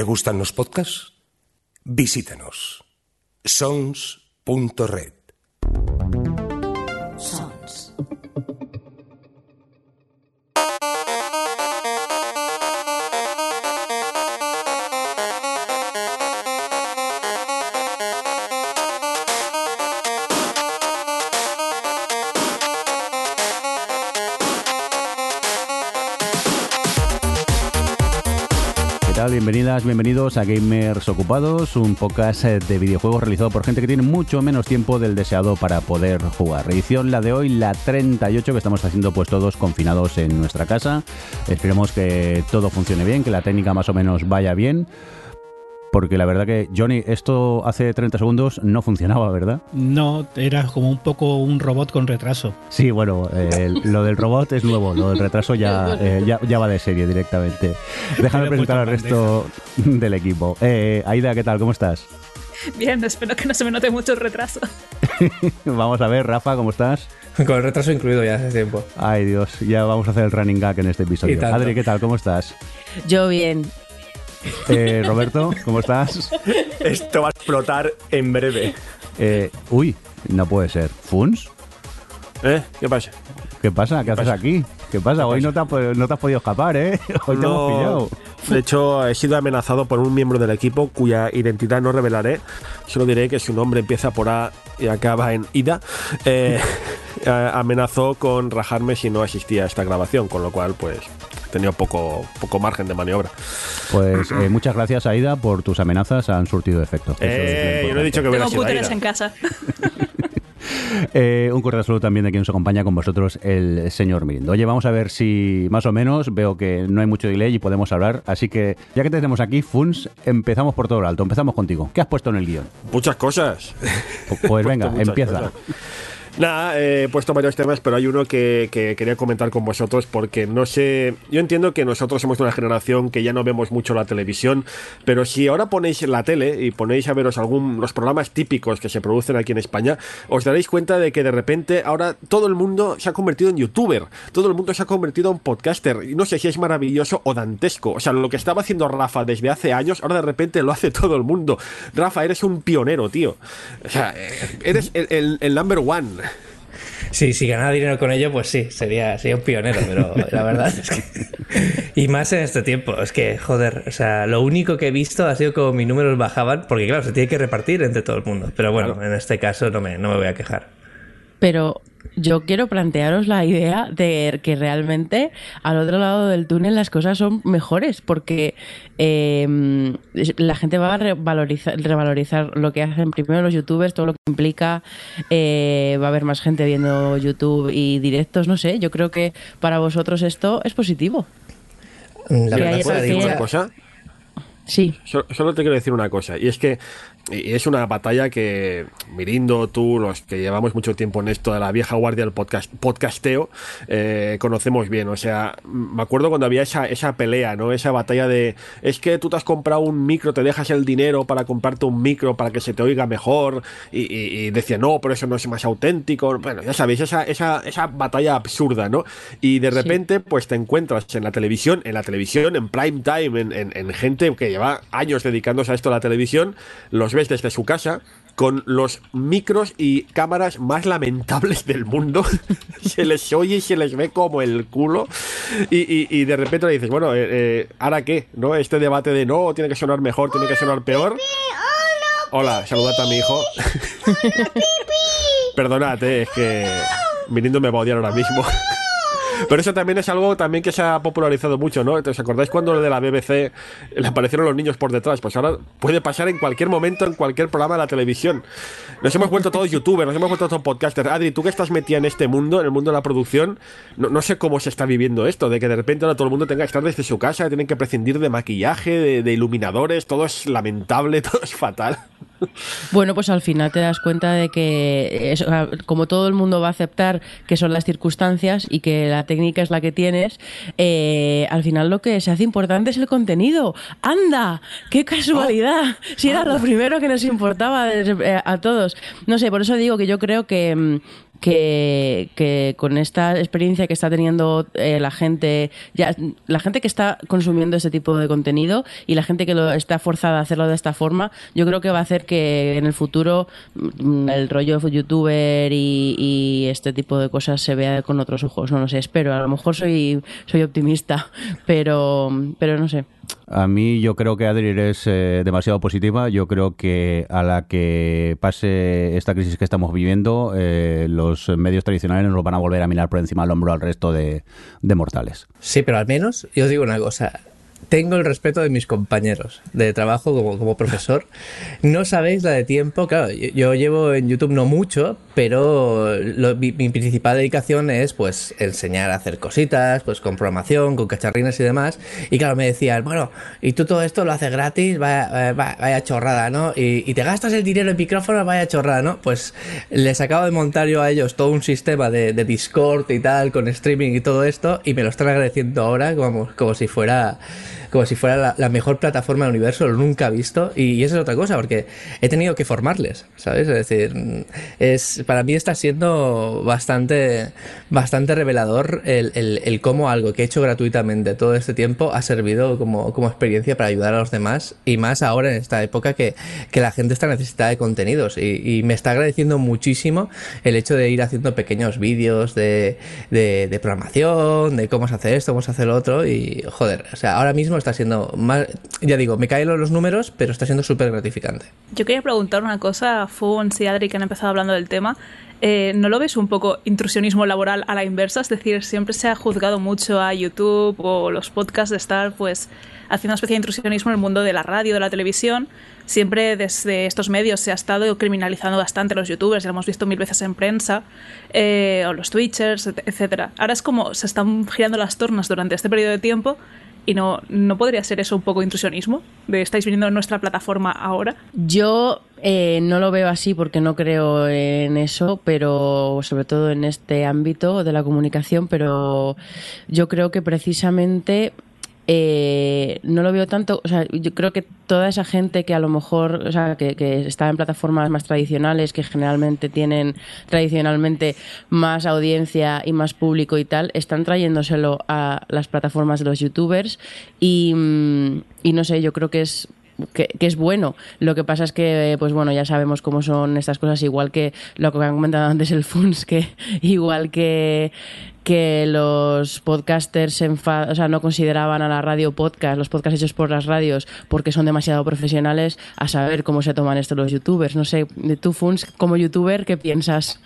¿Te gustan los podcasts? Visítanos. sons.red. bienvenidos a Gamers Ocupados, un podcast eh, de videojuegos realizado por gente que tiene mucho menos tiempo del deseado para poder jugar. Edición la de hoy, la 38, que estamos haciendo pues todos confinados en nuestra casa. Esperemos que todo funcione bien, que la técnica más o menos vaya bien. Porque la verdad que, Johnny, esto hace 30 segundos no funcionaba, ¿verdad? No, era como un poco un robot con retraso. Sí, bueno, eh, lo del robot es nuevo, lo del retraso ya, eh, ya, ya va de serie directamente. Déjame presentar al resto del equipo. Eh, Aida, ¿qué tal? ¿Cómo estás? Bien, espero que no se me note mucho el retraso. Vamos a ver, Rafa, ¿cómo estás? Con el retraso incluido ya hace tiempo. Ay, Dios, ya vamos a hacer el running gag en este episodio. Adri, ¿qué tal? ¿Cómo estás? Yo bien. Eh, Roberto, ¿cómo estás? Esto va a explotar en breve. Eh, uy, no puede ser. ¿Funs? ¿Eh? ¿Qué pasa? ¿Qué pasa? ¿Qué, haces pasa? aquí? ¿Qué pasa? Hoy no te, has, no te has podido escapar, ¿eh? Hoy te hemos pillado. De hecho, he sido amenazado por un miembro del equipo cuya identidad no revelaré. Solo diré que su nombre empieza por A y acaba en Ida. Eh, a- amenazó con rajarme si no asistía a esta grabación, con lo cual, pues, tenido poco, poco margen de maniobra. Pues eh, muchas gracias, Aida, por tus amenazas. Han surtido efecto. Es Eh, yo no he dicho que hubiera Tengo sido en casa. Eh, un cordial saludo también de quien nos acompaña con vosotros, el señor Mirindo. Oye, vamos a ver si más o menos veo que no hay mucho delay y podemos hablar. Así que, ya que te tenemos aquí, Funs, empezamos por todo lo alto. Empezamos contigo. ¿Qué has puesto en el guion? Muchas cosas. Pues venga, empieza. cosas. Nada, eh, he puesto varios temas, pero hay uno que, que quería comentar con vosotros porque no sé. Yo entiendo que nosotros somos una generación que ya no vemos mucho la televisión, pero si ahora ponéis la tele y ponéis a veros algún los programas típicos que se producen aquí en España, os daréis cuenta de que de repente ahora todo el mundo se ha convertido en youtuber, todo el mundo se ha convertido en podcaster. Y no sé si es maravilloso o dantesco. O sea, lo que estaba haciendo Rafa desde hace años, ahora de repente lo hace todo el mundo. Rafa, eres un pionero, tío. O sea, eh, eres el number one. Sí, si ganara dinero con ello, pues sí, sería, sería un pionero, pero la verdad es que. Y más en este tiempo, es que, joder, o sea, lo único que he visto ha sido como mis números bajaban, porque claro, se tiene que repartir entre todo el mundo. Pero bueno, en este caso no me, no me voy a quejar. Pero yo quiero plantearos la idea de que realmente al otro lado del túnel las cosas son mejores porque eh, la gente va a revalorizar, revalorizar lo que hacen primero los youtubers, todo lo que implica, eh, va a haber más gente viendo YouTube y directos, no sé, yo creo que para vosotros esto es positivo. La Sí, verdad ¿Puedo decir una cosa? Sí, Solo, solo te quiero decir una cosa, y es que y es una batalla que Mirindo, tú, los que llevamos mucho tiempo en esto de la vieja guardia del podcast, podcasteo, eh, conocemos bien. O sea, me acuerdo cuando había esa, esa pelea, ¿no? Esa batalla de es que tú te has comprado un micro, te dejas el dinero para comprarte un micro para que se te oiga mejor, y, y, y decía, no, pero eso no es más auténtico. Bueno, ya sabéis, esa, esa, esa batalla absurda, ¿no? Y de Sí. repente, pues te encuentras en la televisión, en la televisión, en prime time, en, en- en gente que lleva años dedicándose a esto de la televisión, los ves desde su casa con los micros y cámaras más lamentables del mundo. se les oye y se les ve como el culo. Y, y- y de repente le dices, bueno, eh, eh, ¿ahora qué? ¿No? Este debate de no, tiene que sonar mejor, tiene que sonar peor. Hola, saludad a mi hijo. Perdonad, eh, es que viniendo me va a odiar ahora mismo. Pero eso también es algo también que se ha popularizado mucho, ¿no? ¿Os acordáis cuando lo de la BBC le aparecieron los niños por detrás? Pues ahora puede pasar en cualquier momento, en cualquier programa de la televisión. Nos hemos vuelto todos youtubers, nos hemos vuelto todos podcasters. Adri, tú que estás metida en este mundo, en el mundo de la producción, no, no sé cómo se está viviendo esto, de que de repente ahora todo el mundo tenga que estar desde su casa, tienen que prescindir de maquillaje, de, de iluminadores, todo es lamentable, todo es fatal. Bueno, pues al final te das cuenta de que, es- como todo el mundo va a aceptar que son las circunstancias y que la técnica es la que tienes, eh, al final lo que se hace importante es el contenido. ¡Anda! ¡Qué casualidad! Si era lo primero que nos importaba eh, a todos. No sé, por eso digo que yo creo que, mm, que, con esta experiencia que está teniendo eh, la gente, ya, la gente que está consumiendo este tipo de contenido y la gente que lo está forzada a hacerlo de esta forma, yo creo que va a hacer que en el futuro mm, el rollo youtuber y, y este tipo de cosas se vea con otros ojos. No lo sé, espero. A lo mejor soy, soy optimista, pero, pero no sé. A mí yo creo que Adri es eh, demasiado positiva. Yo creo que a la que pase esta crisis que estamos viviendo, eh, los medios tradicionales nos van a volver a mirar por encima del hombro al resto de, mortales. Sí, pero al menos yo digo una cosa. Tengo el respeto de mis compañeros de trabajo como, profesor. No sabéis la de tiempo. Claro, yo llevo en YouTube no mucho, pero lo- mi, mi principal dedicación es pues enseñar a hacer cositas, pues con programación, con cacharrines y demás. Y claro, me decían, bueno, y tú todo esto lo haces gratis, vaya, vaya- vaya chorrada, ¿no? Y, te gastas el dinero en micrófono, vaya chorrada, ¿no? Pues les acabo de montar yo a ellos todo un sistema de, de Discord y tal, con streaming y todo esto, y me lo están agradeciendo ahora como, como si fuera como si fuera la, la mejor plataforma del universo, lo nunca visto. Y, y esa es otra cosa, porque he tenido que formarles, ¿sabes? Es decir, mm, es, para mí está siendo bastante, bastante revelador el, el- el cómo algo que he hecho gratuitamente todo este tiempo ha servido como, como experiencia para ayudar a los demás. Y más ahora en esta época que, que la gente está necesitada de contenidos. Y, y me está agradeciendo muchísimo el hecho de ir haciendo pequeños vídeos de, de, de programación, de cómo se hace esto, cómo se hace lo otro. Y joder, o sea, ahora mismo está siendo más. Ya digo, me caen los números, pero está siendo súper gratificante. Yo quería preguntar una cosa a Fons y Adri que han empezado hablando del tema. Eh, ¿No lo ves un poco intrusionismo laboral a la inversa? Es decir, siempre se ha juzgado mucho a YouTube o los podcasts de estar pues haciendo una especie de intrusionismo en el mundo de la radio, de la televisión. Siempre desde estos medios se ha estado criminalizando bastante a los youtubers, ya lo hemos visto mil veces en prensa, eh, o los twitchers, et- etcétera. Ahora es como se están girando las tornas durante este periodo de tiempo y no, no podría ser eso un poco intrusionismo, de estáis viniendo en nuestra plataforma ahora. Yo eh, no lo veo así porque no creo en eso, pero sobre todo en este ámbito de la comunicación, pero yo creo que precisamente eh, no lo veo tanto, o sea, yo creo que toda esa gente que a lo mejor, o sea, que, que está en plataformas más tradicionales, que generalmente tienen tradicionalmente más audiencia y más público y tal, están trayéndoselo a las plataformas de los youtubers y, mm, y no sé, yo creo que es que, es bueno. Lo que pasa es que, pues bueno, ya sabemos cómo son estas cosas, igual que lo que han comentado antes el Funs, que igual que que los podcasters o sea, no consideraban a la radio podcast, los podcasts hechos por las radios, porque son demasiado profesionales, a saber cómo se toman esto los youtubers. No sé, tú, Funs, como youtuber, ¿qué piensas?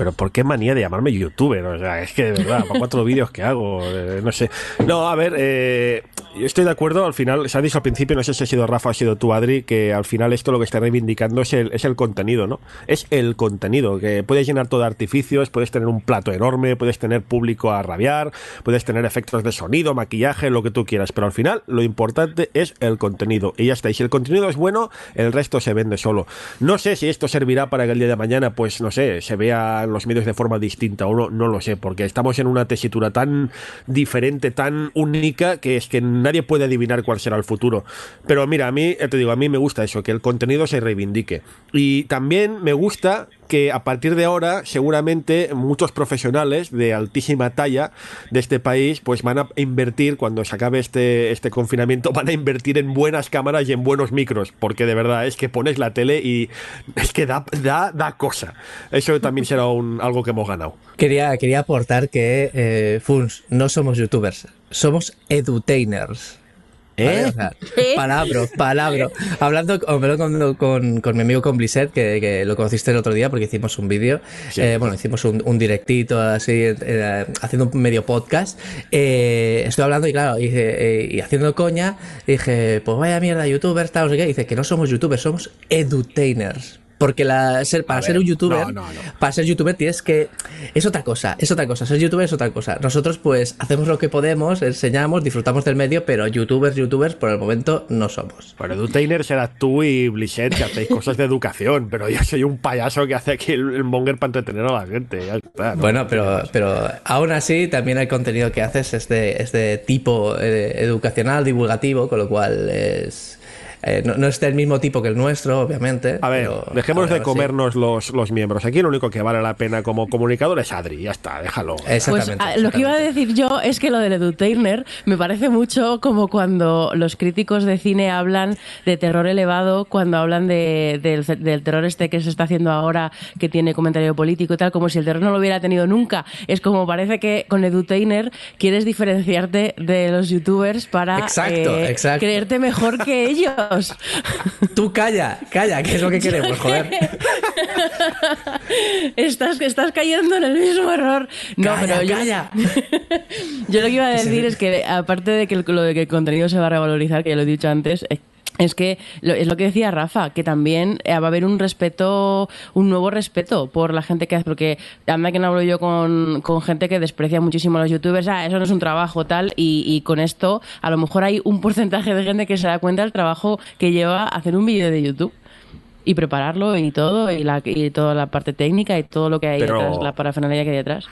Pero ¿por qué manía de llamarme youtuber? O sea, es que de verdad, para cuatro vídeos que hago, eh, no sé. No, a ver, eh, estoy de acuerdo, al final, se ha dicho al principio, no sé si ha sido Rafa o ha sido tú, Adri, que al final esto lo que está reivindicando es el, es el contenido, ¿no? Es el contenido, que puedes llenar todo de artificios, puedes tener un plato enorme, puedes tener público a rabiar, puedes tener efectos de sonido, maquillaje, lo que tú quieras, pero al final lo importante es el contenido. Y ya está, y si el contenido es bueno, el resto se vende solo. No sé si esto servirá para que el día de mañana, pues no sé, se vea los medios de forma distinta o no, no lo sé, porque estamos en una tesitura tan diferente, tan única, que es que nadie puede adivinar cuál será el futuro. Pero mira, a mí, te digo, a mí me gusta eso, que el contenido se reivindique. Y también me gusta que a partir de ahora seguramente muchos profesionales de altísima talla de este país pues van a invertir cuando se acabe este, este confinamiento van a invertir en buenas cámaras y en buenos micros porque de verdad es que pones la tele y es que da, da, da cosa eso también será un, algo que hemos ganado Quería, quería aportar que, eh, Funs, no somos youtubers, somos edutainers. ¿Eh? O sea, palabra, palabra. Hablando, hablando con, con, con mi amigo con Blizzard, que, que lo conociste el otro día porque hicimos un vídeo, Sí. eh, bueno, hicimos un, un directito así, eh, haciendo un medio podcast. Eh, estoy hablando y claro, y, eh, y haciendo coña, dije, pues vaya mierda, youtubers, tal, no sé qué. Dice que no somos youtubers, somos edutainers. Porque la, ser, para A ser ver, un youtuber, no, no, no. para ser youtuber tienes que... Es otra cosa, es otra cosa. Ser youtuber es otra cosa. Nosotros pues hacemos lo que podemos, enseñamos, disfrutamos del medio, pero youtubers, youtubers por el momento no somos. bueno, edutainer serás tú y Blizzard que hacéis cosas de educación pero yo soy un payaso que hace aquí el, el monger para entretener a la gente ya está, ¿no? Bueno, pero, pero aún así también el contenido que haces es de, es de tipo eh, educacional, divulgativo, con lo cual es, eh, no, no es del mismo tipo que el nuestro, obviamente. A ver, pero- dejemos de sí. comernos los, los miembros. Aquí lo único que vale la pena como comunicador es Adri. Ya está, déjalo. Pues Exactamente. ah, lo que iba a decir yo es que lo del edutainer me parece mucho como cuando los críticos de cine hablan de terror elevado, cuando hablan de, del, del terror este que se está haciendo ahora, que tiene comentario político y tal, como si el terror no lo hubiera tenido nunca. Es como parece que con edutainer quieres diferenciarte de los youtubers para Exacto, eh, exacto. creerte mejor que ellos. Tú calla, calla, que es lo que queremos, joder. estás, estás cayendo en el mismo error. No, Calla, pero yo, calla. yo lo que iba a decir es que, aparte de que el- lo de que el contenido se va a revalorizar, que ya lo he dicho antes, eh, es que lo- es lo que decía Rafa, que también eh, va a haber un respeto, un nuevo respeto por la gente que hace, porque anda que no hablo yo con, con gente que desprecia muchísimo a los youtubers, ah, eso no es un trabajo tal, y, y con esto a lo mejor hay un porcentaje de gente que se da cuenta del trabajo que lleva hacer un vídeo de YouTube. Y prepararlo y todo, y, la, y toda la parte técnica y todo lo que hay Pero- detrás, la parafernalia que hay detrás.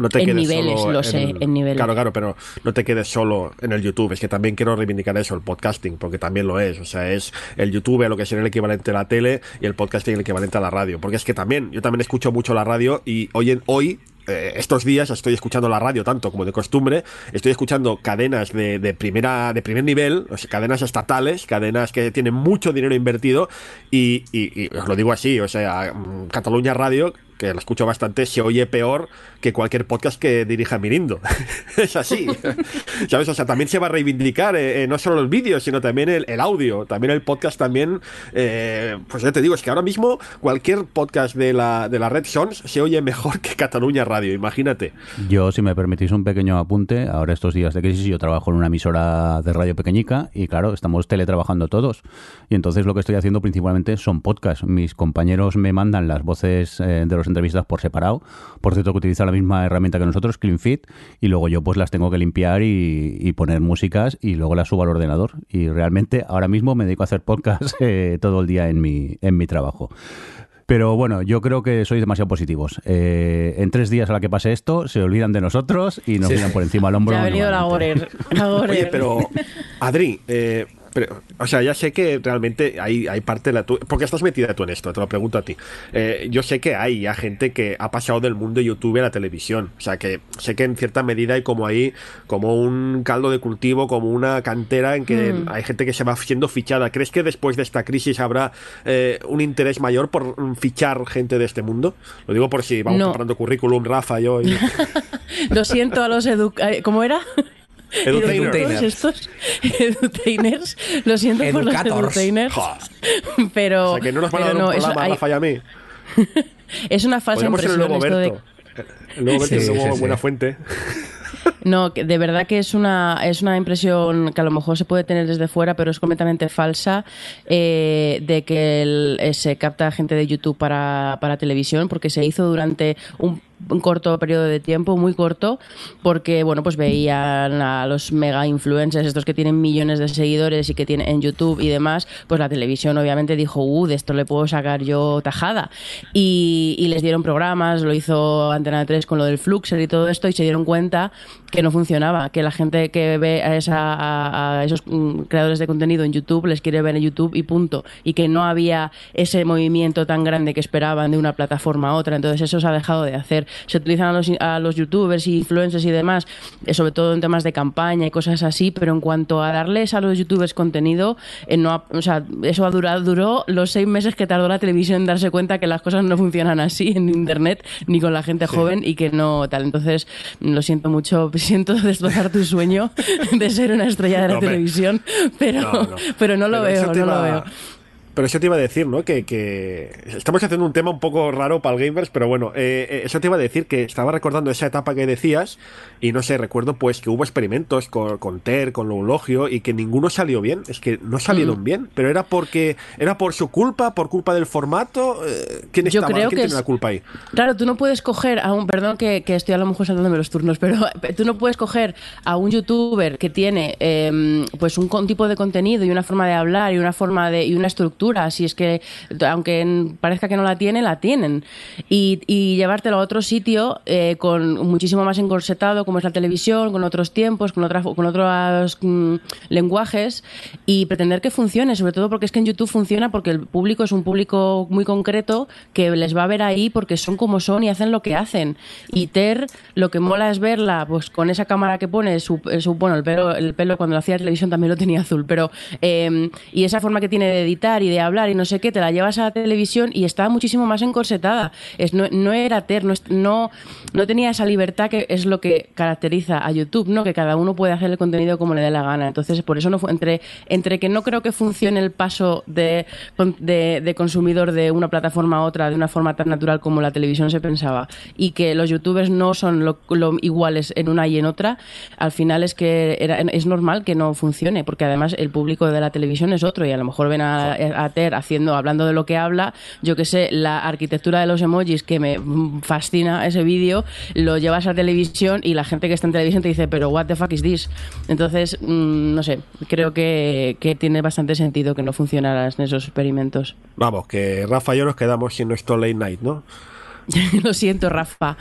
No te En quedes niveles, solo lo sé, en niveles. Claro, claro, pero no te quedes solo en el YouTube. Es que también quiero reivindicar eso, el podcasting, porque también lo es. O sea, es el YouTube lo que sería el equivalente a la tele y el podcasting el equivalente a la radio. Porque es que también, yo también escucho mucho la radio y hoy en hoy. eh, estos días estoy escuchando la radio tanto como de costumbre, estoy escuchando cadenas de, de primera de primer nivel, o sea, cadenas estatales, cadenas que tienen mucho dinero invertido y, y- y os lo digo así, o sea, mm, Cataluña Radio que lo escucho bastante, se oye peor que cualquier podcast que dirija Mirindo. es así. ¿Sabes? O sea, también se va a reivindicar eh, eh, no solo el vídeo, sino también el, el audio. También el podcast también. eh, pues ya te digo, es que ahora mismo cualquier podcast de la, de la Red Sons se oye mejor que Cataluña Radio, imagínate. Yo, si me permitís un pequeño apunte, ahora estos días de crisis yo trabajo en una emisora de radio pequeñica y claro, estamos teletrabajando todos. Y entonces lo que estoy haciendo principalmente son podcasts. Mis compañeros me mandan las voces eh, de los entrevistas por separado. Por cierto, que utiliza la misma herramienta que nosotros, CleanFit, y luego yo pues las tengo que limpiar y, y poner músicas y luego las subo al ordenador. Y realmente ahora mismo me dedico a hacer podcasts eh, todo el día en mi, en mi trabajo. Pero bueno, yo creo que sois demasiado positivos. Eh, en tres días a la que pase esto, se olvidan de nosotros y nos Sí. miran por encima del hombro. Ya ha venido la nuevamente. Gorer. La Gorer. Oye, pero Adri, eh, pero, o sea, ya sé que realmente hay, hay parte de la... tu- porque estás metida tú en esto, te lo pregunto a ti. Eh, yo sé que hay ya gente que ha pasado del mundo de YouTube a la televisión. O sea, que sé que en cierta medida hay como ahí, como un caldo de cultivo, como una cantera en que Hmm. hay gente que se va siendo fichada. ¿Crees que después de esta crisis habrá eh, un interés mayor por mm, fichar gente de este mundo? Lo digo por si vamos No. preparando currículum, Rafa, yo... y- Lo siento a los edu... eh, ¿Cómo era? Edutainers. Todos estos edutainers. Lo siento por los edutainers. Pero, O sea, que no nos van a dar un no, eso programa, hay- Rafa y a mí. es una falsa el impresión nuevo esto de Berto. El nuevo Berto Sí, y el nuevo sí, sí. Buena Fuente. No, de verdad que es una, es una impresión que a lo mejor se puede tener desde fuera, pero es completamente falsa eh, de que el- eh, se capta gente de YouTube para, para televisión, porque se hizo durante un, un corto periodo de tiempo, muy corto, porque bueno, pues veían a los mega influencers, estos que tienen millones de seguidores y que tienen en YouTube y demás, pues la televisión obviamente dijo, uh, de esto le puedo sacar yo tajada. Y, les dieron programas, lo hizo Antena 3 con lo del Fluxer y todo esto, y se dieron cuenta que no funcionaba, que la gente que ve a, esa- a esos mm, creadores de contenido en YouTube les quiere ver en YouTube y punto, y que no había ese movimiento tan grande que esperaban de una plataforma a otra, entonces eso se ha dejado de hacer. Se utilizan a los, a los youtubers y influencers y demás, eh, sobre todo en temas de campaña y cosas así, pero en cuanto a darles a los youtubers contenido, eh, no ha- o sea, eso ha durado, duró los seis meses que tardó la televisión en darse cuenta que las cosas no funcionan así en internet ni con la gente joven y que no tal. Entonces, lo siento mucho, siento destrozar tu sueño de ser una estrella de la No, televisión, pero No, pero no lo Pero veo, no lo veo. Pero eso te iba a decir, ¿no? Que, que estamos haciendo un tema un poco raro para el gamers, pero bueno, eh, eh, eso te iba a decir que estaba recordando esa etapa que decías y no sé, recuerdo pues que hubo experimentos con, con Ter, con Loulogio y que ninguno salió bien, es que no salieron Mm. bien, pero era porque era por su culpa, por culpa del formato, eh, ¿quién Yo estaba? creo ¿Quién que tiene es- la culpa ahí? Claro, tú no puedes coger a un, perdón que, que estoy a lo mejor saltándome los turnos, pero tú no puedes coger a un youtuber que tiene eh, pues un con- tipo de contenido y una forma de hablar y una forma de y una estructura estructura. Si es que, aunque parezca que no la tiene, la tienen. Y, y llevártelo a otro sitio eh, con muchísimo más encorsetado, como es la televisión, con otros tiempos, con, otras con otros mm, lenguajes, y pretender que funcione, sobre todo porque es que en YouTube funciona porque el público es un público muy concreto que les va a ver ahí porque son como son y hacen lo que hacen. Y Ter, lo que mola es verla, pues con esa cámara que pone, su, su bueno, el pelo, el pelo cuando lo hacía televisión también lo tenía azul, pero eh, y esa forma que tiene de editar y de hablar y no sé qué, te la llevas a la televisión y está muchísimo más encorsetada. Es, no, no era Ter, no, no, no tenía esa libertad que es lo que caracteriza a YouTube, ¿no? Que cada uno puede hacer el contenido como le dé la gana. Entonces, por eso no fue entre, entre que no creo que funcione el paso de, de, de consumidor de una plataforma a otra de una forma tan natural como la televisión se pensaba y que los youtubers no son lo, lo iguales en una y en otra, al final es que era, es normal que no funcione, porque además el público de la televisión es otro y a lo mejor ven a Ter haciendo, hablando de lo que habla, yo que sé, la arquitectura de los emojis que me fascina ese vídeo, lo llevas a televisión y la gente que está en televisión te dice, pero what the fuck is this? Entonces, mmm, no sé, creo que, que, tiene bastante sentido que no funcionaran esos experimentos. Vamos, que Rafa y yo nos quedamos sin nuestro late night, ¿no? lo siento, Rafa.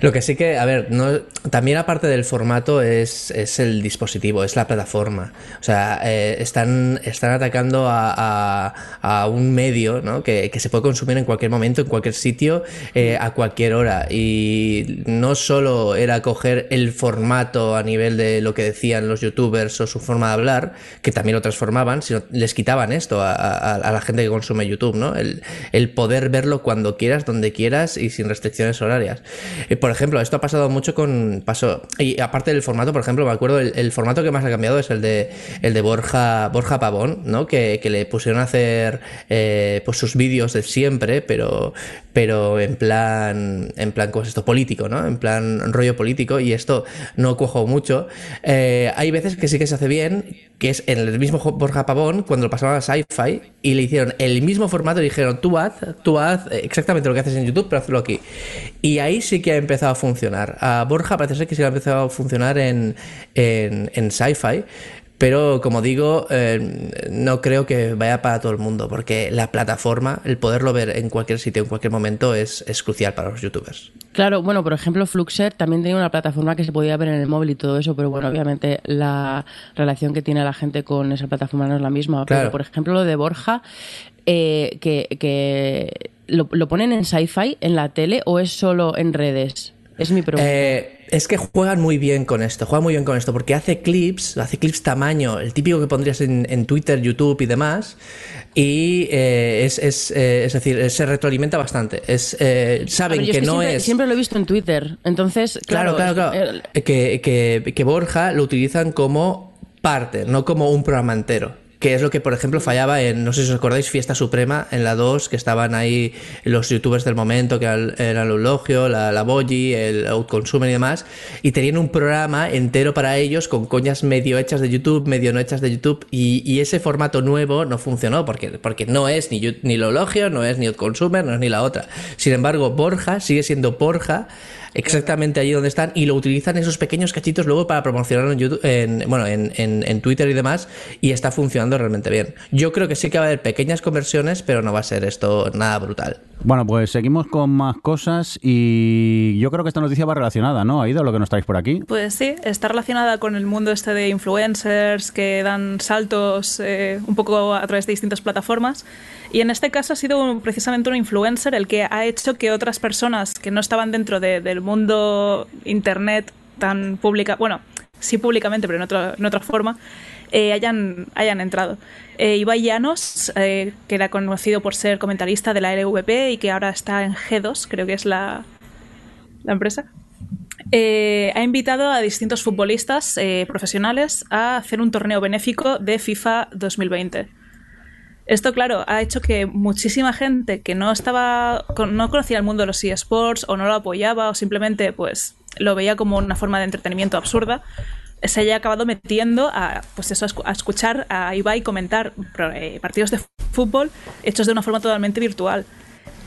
Lo que sí que, a ver, no, también aparte del formato es, es, el dispositivo, es la plataforma. O sea, eh, están, están atacando a, a, un medio ¿no? que, que, se puede consumir en cualquier momento, en cualquier sitio, eh, a cualquier hora. Y no solo era coger el formato a nivel de lo que decían los youtubers o su forma de hablar, que también lo transformaban, sino les quitaban esto a, a la gente que consume YouTube, ¿no? El, el poder verlo cuando quieras, donde quieras y sin restricciones horarias. Eh, por ejemplo, esto ha pasado mucho con. Pasó, y aparte del formato, por ejemplo, me acuerdo, el, formato que más ha cambiado es el de el de Borja, Borja Pavón, ¿no? Que, le pusieron a hacer eh, pues sus vídeos de siempre, pero, pero en plan. En plan, ¿cómo es esto? Político, ¿no? En plan rollo político. Y esto no cuajo mucho. Eh, hay veces que sí que se hace bien, que es en el mismo Borja Pavón, cuando lo pasaban a Sci-Fi, y le hicieron el mismo formato y dijeron, tú haz, tú haz exactamente lo que haces en YouTube, pero hazlo aquí. Y ahí sí que ha empezado a funcionar. A Borja parece ser que sí ha empezado a funcionar en, en, en Sci-Fi. Pero como digo, eh, no creo que vaya para todo el mundo, porque la plataforma, el poderlo ver en cualquier sitio, en cualquier momento, es, es crucial para los youtubers. Claro, bueno, por ejemplo, Fluxer también tenía una plataforma que se podía ver en el móvil y todo eso, pero bueno, obviamente la relación que tiene la gente con esa plataforma no es la misma. Claro. Pero, por ejemplo, lo de Borja, eh, que, que ¿lo, ¿lo, ponen en sci-fi, en la tele, o es solo en redes? Es mi pregunta. Eh, es que juegan muy bien con esto, juegan muy bien con esto, porque hace clips, hace clips tamaño, el típico que pondrías en, en Twitter, YouTube y demás, y eh, es, es, eh, es, decir, se retroalimenta bastante. Es, eh, saben ver, que, es que no siempre, es. Siempre lo he visto en Twitter, entonces. Claro, claro, claro, que, que, que Borja lo utilizan como parte, no como un programa entero que es lo que, por ejemplo, fallaba en, no sé si os acordáis, Fiesta Suprema, en la 2, que estaban ahí los youtubers del momento, que eran, eran Eulogio, la, la el Outconsumer y demás, y tenían un programa entero para ellos con coñas medio hechas de YouTube, medio no hechas de YouTube, y, ese formato nuevo no funcionó, porque, porque no es ni, ni Eulogio, no es ni Outconsumer, no es ni la otra. Sin embargo, Borja sigue siendo Borja, exactamente allí donde están y lo utilizan esos pequeños cachitos luego para promocionarlo en YouTube, en, bueno, en, en, en, Twitter y demás y está funcionando realmente bien. Yo creo que sí que va a haber pequeñas conversiones, pero no va a ser esto nada brutal. Bueno, pues seguimos con más cosas y yo creo que esta noticia va relacionada, ¿no? Aida, lo que nos traéis por aquí. Pues sí, está relacionada con el mundo este de influencers que dan saltos eh, un poco a través de distintas plataformas. Y en este caso ha sido precisamente un influencer el que ha hecho que otras personas que no estaban dentro de, del mundo internet tan pública, bueno, sí públicamente, pero en otra, en otra forma, eh, hayan, hayan entrado. Eh, Ibai Llanos, eh, que era conocido por ser comentarista de la LVP y que ahora está en G2, creo que es la, la empresa, eh, ha invitado a distintos futbolistas profesionales a hacer un torneo benéfico de FIFA 2020. Esto, claro, ha hecho que muchísima gente que no estaba, no conocía el mundo de los eSports o no lo apoyaba o simplemente pues lo veía como una forma de entretenimiento absurda, se haya acabado metiendo a, pues eso, a escuchar a Ibai comentar partidos de fútbol hechos de una forma totalmente virtual.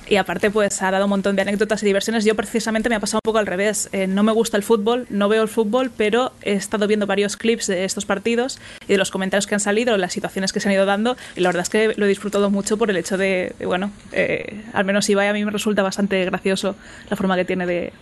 Y aparte, pues ha dado un montón de anécdotas y diversiones. Yo precisamente me ha pasado un poco al revés. Eh, no me gusta el fútbol, no veo el fútbol, pero he estado viendo varios clips de estos partidos y de los comentarios que han salido, las situaciones que se han ido dando. Y la verdad es que lo he disfrutado mucho por el hecho de, bueno, eh, al menos Ibai a mí me resulta bastante gracioso la forma que tiene de,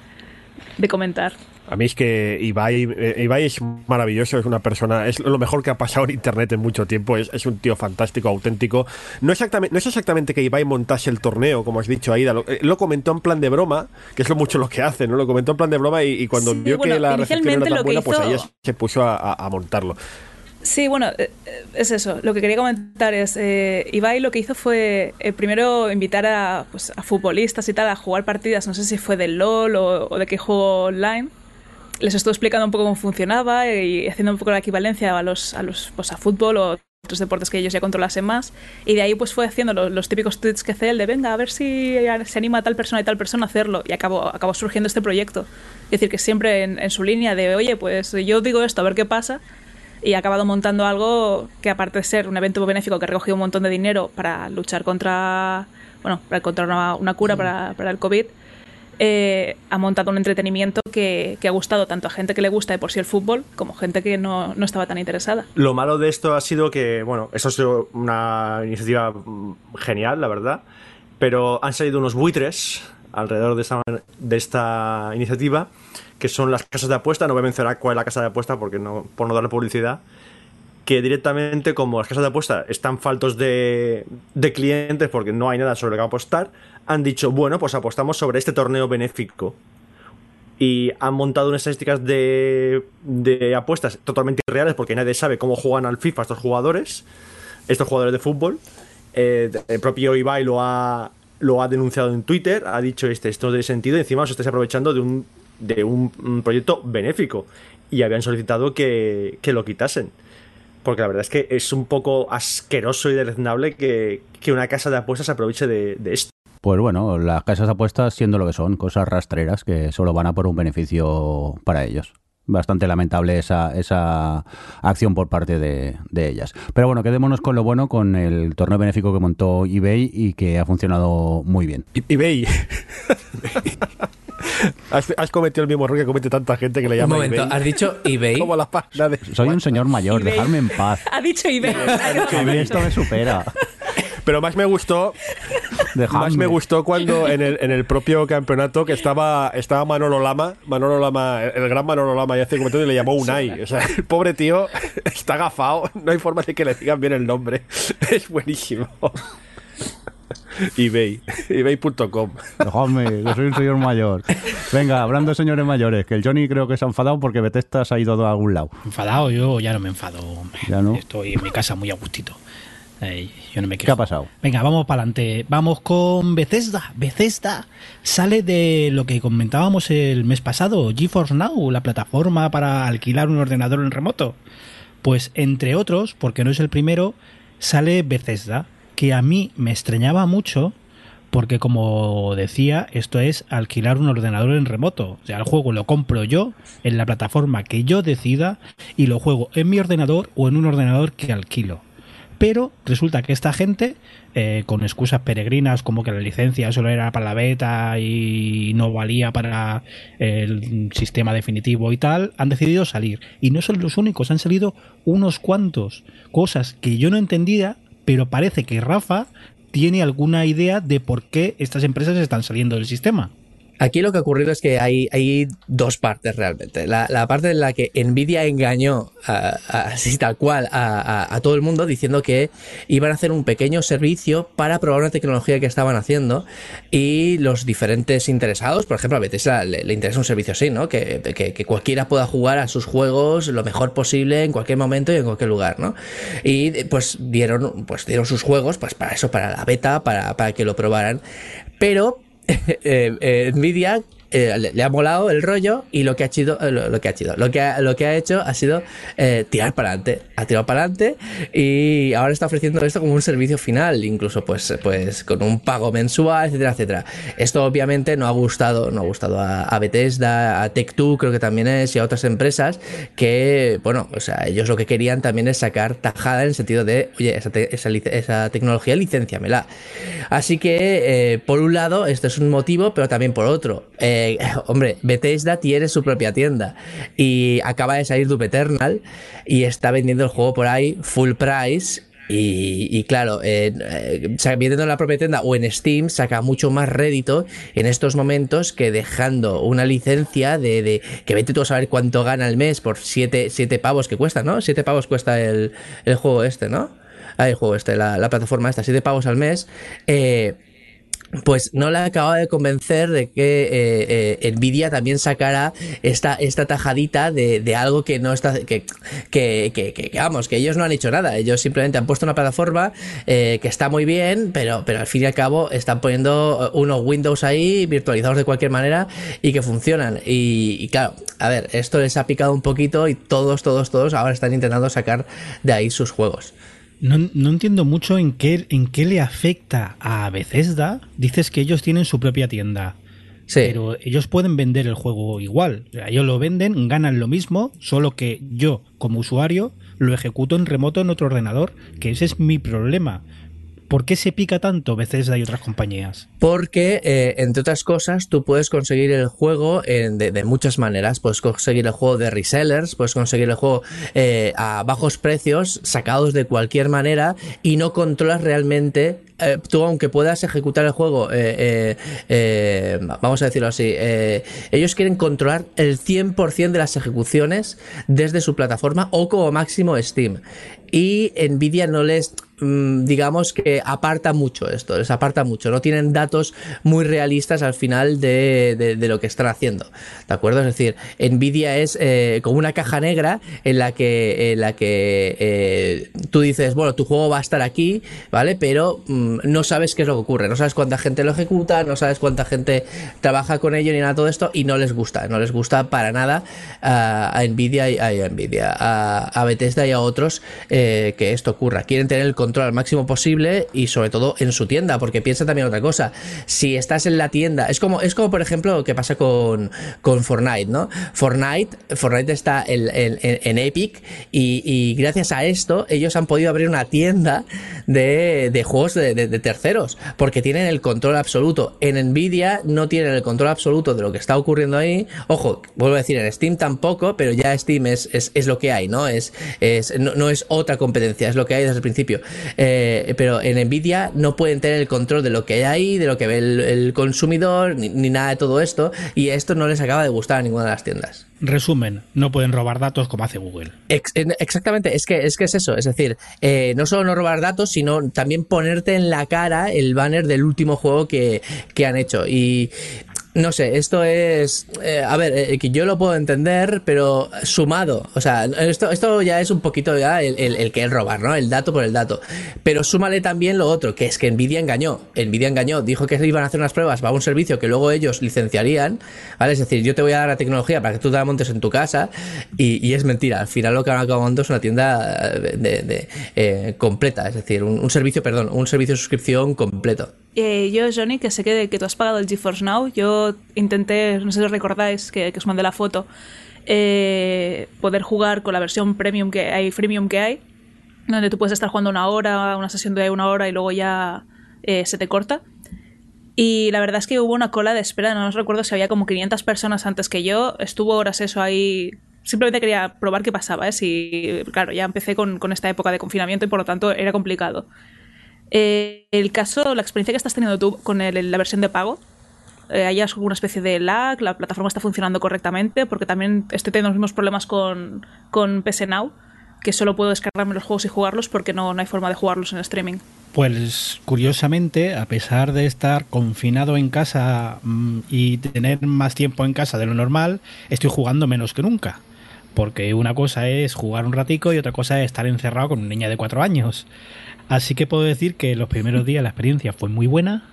de comentar. A mí es que Ibai, eh, Ibai, es maravilloso, es una persona, es lo mejor que ha pasado en internet en mucho tiempo, es, es un tío fantástico, auténtico. No, exactamente, no es exactamente que Ibai montase el torneo, como has dicho, Aida, lo, eh, lo, comentó en plan de broma, que es lo mucho lo que hace, ¿no? Lo comentó en plan de broma y, y cuando Sí, vio bueno, que la recepción era tan buena, pues ahí se puso a, a- a montarlo. Sí, bueno, eh, eh, es eso. Lo que quería comentar es, eh, Ibai lo que hizo fue eh, primero invitar a, pues, a futbolistas y tal a jugar partidas, no sé si fue del LOL o, de qué juego online. Les estuvo explicando un poco cómo funcionaba y haciendo un poco la equivalencia a los, a los pues, a fútbol o otros deportes que ellos ya controlasen más. Y de ahí pues fue haciendo lo- los, típicos tweets que hace él de venga, a ver si se anima tal persona y tal persona a hacerlo. Y acabó, acabó surgiendo este proyecto. Es decir, que siempre en, en su línea de, oye, pues yo digo esto, a ver qué pasa y ha acabado montando algo que aparte de ser un evento benéfico que ha recogido un montón de dinero para luchar contra bueno para encontrar una, una cura para, para el COVID eh, ha montado un entretenimiento que, que ha gustado tanto a gente que le gusta de por sí el fútbol como gente que no, no estaba tan interesada. Lo malo de esto ha sido que, bueno, eso ha sido una iniciativa mm, genial, la verdad, pero han salido unos buitres alrededor de esta, de esta iniciativa, que son las casas de apuesta, no voy a mencionar cuál es la casa de apuesta porque no, por no darle publicidad, que directamente como las casas de apuesta están faltos de, de clientes porque no hay nada sobre lo que apostar, han dicho, bueno, pues apostamos sobre este torneo benéfico y han montado unas estadísticas de, de apuestas totalmente irreales porque nadie sabe cómo juegan al FIFA estos jugadores, estos jugadores de fútbol. Eh, el propio Ibai lo ha, lo ha denunciado en Twitter, ha dicho este, esto no tiene sentido encima os estáis aprovechando de un, de un, un proyecto benéfico y habían solicitado que, que lo quitasen. Porque la verdad es que es un poco asqueroso y deleznable que, que una casa de apuestas se aproveche de, de esto. Pues bueno, las casas de apuestas siendo lo que son, cosas rastreras que solo van a por un beneficio para ellos. Bastante lamentable esa, esa acción por parte de, de ellas. Pero bueno, quedémonos con lo bueno, con el torneo benéfico que montó eBay y que ha funcionado muy bien. I- eBay. has, has cometido el mismo error que comete tanta gente que le Un llama momento, eBay. has dicho eBay. Como la página de- Soy un señor mayor, eBay. dejadme en paz. ha dicho mí esto me supera. Pero más me gustó Dejadme. Más me gustó cuando en el, en el propio campeonato que estaba, estaba Manolo Lama, Manolo Lama, el gran Manolo Lama, y hace comentario y le llamó Unai. O sea, el pobre tío está agafado, no hay forma de que le digan bien el nombre. Es buenísimo. eBay, ebay.com. Dejadme, que soy un señor mayor. Venga, hablando de señores mayores, que el Johnny creo que se ha enfadado porque Bethesda se ha ido a algún lado. Enfadado, yo ya no me enfado. Ya no. Estoy en mi casa muy a gustito. Eh, yo no me ¿Qué quejo. ha pasado? Venga, vamos para adelante. Vamos con Bethesda. Bethesda sale de lo que comentábamos el mes pasado, GeForce Now, la plataforma para alquilar un ordenador en remoto. Pues entre otros, porque no es el primero, sale Bethesda, que a mí me extrañaba mucho porque como decía, esto es alquilar un ordenador en remoto. O sea, el juego lo compro yo en la plataforma que yo decida y lo juego en mi ordenador o en un ordenador que alquilo. Pero resulta que esta gente, eh, con excusas peregrinas como que la licencia solo era para la beta y no valía para el sistema definitivo y tal, han decidido salir. Y no son los únicos, han salido unos cuantos. Cosas que yo no entendía, pero parece que Rafa tiene alguna idea de por qué estas empresas están saliendo del sistema. Aquí lo que ha ocurrido es que hay, dos partes realmente. La, parte en la que Nvidia engañó así tal cual a, todo el mundo diciendo que iban a hacer un pequeño servicio para probar una tecnología que estaban haciendo y los diferentes interesados, por ejemplo a Bethesda le, interesa un servicio así, ¿no? Que, cualquiera pueda jugar a sus juegos lo mejor posible en cualquier momento y en cualquier lugar, ¿no? Y pues dieron, pues dieron sus juegos pues para eso, para la beta, para que lo probaran. Pero eh, eh, Nvidia eh, le, ha molado el rollo y lo que ha hecho, eh, lo, que ha hecho, lo que lo que ha hecho ha sido eh, tirar para adelante, ha tirado para adelante y ahora está ofreciendo esto como un servicio final, incluso pues, pues con un pago mensual, etcétera, etcétera. Esto obviamente no ha gustado, no ha gustado a, a Bethesda, a Tech2 creo que también es y a otras empresas que, bueno, o sea, ellos lo que querían también es sacar tajada en el sentido de, oye, esa, te- esa, esa tecnología licenciamela. Así que, por un lado, esto es un motivo, pero también por otro. Eh, hombre, Bethesda tiene su propia tienda y acaba de salir Doom Eternal y está vendiendo el juego por ahí full price. Y, claro, eh, eh, vendiendo en la propia tienda o en Steam saca mucho más rédito en estos momentos que dejando una licencia de, que vete tú a saber cuánto gana al mes por 7 siete, pavos que cuesta, ¿no? 7 pavos cuesta el, el juego este, ¿no? Ah, el juego este, la, la plataforma esta, 7 pavos al mes. Eh, pues no le acaba de convencer de que eh, eh, Nvidia también sacara esta, esta tajadita de, de algo que no está que, que, vamos que ellos no han hecho nada. Ellos simplemente han puesto una plataforma eh, que está muy bien pero pero al fin y al cabo están poniendo unos Windows ahí virtualizados de cualquier manera y que funcionan. Y, y claro a ver esto les ha picado un poquito y todos todos todos ahora están intentando sacar de ahí sus juegos No, no entiendo mucho en qué, en qué le afecta a Bethesda. Dices que ellos tienen su propia tienda. Sí. Pero ellos pueden vender el juego igual. O sea, ellos lo venden, ganan lo mismo, solo que yo, como usuario, lo ejecuto en remoto en otro ordenador, que ese es mi problema. ¿Por qué se pica tanto Bethesda y otras compañías? Porque, eh, entre otras cosas, tú puedes conseguir el juego de, muchas maneras. Puedes conseguir el juego de resellers, puedes conseguir el juego eh, a bajos precios, sacados de cualquier manera, y no controlas realmente. eh, tú, aunque puedas ejecutar el juego, vamos a decirlo así, ellos quieren controlar el 100% de las ejecuciones desde su plataforma o como máximo Steam. Y Nvidia no les digamos que aparta mucho esto, les aparta mucho, no tienen datos muy realistas al final de, de- lo que están haciendo, ¿de acuerdo? Es decir, Nvidia es eh, como una caja negra en la que, en la que eh, tú dices, bueno, tu juego va a estar aquí, ¿vale? Pero mm, no sabes qué es lo que ocurre, no sabes cuánta gente lo ejecuta, no sabes cuánta gente trabaja con ello ni nada de todo esto y no les gusta, no les gusta para nada a, Nvidia y a, Nvidia, a, a Bethesda y a otros eh, que esto ocurra. Quieren tener el control al máximo posible y sobre todo en su tienda, porque piensa también otra cosa. Si estás en la tienda, es como, es como por ejemplo lo que pasa con, con Fortnite, ¿no? Fortnite, Fortnite está en, Epic y, gracias a esto ellos han podido abrir una tienda de, de juegos de, terceros, porque tienen el control absoluto. En Nvidia no tienen el control absoluto de lo que está ocurriendo ahí. Ojo, vuelvo a decir, en Steam tampoco, pero ya Steam es, es, lo que hay, ¿no? Es, es, no es otra competencia, es lo que hay desde el principio. Eh, pero en Nvidia no pueden tener el control de lo que hay ahí, de lo que ve el, el consumidor, ni, ni nada de todo esto, y esto no les acaba de gustar a ninguna de las tiendas. Resumen, no pueden robar datos como hace Google. Ex- en- exactamente, es que, es que es eso, es decir, eh, no solo no robar datos, sino también ponerte en la cara el banner del último juego que, que han hecho. Y no sé, esto es, eh, a ver, eh, yo lo puedo entender, pero sumado, o sea, esto, esto ya es un poquito ya el, el, el que es robar, ¿no? El dato por el dato. Pero súmale también lo otro, que es que Nvidia engañó, Nvidia engañó, dijo que iban a hacer unas pruebas para un servicio que luego ellos licenciarían, ¿vale? Es decir, yo te voy a dar la tecnología para que tú te la montes en tu casa y, y es mentira, al final lo que han acabado montando es una tienda de, de- de, eh, completa, es decir, un, un servicio, perdón, un servicio de suscripción completo. Eh, yo, Johnny, que sé que, que tú has pagado el GeForce Now, yo intenté, no sé si os recordáis, que, que os mandé la foto, eh, poder jugar con la versión premium que hay, freemium que hay, donde tú puedes estar jugando una hora, una sesión de una hora y luego ya eh, se te corta. Y la verdad es que hubo una cola de espera, no os recuerdo si había como 500 personas antes que yo, estuvo horas eso ahí. Simplemente quería probar qué pasaba, ¿eh? Si, claro, ya empecé con, con esta época de confinamiento y por lo tanto era complicado. Eh, el caso, la experiencia que estás teniendo tú con el- la versión de pago, eh, ¿hay alguna especie de lag? ¿La plataforma está funcionando correctamente? Porque también estoy teniendo los mismos problemas con, con PS Now, que solo puedo descargarme los juegos y jugarlos porque no, no hay forma de jugarlos en streaming. Pues curiosamente, a pesar de estar confinado en casa mm, y tener más tiempo en casa de lo normal, estoy jugando menos que nunca. Porque una cosa es jugar un ratico y otra cosa es estar encerrado con una niña de cuatro años. Así que puedo decir que los primeros días la experiencia fue muy buena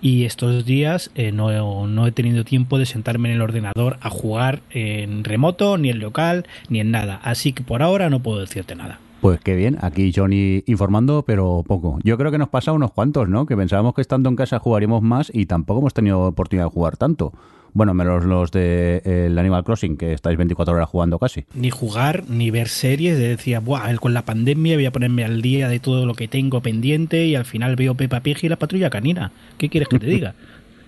y estos días eh, no, no, he tenido tiempo de sentarme en el ordenador a jugar en remoto, ni en local, ni en nada. Así que por ahora no puedo decirte nada. Pues qué bien, aquí Johnny informando, pero poco. Yo creo que nos pasa unos cuantos, ¿no? Que pensábamos que estando en casa jugaríamos más y tampoco hemos tenido oportunidad de jugar tanto. Bueno, menos los de el Animal Crossing, que estáis 24 horas jugando casi. Ni jugar, ni ver series. Decía, Buah, con la pandemia voy a ponerme al día de todo lo que tengo pendiente y al final veo Peppa Pig y la patrulla canina. ¿Qué quieres que te diga?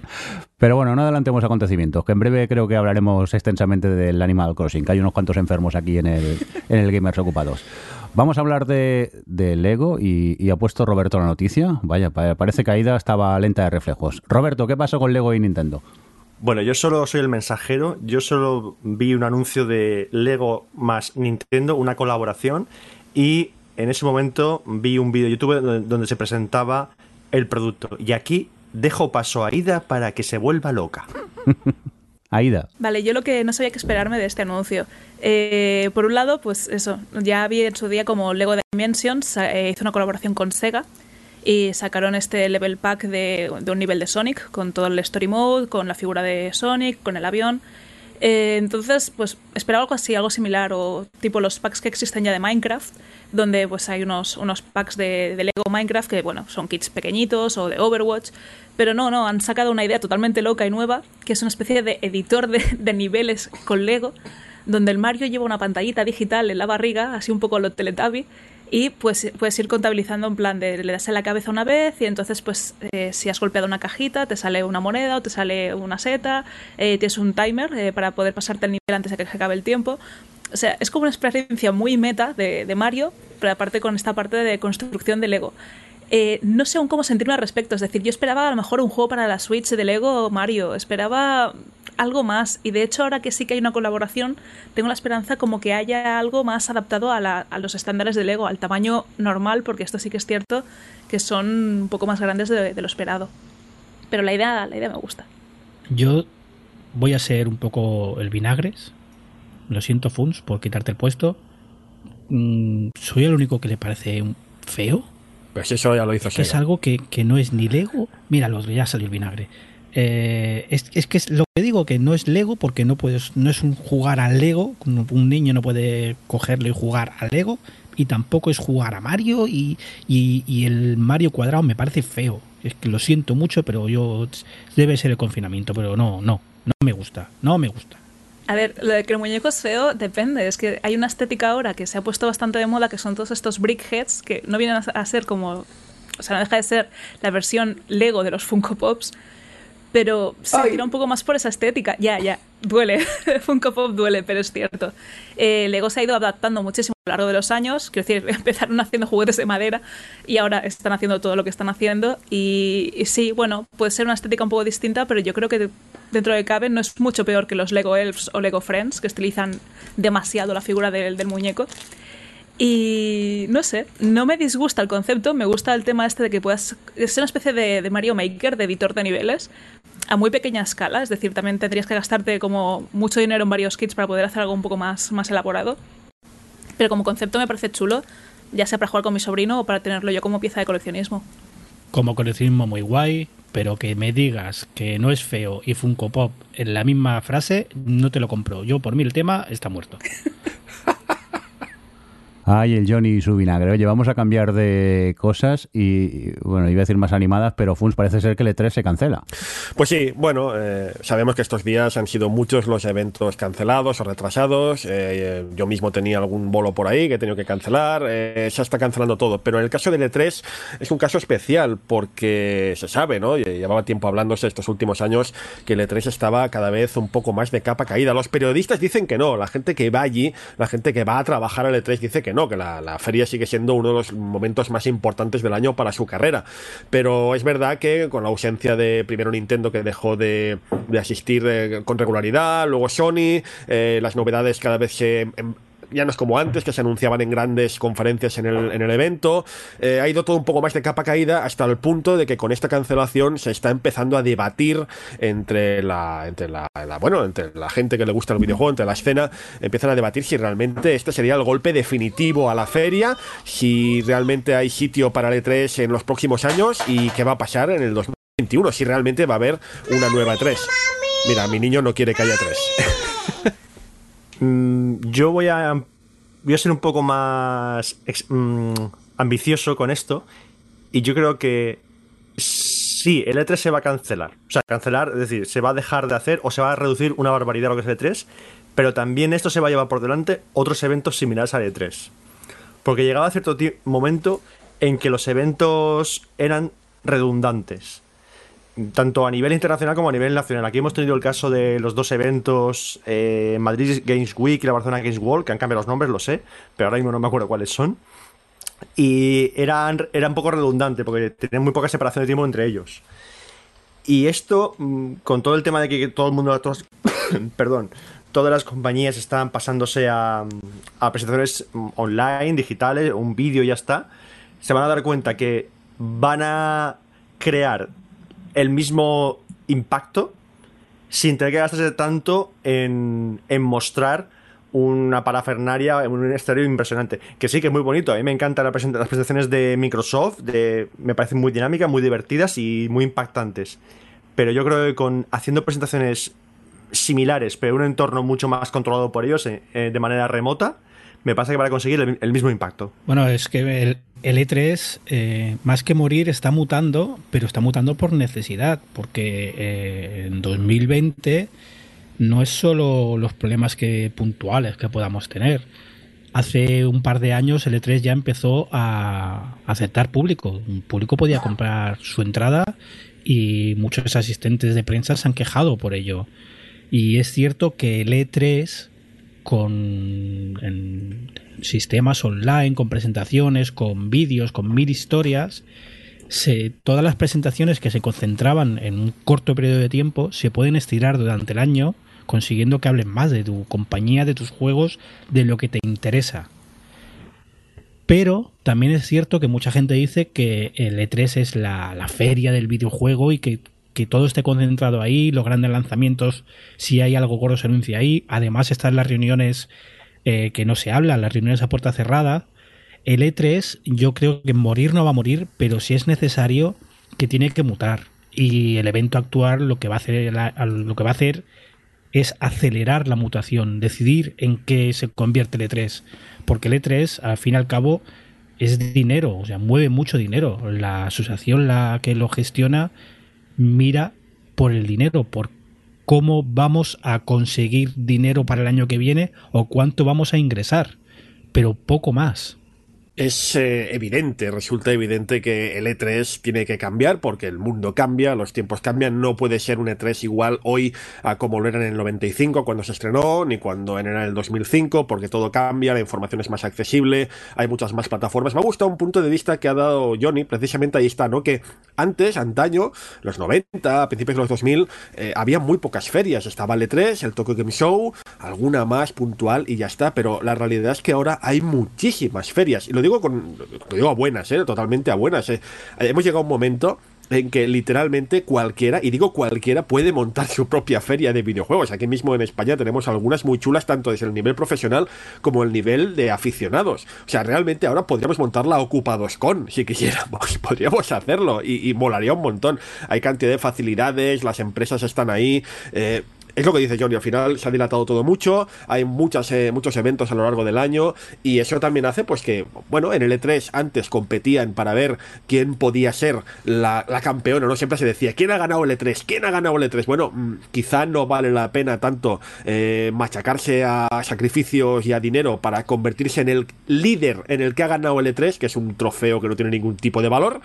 Pero bueno, no adelantemos acontecimientos, que en breve creo que hablaremos extensamente del Animal Crossing, que hay unos cuantos enfermos aquí en el, en el Gamers Ocupados. Vamos a hablar de, de Lego y, y, ha puesto Roberto la noticia. Vaya, parece que Aida estaba lenta de reflejos. Roberto, ¿qué pasó con Lego y Nintendo? Bueno, yo solo soy el mensajero, yo solo vi un anuncio de Lego más Nintendo, una colaboración, y en ese momento vi un vídeo de YouTube donde se presentaba el producto. Y aquí dejo paso a Aida para que se vuelva loca. Aida. Vale, yo lo que no sabía que esperarme de este anuncio. Eh, por un lado, pues eso, ya vi en su día como Lego Dimensions eh, hizo una colaboración con Sega y sacaron este level pack de, de, un nivel de Sonic con todo el story mode, con la figura de Sonic, con el avión. Eh, entonces, pues esperaba algo así, algo similar, o tipo los packs que existen ya de Minecraft, donde pues hay unos, unos packs de, Lego Minecraft que, bueno, son kits pequeñitos o de Overwatch, pero no, no, han sacado una idea totalmente loca y nueva, que es una especie de editor de, de niveles con Lego, donde el Mario lleva una pantallita digital en la barriga, así un poco lo Teletubby, y pues puedes ir contabilizando en plan de le das en la cabeza una vez y entonces pues eh, si has golpeado una cajita te sale una moneda o te sale una seta, eh, tienes un timer eh, para poder pasarte el nivel antes de que se acabe el tiempo. O sea, es como una experiencia muy meta de, de Mario, pero aparte con esta parte de construcción de Lego. Eh, no sé aún cómo sentirme al respecto. Es decir, yo esperaba a lo mejor un juego para la Switch de Lego Mario. Esperaba algo más. Y de hecho, ahora que sí que hay una colaboración, tengo la esperanza como que haya algo más adaptado a, la, los estándares de Lego, al tamaño normal, porque esto sí que es cierto que son un poco más grandes de, de lo esperado. Pero la idea, la idea me gusta. Yo voy a ser un poco el vinagres. Lo siento, Funs, por quitarte el puesto. Mm, ¿Soy el único que le parece feo? Pues eso ya lo hizo Es algo que, que, no es ni Lego. Míralo, ya salió el vinagre. Eh, es, es, que es lo que digo que no es Lego porque no puedes, no es un jugar al Lego. Un niño no puede cogerlo y jugar al Lego. Y tampoco es jugar a Mario. Y, y, y el Mario cuadrado me parece feo. Es que lo siento mucho, pero yo debe ser el confinamiento. Pero no, no, no me gusta. No me gusta. A ver, lo de que el muñeco es feo depende. Es que hay una estética ahora que se ha puesto bastante de moda, que son todos estos brickheads, que no vienen a ser como. O sea, no deja de ser la versión Lego de los Funko Pops, pero se Ay. tira un poco más por esa estética. Ya, ya, duele. Funko Pop duele, pero es cierto. Eh, Lego se ha ido adaptando muchísimo a lo largo de los años. Quiero decir, empezaron haciendo juguetes de madera y ahora están haciendo todo lo que están haciendo. Y, y sí, bueno, puede ser una estética un poco distinta, pero yo creo que dentro de cabe no es mucho peor que los Lego Elves o Lego Friends, que estilizan demasiado la figura del, del muñeco. Y no sé, no me disgusta el concepto, me gusta el tema este de que puedas ser una especie de, de, Mario Maker, de editor de niveles, a muy pequeña escala, es decir, también tendrías que gastarte como mucho dinero en varios kits para poder hacer algo un poco más, más elaborado. Pero como concepto me parece chulo, ya sea para jugar con mi sobrino o para tenerlo yo como pieza de coleccionismo. Como coleccionismo muy guay, pero que me digas que no es feo y Funko Pop en la misma frase, no te lo compro. Yo por mí el tema está muerto. Ay, el Johnny y su vinagre. Oye, vamos a cambiar de cosas y, bueno, iba a decir más animadas, pero Funs parece ser que el E3 se cancela. Pues sí, bueno, eh, sabemos que estos días han sido muchos los eventos cancelados o retrasados. Eh, yo mismo tenía algún bolo por ahí que he tenido que cancelar. Eh, se está cancelando todo. Pero en el caso del E3 es un caso especial porque se sabe, ¿no? Llevaba tiempo hablándose estos últimos años que el E3 estaba cada vez un poco más de capa caída. Los periodistas dicen que no. La gente que va allí, la gente que va a trabajar al E3 dice que no no, que la, feria sigue siendo uno de los momentos más importantes del año para su carrera. Pero es verdad que con la ausencia de primero Nintendo que dejó de, de asistir eh, con regularidad, luego Sony, eh, las novedades cada vez se em, ya no es como antes, que se anunciaban en grandes conferencias en el, en el evento. Eh, ha ido todo un poco más de capa caída hasta el punto de que con esta cancelación se está empezando a debatir entre la, entre la, bueno, entre la gente que le gusta el videojuego, entre la escena, empiezan a debatir si realmente este sería el golpe definitivo a la feria, si realmente hay sitio para el E3 en los próximos años y qué va a pasar en el 2000 2021, si realmente va a haber una nueva 3. Mira, mi niño no quiere que haya 3. Mm, yo voy a, voy a ser un poco más mm, ambicioso con esto y yo creo que sí, el E3 se va a cancelar. O sea, cancelar, es decir, se va a dejar de hacer o se va a reducir una barbaridad lo que es el E3, pero también esto se va a llevar por delante otros eventos similares al E3. Porque llegaba cierto momento en que los eventos eran redundantes tanto a nivel internacional como a nivel nacional. Aquí hemos tenido el caso de los dos eventos, eh, Madrid Games Week y la Barcelona Games World, que han cambiado los nombres, lo sé, pero ahora mismo no me acuerdo cuáles son. Y eran, era un poco redundante, porque tenían muy poca separación de tiempo entre ellos. Y esto, mm, con todo el tema de que todo el mundo, perdón, todas las compañías están pasándose a, a presentaciones mm, online, digitales, un vídeo y ya está, se van a dar cuenta que van a crear el mismo impacto sin tener que gastarse tanto en, en mostrar una parafernaria en un exterior impresionante. Que sí, que es muy bonito. A mí me encantan las presentaciones de Microsoft, de, me parecen muy dinámicas, muy divertidas y muy impactantes. Pero yo creo que con haciendo presentaciones similares, pero en un entorno mucho más controlado por ellos eh, eh, de manera remota, me pasa que van conseguir el, el mismo impacto. Bueno, es que el, el E3, eh, más que morir, está mutando, pero está mutando por necesidad, porque eh, en 2020 no es solo los problemas que puntuales que podamos tener. Hace un par de años el E3 ya empezó a aceptar público. Un público podía comprar su entrada y muchos asistentes de prensa se han quejado por ello. Y es cierto que el E3 con sistemas online, con presentaciones, con vídeos, con mil historias, todas las presentaciones que se concentraban en un corto periodo de tiempo se pueden estirar durante el año, consiguiendo que hablen más de tu compañía, de tus juegos, de lo que te interesa. Pero también es cierto que mucha gente dice que el E3 es la feria del videojuego y que, que todo esté concentrado ahí, los grandes lanzamientos, si hay algo gordo se anuncia ahí. Además están las reuniones eh, que no se hablan, las reuniones a puerta cerrada. El E3 yo creo que morir no va a morir, pero si es necesario que tiene que mutar. Y el evento actual lo que va a hacer, lo que va a hacer es acelerar la mutación, decidir en qué se convierte el E3. Porque el E3, al fin y al cabo, es dinero, o sea, mueve mucho dinero. La asociación la que lo gestiona mira por el dinero, por cómo vamos a conseguir dinero para el año que viene o cuánto vamos a ingresar, pero poco más. Es eh, evidente, resulta evidente que el E3 tiene que cambiar porque el mundo cambia, los tiempos cambian, no puede ser un E3 igual hoy a como lo era en el 95 cuando se estrenó, ni cuando era en el 2005, porque todo cambia, la información es más accesible, hay muchas más plataformas. Me ha gustado un punto de vista que ha dado Johnny, precisamente ahí está, ¿no? Que antes, antaño, los 90, a principios de los 2000, eh, había muy pocas ferias, estaba el E3, el Tokyo Game Show, alguna más puntual y ya está, pero la realidad es que ahora hay muchísimas ferias, y lo digo con lo digo a buenas, ¿eh? totalmente a buenas. ¿eh? Hemos llegado a un momento en que literalmente cualquiera, y digo cualquiera, puede montar su propia feria de videojuegos. Aquí mismo en España tenemos algunas muy chulas, tanto desde el nivel profesional como el nivel de aficionados. O sea, realmente ahora podríamos montar la Ocupados con, si quisiéramos, podríamos hacerlo, y, y molaría un montón. Hay cantidad de facilidades, las empresas están ahí. Eh, es lo que dice Johnny, al final se ha dilatado todo mucho, hay muchas, eh, muchos eventos a lo largo del año y eso también hace pues que, bueno, en el E3 antes competían para ver quién podía ser la, campeona, ¿no? Siempre se decía, ¿quién ha ganado el E3? ¿Quién ha ganado el E3? Bueno, mm, quizá no vale la pena tanto eh, machacarse a sacrificios y a dinero para convertirse en el líder en el que ha ganado el E3, que es un trofeo que no tiene ningún tipo de valor.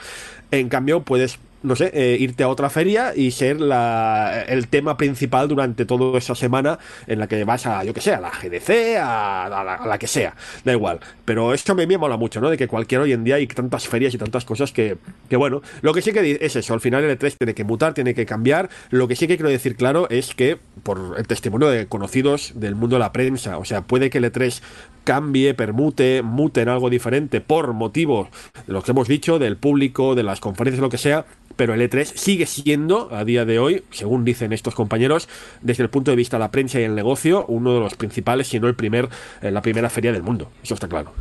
En cambio, puedes no sé, eh, irte a otra feria y ser la, el tema principal durante toda esa semana en la que vas a, yo que sé, a la GDC, a, a la, que sea, da igual. Pero esto me, me mola mucho, ¿no? De que cualquier hoy en día hay tantas ferias y tantas cosas que, que, bueno, lo que sí que es eso, al final el E3 tiene que mutar, tiene que cambiar. Lo que sí que quiero decir claro es que, por el testimonio de conocidos del mundo de la prensa, o sea, puede que el E3 cambie, permute, mute en algo diferente por motivo de lo que hemos dicho, del público, de las conferencias, lo que sea, pero el E3 sigue siendo, a día de hoy, según dicen estos compañeros, desde el punto de vista de la prensa y el negocio, uno de los principales, si no el primer, eh, la primera feria del mundo. Eso está claro.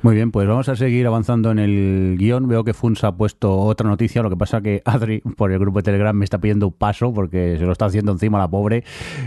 Muy bien, pues vamos a seguir avanzando en el guion. Veo que Funs ha puesto otra noticia, lo que pasa que Adri por el grupo de Telegram me está pidiendo un paso porque se lo está haciendo encima la pobre.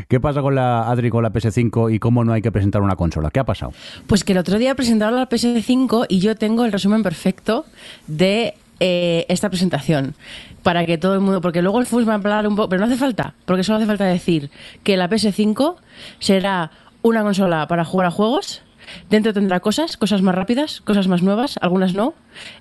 ¿Qué pasa con la Adri con la PS5 y cómo no hay que presentar una consola? ¿Qué ha pasado? Pues que el otro día presentaron la PS5 y yo tengo el resumen perfecto de eh, esta presentación para que todo el mundo, porque luego el Funs va a hablar un poco, pero no hace falta, porque solo hace falta decir que la PS5 será una consola para jugar a juegos Dentro tendrá cosas, cosas más rápidas, cosas más nuevas, algunas no.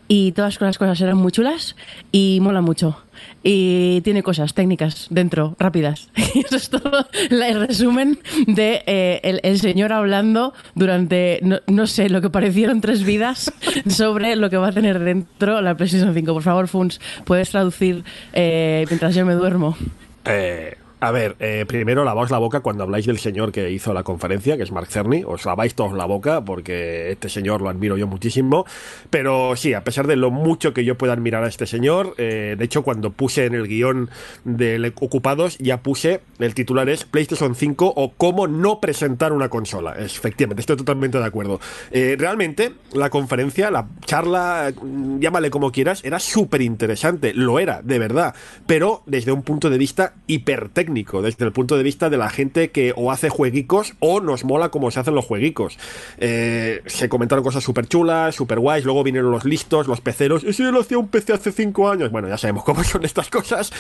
Y todas las cosas serán muy chulas y mola mucho. Y tiene cosas técnicas dentro, rápidas. Y eso es todo el resumen de eh, el, señor hablando durante, no, sé, lo que parecieron tres vidas sobre lo que va a tener dentro la PlayStation 5. Por favor, Funs, ¿puedes traducir eh, mientras yo me duermo? Eh, a ver, eh, primero lavaos la boca cuando habláis del señor que hizo la conferencia, que es Mark Cerny. Os laváis todos la boca porque este señor lo admiro yo muchísimo. Pero sí, a pesar de lo mucho que yo pueda admirar a este señor, eh, de hecho, cuando puse en el guion de Ocupados, ya puse el titular es PlayStation 5 o cómo no presentar una consola. Efectivamente, estoy totalmente de acuerdo. Eh, realmente, la conferencia, la charla, mm, llámale como quieras, era súper interesante. Lo era, de verdad. Pero desde un punto de vista hipertécnico desde el punto de vista de la gente que o hace jueguicos o nos mola cómo se hacen los jueguicos. Eh, se comentaron cosas súper chulas, súper guays, luego vinieron los listos, los peceros, y si lo hacía un PC hace cinco años, bueno, ya sabemos cómo son estas cosas,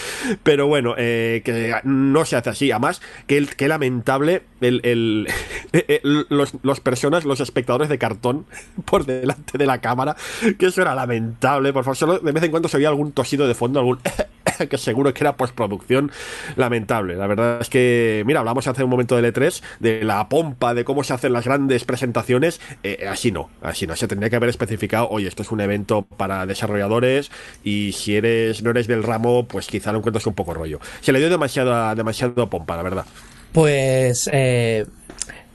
pero bueno, eh, que no se hace así, además, que, que lamentable el, los, los personas, los espectadores de cartón por delante de la cámara, que eso era lamentable, por favor, solo de vez en cuando se veía algún tosido de fondo, algún que seguro que era postproducción lamentable. La verdad es que, mira, hablamos hace un momento del E3, de la pompa, de cómo se hacen las grandes presentaciones. Eh, así no, así no. Se tendría que haber especificado, oye, esto es un evento para desarrolladores y si eres no eres del ramo, pues quizá lo encuentres un poco rollo. Se le dio demasiado, demasiado pompa, la verdad. Pues eh,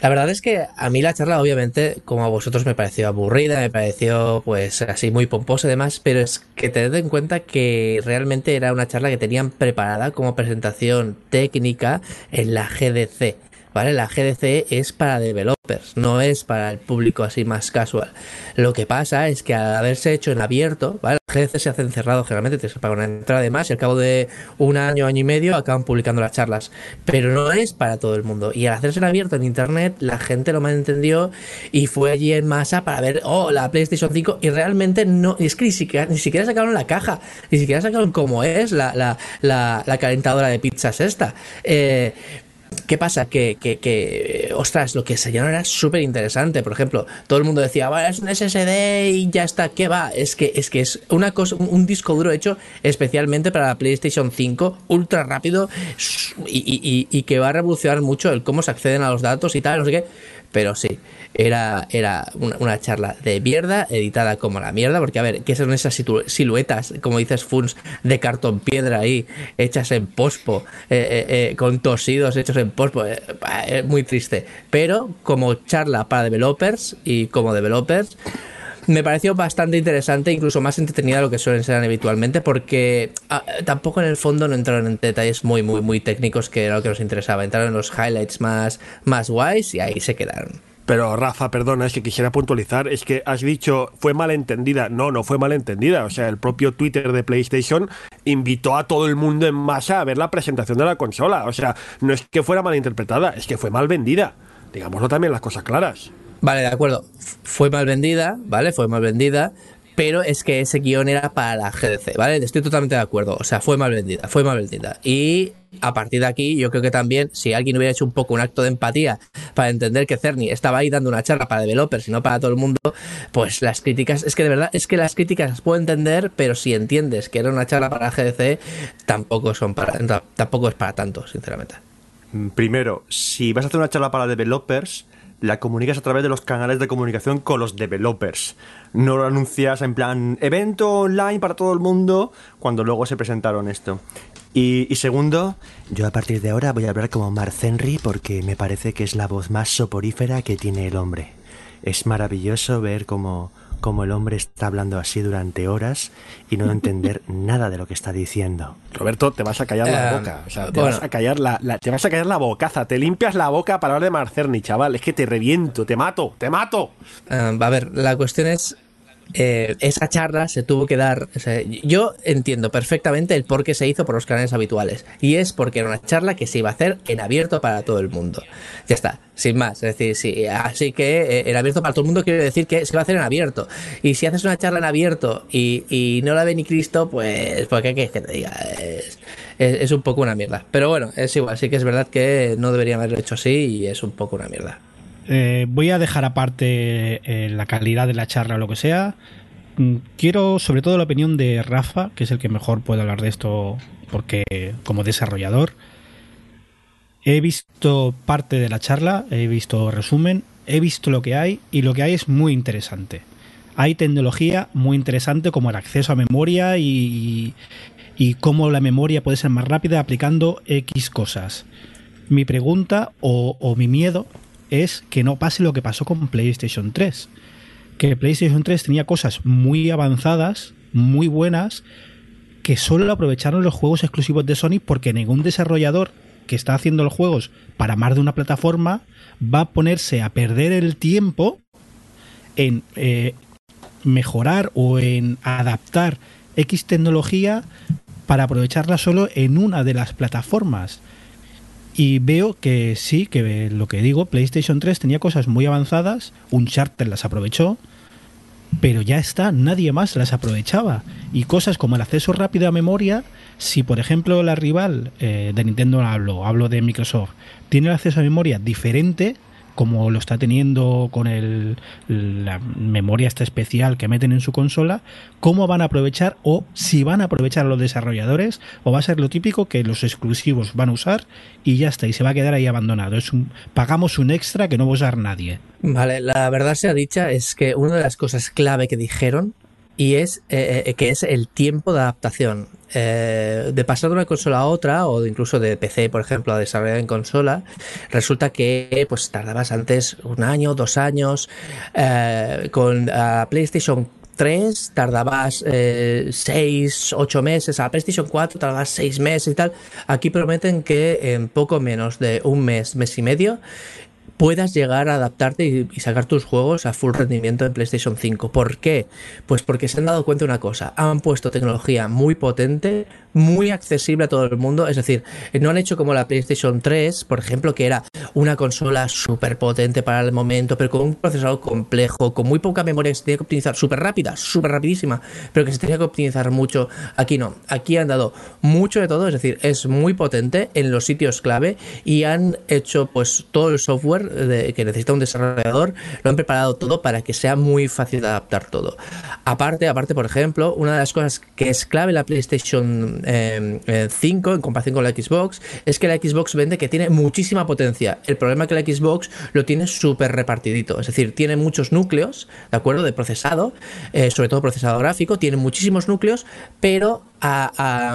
la verdad es que a mí la charla, obviamente, como a vosotros, me pareció aburrida, me pareció, pues, así muy pomposa y demás, pero es que tened en cuenta que realmente era una charla que tenían preparada como presentación técnica en la GDC. ¿Vale? La GDC es para developers, no es para el público así más casual. Lo que pasa es que al haberse hecho en abierto, ¿vale? La GDC se hace encerrado generalmente, tienes que pagar una entrada de más y al cabo de un año, año y medio acaban publicando las charlas. Pero no es para todo el mundo. Y al hacerse en abierto en internet, la gente lo malentendió y fue allí en masa para ver, oh, la PlayStation 5 y realmente no, es que ni siquiera, sacaron la caja, ni siquiera sacaron cómo es la, la, la, la calentadora de pizzas esta. Eh, ¿Qué pasa? Que, que, que, ostras, lo que enseñaron era súper interesante. Por ejemplo, todo el mundo decía, bueno, es un SSD y ya está, ¿qué va? Es que es, que es una cosa, un disco duro hecho especialmente para la PlayStation 5, ultra rápido y, y que va a revolucionar mucho el cómo se acceden a los datos y tal, no sé qué. Pero sí, era, era una, charla de mierda, editada como la mierda, porque a ver, ¿qué son esas siluetas, como dices, Funs, de cartón piedra ahí, hechas en pospo, eh, eh, eh, con tosidos hechos en pospo? es muy triste. Pero como charla para developers y como developers, me pareció bastante interesante, incluso más entretenida de lo que suelen ser habitualmente, porque ah, tampoco en el fondo no entraron en detalles muy, muy, muy técnicos que era lo que nos interesaba. Entraron en los highlights más, más guays y ahí se quedaron. Pero Rafa, perdona, es que quisiera puntualizar, es que has dicho fue malentendida. No, no fue malentendida. O sea, el propio Twitter de PlayStation invitó a todo el mundo en masa a ver la presentación de la consola. O sea, no es que fuera malinterpretada, es que fue mal vendida. Digámoslo también las cosas claras. Vale, de acuerdo. Fue mal vendida, ¿vale? Fue mal vendida, pero es que ese guion era para la GDC, ¿vale? Estoy totalmente de acuerdo. O sea, fue mal vendida, fue mal vendida. Y a partir de aquí, yo creo que también, si alguien hubiera hecho un poco un acto de empatía para entender que Cerny estaba ahí dando una charla para developers y no para todo el mundo, pues las críticas, es que de verdad, es que las críticas las puedo entender, pero si entiendes que era una charla para GDC, tampoco son para, tampoco es para tanto, sinceramente. Primero, si vas a hacer una charla para developers, la comunicas a través de los canales de comunicación con los developers. No lo anuncias en plan evento online para todo el mundo cuando luego se presentaron esto. Y, segundo, yo a partir de ahora voy a hablar como Mark Henry porque me parece que es la voz más soporífera que tiene el hombre. Es maravilloso ver cómo, cómo el hombre está hablando así durante horas y no entender nada de lo que está diciendo. Roberto, te vas a callar la Eh, boca. O sea, te bueno. vas a callar la, la- te vas a callar la bocaza. Te limpias la boca para hablar de Marcerni, chaval. Es que te reviento, te mato, te mato. Ah, a ver, la cuestión es. Eh, esa charla se tuvo que dar. yo entiendo perfectamente el por qué se hizo por los canales habituales. Y es porque era una charla que se iba a hacer en abierto para todo el mundo. Ya está, sin más. Es decir, sí, así que eh, en abierto para todo el mundo quiere decir que se va a hacer en abierto. Y si haces una charla en abierto y, y no la ve ni Cristo, pues. pues ¿qué quieres que te diga? Es, es, un poco una mierda. Pero bueno, es igual. Sí que es verdad que no deberían haberlo hecho así y es un poco una mierda. Eh, voy a dejar aparte eh, la calidad de la charla o lo que sea. Mm, Quiero sobre todo la opinión de Rafa, que es el que mejor puede hablar de esto porque como desarrollador. He visto parte de la charla, he visto resumen, he visto lo que hay y lo que hay es muy interesante. Hay tecnología muy interesante como el acceso a memoria y, y cómo la memoria puede ser más rápida aplicando X cosas. Mi pregunta o, o mi miedo es que no pase lo que pasó con PlayStation 3. Que PlayStation 3 tenía cosas muy avanzadas, muy buenas, que solo aprovecharon los juegos exclusivos de Sony porque ningún desarrollador que está haciendo los juegos para más de una plataforma va a ponerse a perder el tiempo en eh, mejorar o en adaptar X tecnología para aprovecharla solo en una de las plataformas. Y veo que sí, que lo que digo, PlayStation 3 tenía cosas muy avanzadas, Uncharted las aprovechó, pero ya está, nadie más las aprovechaba. Y cosas como el acceso rápido a memoria, si por ejemplo la rival eh, de Nintendo hablo, hablo de Microsoft, tiene el acceso a memoria diferente, como lo está teniendo con el, la memoria esta especial que meten en su consola, cómo van a aprovechar o si van a aprovechar a los desarrolladores o va a ser lo típico que los exclusivos van a usar y ya está, y se va a quedar ahí abandonado. Es un, pagamos un extra que no va a usar nadie. Vale, la verdad sea dicha es que una de las cosas clave que dijeron y es eh, eh, que es el tiempo de adaptación. Eh, de pasar de una consola a otra, o incluso de PC, por ejemplo, a desarrollar en consola, resulta que pues tardabas antes un año, dos años. eh, con PlayStation 3 tardabas 6, 8 meses, a PlayStation 4 tardabas 6 meses y tal. Aquí prometen que en poco menos de un mes, mes y medio, puedas llegar a adaptarte y, sacar tus juegos a full rendimiento en PlayStation 5. ¿Por qué? Pues porque se han dado cuenta de una cosa, han puesto tecnología muy potente, muy accesible a todo el mundo, es decir, no han hecho como la PlayStation 3, por ejemplo, que era una consola súper potente para el momento, pero con un procesador complejo, con muy poca memoria que se tenía que optimizar, súper rápida, súper rapidísima, pero que se tenía que optimizar mucho. Aquí no, aquí han dado mucho de todo, es decir, es muy potente en los sitios clave y han hecho pues todo el software que necesita un desarrollador, lo han preparado todo para que sea muy fácil de adaptar todo. Aparte, aparte, por ejemplo, una de las cosas que es clave la PlayStation eh, eh, 5 en comparación con la Xbox es que la Xbox vende que tiene muchísima potencia. El problema es que la Xbox lo tiene súper repartidito, es decir, tiene muchos núcleos, ¿de acuerdo? De procesado, eh, sobre todo procesado gráfico, tiene muchísimos núcleos, pero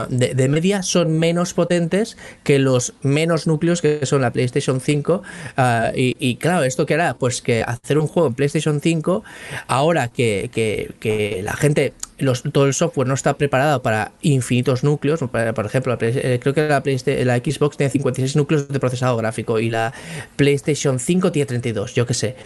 de, de media son menos potentes que los menos núcleos que son la PlayStation 5. ah, y, claro, ¿esto qué hará? Pues que hacer un juego en PlayStation 5, ahora que, que- que la gente, los- todo el software no está preparado para infinitos núcleos, por ejemplo, eh, creo que la, la Xbox tiene 56 núcleos de procesado gráfico y la PlayStation 5 tiene 32, yo qué sé.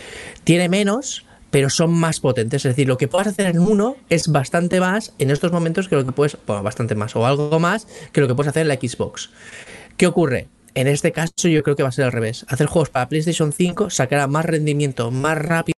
Tiene menos pero son más potentes. Es decir, lo que puedas hacer en uno es bastante más en estos momentos que lo que puedes, bueno, bastante más o algo más que lo que puedes hacer en la Xbox. ¿Qué ocurre? En este caso yo creo que va a ser al revés. Hacer juegos para PlayStation 5 sacará más rendimiento más rápido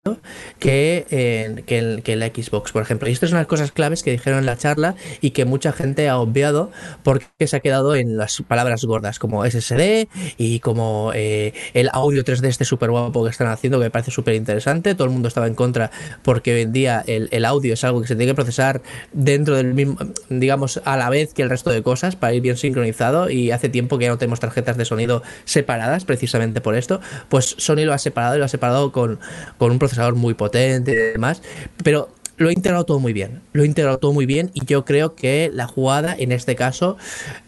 que en, que en la Xbox, por ejemplo. Y estas son las cosas claves que dijeron en la charla y que mucha gente ha obviado porque se ha quedado en las palabras gordas como SSD y como eh, el audio 3D este súper guapo que están haciendo que me parece súper interesante. Todo el mundo estaba en contra porque hoy día el, el audio es algo que se tiene que procesar dentro del mismo, digamos, a la vez que el resto de cosas para ir bien sincronizado y hace tiempo que no tenemos tarjetas de sonido separadas precisamente por esto. Pues Sony lo ha separado y lo ha separado con, con un procesador muy potente y demás. Pero lo ha integrado todo muy bien. Lo ha integrado todo muy bien y yo creo que la jugada en este caso,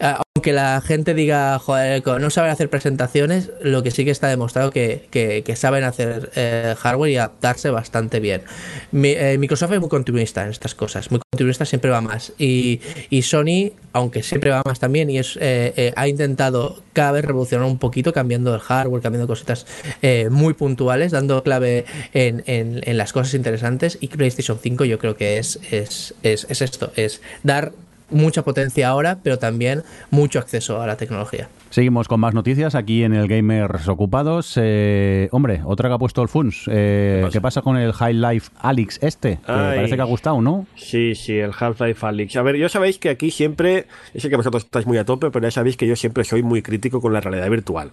eh, aunque la gente diga, joder, no saben hacer presentaciones, lo que sí que está demostrado que, que, saben hacer eh, hardware y adaptarse bastante bien. Eh, Microsoft es muy continuista en estas cosas, muy continuista siempre va más. Y, Sony, aunque siempre va más también, y eh, ha intentado cada vez revolucionar un poquito, cambiando el hardware, cambiando cositas muy puntuales, dando clave en, las cosas interesantes. Y PlayStation 5 yo creo que es esto, es dar mucha potencia ahora, pero también mucho acceso a la tecnología. Seguimos con más noticias aquí en el Gamers Ocupados. Eh, hombre, otra que ha puesto el Funs. Eh, ¿Qué, pasa? con el High Life Alyx este? parece que ha gustado, ¿no? Sí, sí, el Half-Life Alyx. A ver, yo sabéis que aquí siempre, yo sé que vosotros estáis muy a tope, pero ya sabéis que yo siempre soy muy crítico con la realidad virtual.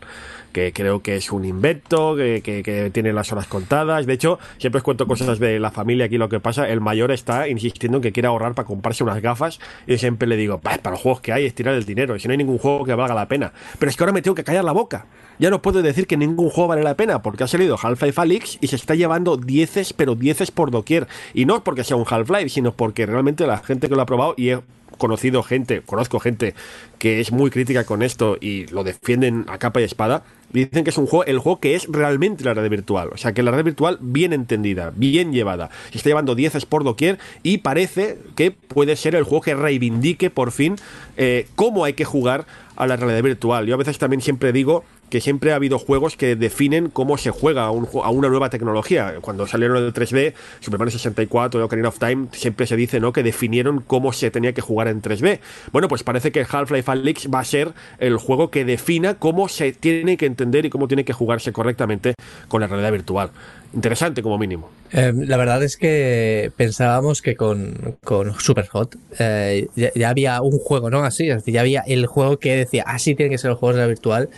Que creo que es un invento, que, que, tiene las horas contadas. De hecho, siempre os cuento cosas de la familia aquí. Lo que pasa, el mayor está insistiendo en que quiere ahorrar para comprarse unas gafas. Y siempre le digo, para los juegos que hay es tirar el dinero. Y si no hay ningún juego que valga la pena. Pero es que ahora me tengo que callar la boca. Ya no puedo decir que ningún juego vale la pena, porque ha salido Half-Life Alyx y se está llevando dieces, pero dieces por doquier. Y no porque sea un Half-Life, sino porque realmente la gente que lo ha probado, y he conocido gente, conozco gente que es muy crítica con esto y lo defienden a capa y espada, dicen que es un juego, el juego que es realmente la red virtual. O sea, que la red virtual bien entendida, bien llevada. Se está llevando dieces por doquier y parece que puede ser el juego que reivindique por fin eh, cómo hay que jugar a la realidad virtual. Yo a veces también siempre digo que siempre ha habido juegos que definen cómo se juega a, una nueva tecnología. Cuando salieron el 3D, Super Mario 64 y Ocarina of Time, siempre se dice ¿no? que definieron cómo se tenía que jugar en 3D. Bueno, pues parece que Half-Life Alyx va a ser el juego que defina cómo se tiene que entender y cómo tiene que jugarse correctamente con la realidad virtual. Interesante como mínimo. Eh, la verdad es que pensábamos que con, con Superhot eh, ya, había un juego, ¿no? Así, ya había el juego que decía, así tiene que ser el juego de la virtual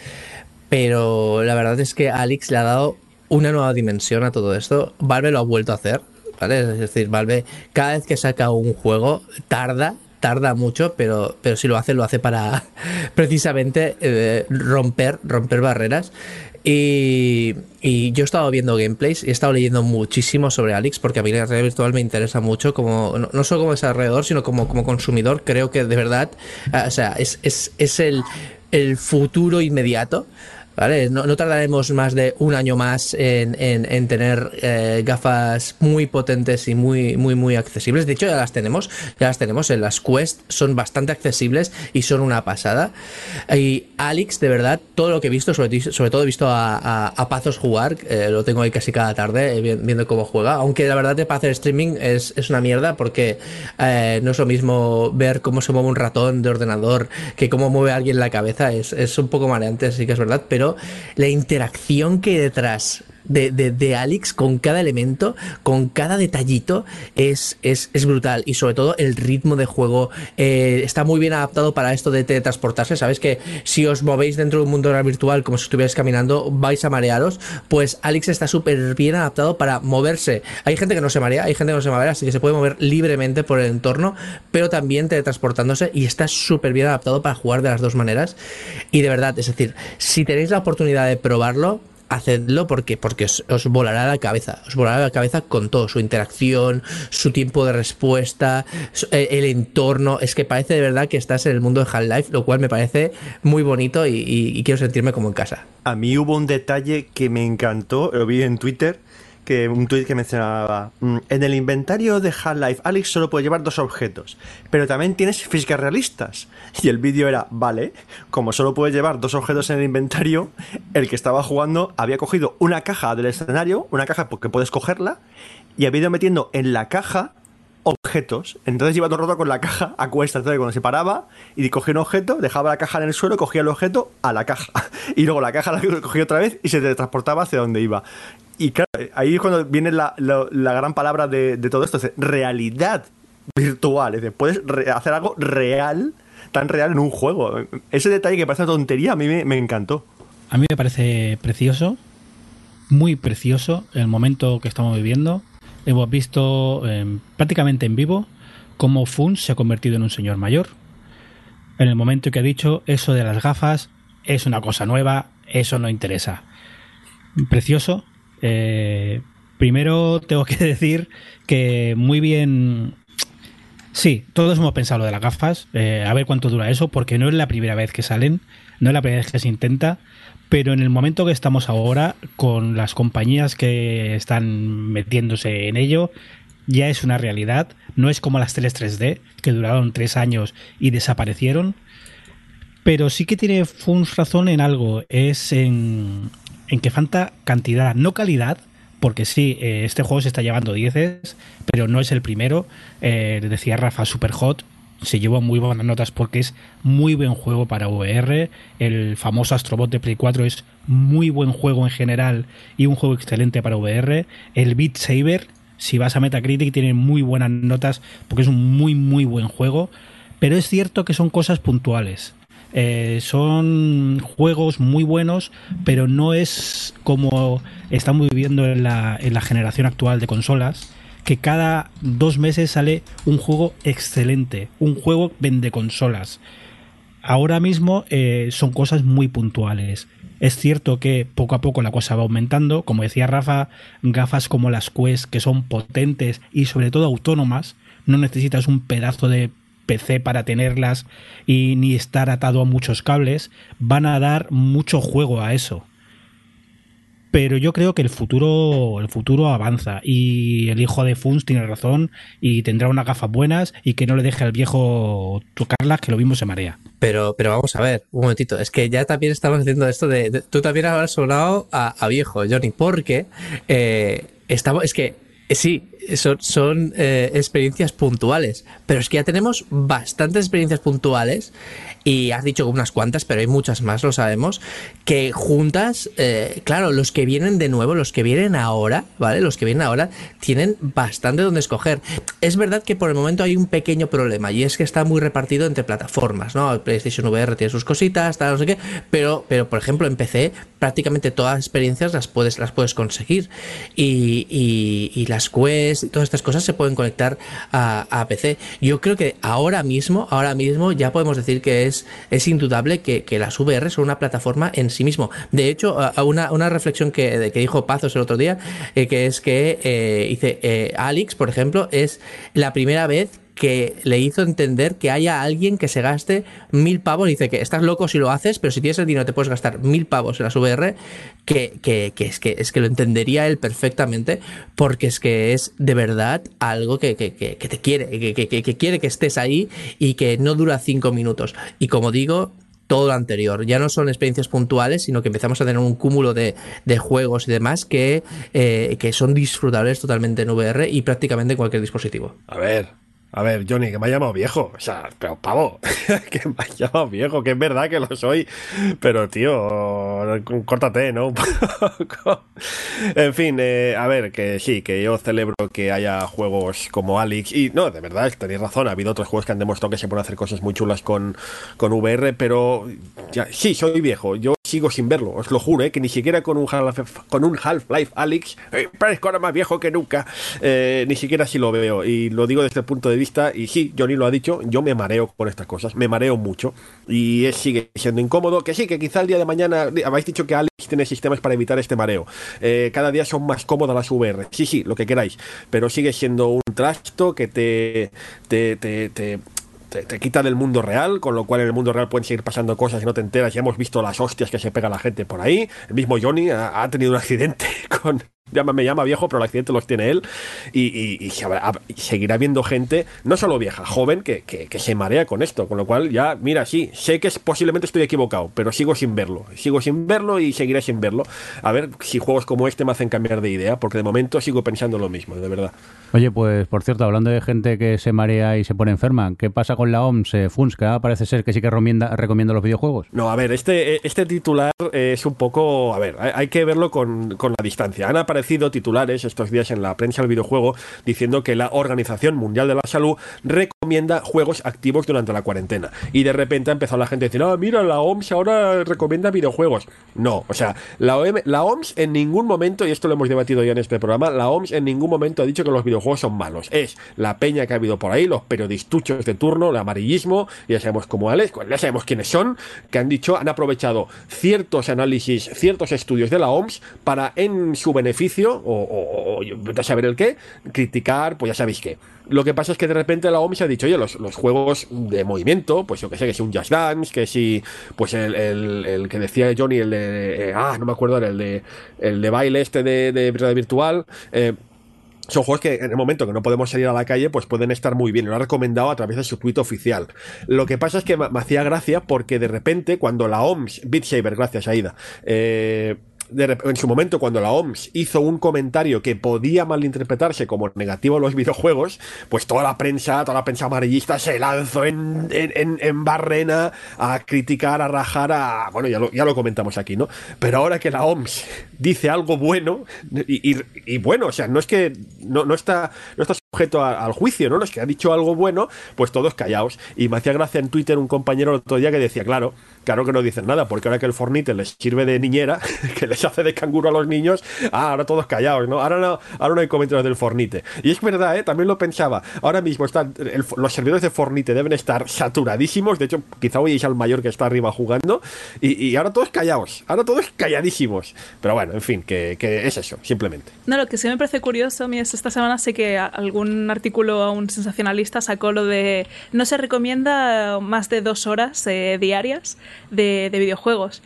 pero la verdad es que Alex le ha dado una nueva dimensión a todo esto. Valve lo ha vuelto a hacer, ¿vale? Es decir, Valve cada vez que saca un juego tarda, tarda mucho, pero, pero si lo hace, lo hace para precisamente eh, romper, romper barreras. Y, yo he estado viendo gameplays y he estado leyendo muchísimo sobre Alex porque a mí la realidad virtual me interesa mucho, como no, solo como desarrollador, sino como, como consumidor. Creo que de verdad, eh, o sea, es, es, es el, el futuro inmediato ¿vale? No, tardaremos más de un año más en, en, tener eh, gafas muy potentes y muy, muy, muy accesibles. De hecho, ya las tenemos, ya las tenemos en las Quest, son bastante accesibles y son una pasada. Y Alex, de verdad, todo lo que he visto, sobre, todo he visto a, a, Pazos jugar, eh, lo tengo ahí casi cada tarde eh, viendo cómo juega, aunque la verdad de hacer streaming es, es una mierda porque no es lo mismo ver cómo se mueve un ratón de ordenador que cómo mueve alguien la cabeza, es, es un poco mareante, sí que es verdad, pero la interacción que hay detrás de, de, Alex con cada elemento, con cada detallito, es, es, brutal. Y sobre todo el ritmo de juego eh, está muy bien adaptado para esto de teletransportarse. Sabes que si os movéis dentro de un mundo virtual como si estuvierais caminando, vais a marearos. Pues Alex está súper bien adaptado para moverse. Hay gente que no se marea, hay gente que no se marea, así que se puede mover libremente por el entorno, pero también teletransportándose y está súper bien adaptado para jugar de las dos maneras. Y de verdad, es decir, si tenéis la oportunidad de probarlo, hacedlo porque, porque os, volará la cabeza, os volará la cabeza con todo, su interacción, su tiempo de respuesta, eh, el, entorno, es que parece de verdad que estás en el mundo de Half-Life, lo cual me parece muy bonito y quiero sentirme como en casa. A mí hubo un detalle que me encantó, lo vi en Twitter, que un tweet que mencionaba mm, en el inventario de Half-Life Alex solo puede llevar dos objetos, pero también tienes físicas realistas. Y el vídeo era, vale, como solo puedes llevar dos objetos en el inventario, el que estaba jugando había cogido una caja del escenario, una caja porque puedes cogerla, y había ido metiendo en la caja objetos. Entonces iba todo el rato con la caja a cuesta. Entonces cuando se paraba y cogía un objeto, dejaba la caja en el suelo, cogía el objeto a la caja. Y luego la caja la cogía otra vez y se transportaba hacia donde iba. Y claro, ahí es cuando viene la, gran palabra de, todo esto, es realidad virtual. Es decir, puedes hacer algo real, tan real en un juego. Ese detalle que parece una tontería a mí me, encantó. A mí me parece precioso, muy precioso el momento que estamos viviendo. Hemos visto em, prácticamente en vivo cómo Fun se ha convertido en un señor mayor. En el momento que ha dicho eso de las gafas es una cosa nueva, eso no interesa. Precioso, eh, primero tengo que decir que muy bien Sí, todos hemos pensado lo de las gafas, eh, a ver cuánto dura eso, porque no es la primera vez que salen, no es la primera vez que se intenta, pero en el momento que estamos ahora, con las compañías que están metiéndose en ello, ya es una realidad. No es como las teles 3D, que duraron tres años y desaparecieron. Pero sí que tiene Funs razón en algo, es en, en que falta cantidad, no calidad, porque sí, eh, este juego se está llevando 10, pero no es el primero. Eh, decía Rafa, Super Hot, se llevó muy buenas notas porque es muy buen juego para VR. El famoso Astrobot de Play 4 es muy buen juego en general y un juego excelente para VR. El Beat Saber, si vas a Metacritic, tiene muy buenas notas porque es un muy, muy buen juego. Pero es cierto que son cosas puntuales. Eh, son juegos muy buenos, pero no es como estamos viviendo en la, en la generación actual de consolas, que cada dos meses sale un juego excelente, un juego vende consolas. Ahora mismo eh, son cosas muy puntuales. Es cierto que poco a poco la cosa va aumentando, como decía Rafa, gafas como las Quest que son potentes y sobre todo autónomas, no necesitas un pedazo de PC para tenerlas y ni estar atado a muchos cables, van a dar mucho juego a eso. Pero yo creo que el futuro, el futuro avanza y el hijo de Funs tiene razón y tendrá unas gafas buenas y que no le deje al viejo tocarlas que lo mismo se marea. Pero, pero vamos a ver, un momentito. Es que ya también estamos haciendo esto de. tú también sonado a, a viejo, Johnny, porque eh, estamos. Es que eh, sí, son, eh, experiencias puntuales. Pero es que ya tenemos bastantes experiencias puntuales. Y has dicho unas cuantas, pero hay muchas más, lo sabemos. Que juntas, eh, claro, los que vienen de nuevo, los que vienen ahora, ¿vale? Los que vienen ahora tienen bastante donde escoger. Es verdad que por el momento hay un pequeño problema y es que está muy repartido entre plataformas, ¿no? PlayStation VR tiene sus cositas, tal, no sé qué, pero, pero por ejemplo en PC prácticamente todas las experiencias las puedes, las puedes conseguir y- y las Quest todas estas cosas se pueden conectar a, a PC. Yo creo que ahora mismo, ahora mismo ya podemos decir que es, es indudable que, que las VR son una plataforma en sí mismo. De hecho, una, una reflexión que, que dijo Pazos el otro día, eh, que es que eh, dice, eh, Alex, por ejemplo, es la primera vez que le hizo entender que haya alguien que se gaste mil pavos. Dice que estás loco si lo haces, pero si tienes el dinero te puedes gastar mil pavos en las VR, que, que, es, que es que lo entendería él perfectamente, porque es que es de verdad algo que, que, te quiere, que quiere que estés ahí y que no dura cinco minutos. Y como digo, todo lo anterior. Ya no son experiencias puntuales, sino que empezamos a tener un cúmulo de, de juegos y demás que, eh, que son disfrutables totalmente en VR y prácticamente en cualquier dispositivo. A ver, a ver, Johnny, que me ha llamado viejo. O sea, pero pavo, que me ha llamado viejo, que es verdad que lo soy. Pero, tío, córtate, ¿no? En fin, eh, a ver, que sí, que yo celebro que haya juegos como Alex. Y no, de verdad, tenéis razón. Ha habido otros juegos que han demostrado que se pueden hacer cosas muy chulas con, con VR, pero ya, sí, soy viejo. Yo sigo sin verlo, os lo juro, ¿eh? que ni siquiera con un Half- con un Half-Life Alex, eh, parezco ahora más viejo que nunca, eh, ni siquiera así lo veo. Y lo digo desde el punto de vista, y sí, Johnny lo ha dicho, yo me mareo con estas cosas, me mareo mucho. Y es, sigue siendo incómodo, que sí, que quizá el día de mañana, habéis dicho que Alex tiene sistemas para evitar este mareo. Eh, cada día son más cómodas las VR, sí, sí, lo que queráis, pero sigue siendo un trasto que te... te, te, te te, quita del mundo real, con lo cual en el mundo real pueden seguir pasando cosas y no te enteras. Ya hemos visto las hostias que se pega la gente por ahí. El mismo Johnny ha tenido un accidente con. Llama, me llama viejo, pero el accidente los tiene él. Y, seguirá viendo gente, no solo vieja, joven, que, que- que se marea con esto. Con lo cual, ya, mira, sí, sé que es, posiblemente estoy equivocado, pero sigo sin verlo. Sigo sin verlo y seguiré sin verlo. A ver si juegos como este me hacen cambiar de idea, porque de momento sigo pensando lo mismo, de verdad. Oye, pues por cierto, hablando de gente que se marea y se pone enferma, ¿qué pasa con la OMS? Eh, Funs, que ahora parece ser que sí que recomienda, recomienda los videojuegos. No, a ver, este, este titular es un poco. A ver, hay, hay que verlo con, con la distancia. Han aparecido titulares estos días en la prensa del videojuego diciendo que la Organización Mundial de la Salud recomienda juegos activos durante la cuarentena. Y de repente ha empezado la gente a decir, ah, mira, la OMS ahora recomienda videojuegos. No, o sea, la, OM la OMS en ningún momento, y esto lo hemos debatido ya en este programa, la OMS en ningún momento ha dicho que los videojuegos son malos. Es la peña que ha habido por ahí, los periodistuchos de turno, el amarillismo, ya sabemos cómo Alex, ya sabemos quiénes son, que han dicho, han aprovechado ciertos análisis, ciertos estudios de la OMS para, en su beneficio, o, o, o, saber el qué, criticar, pues ya sabéis qué. Lo que pasa es que de repente la OMS ha dicho, oye, los, los juegos de movimiento, pues yo que sé, que si un Just Dance, que si, pues el, el, que decía Johnny, el de, eh, ah, no me acuerdo, el de, el de baile este de, de realidad virtual, eh, son juegos que en el momento que no podemos salir a la calle, pues pueden estar muy bien. Lo ha recomendado a través de su tweet oficial. Lo que pasa es que me, me hacía gracia porque de repente, cuando la OMS, Beat Saber, gracias Aida, eh, en su momento, cuando la OMS hizo un comentario que podía malinterpretarse como negativo a los videojuegos, pues toda la prensa, toda la prensa amarillista se lanzó en, en, en barrena a criticar, a rajar, a. Bueno, ya lo, ya lo comentamos aquí, ¿no? Pero ahora que la OMS dice algo bueno, y, y, bueno, o sea, no es que no, no está sujeto a, al juicio, ¿no? Es que ha dicho algo bueno, pues todos callados. Y me hacía gracia en Twitter un compañero el otro día que decía, claro, claro que no dicen nada, porque ahora que el Fornite les sirve de niñera, que les hace de canguro a los niños, ah, ahora todos callados, ¿no? Ahora no, ahora no hay comentarios del Fornite. Y es verdad, ¿eh? También lo pensaba. Ahora mismo están, el, los servidores de Fornite deben estar saturadísimos, de hecho, quizá hoy es al mayor que está arriba jugando, y, ahora todos callados, ahora todos calladísimos. Pero bueno, en fin, que, es eso, simplemente. No, lo que sí me parece curioso, a es esta semana sé que algún artículo a un sensacionalista sacó lo de no se recomienda más de dos horas eh, diarias de, de, videojuegos.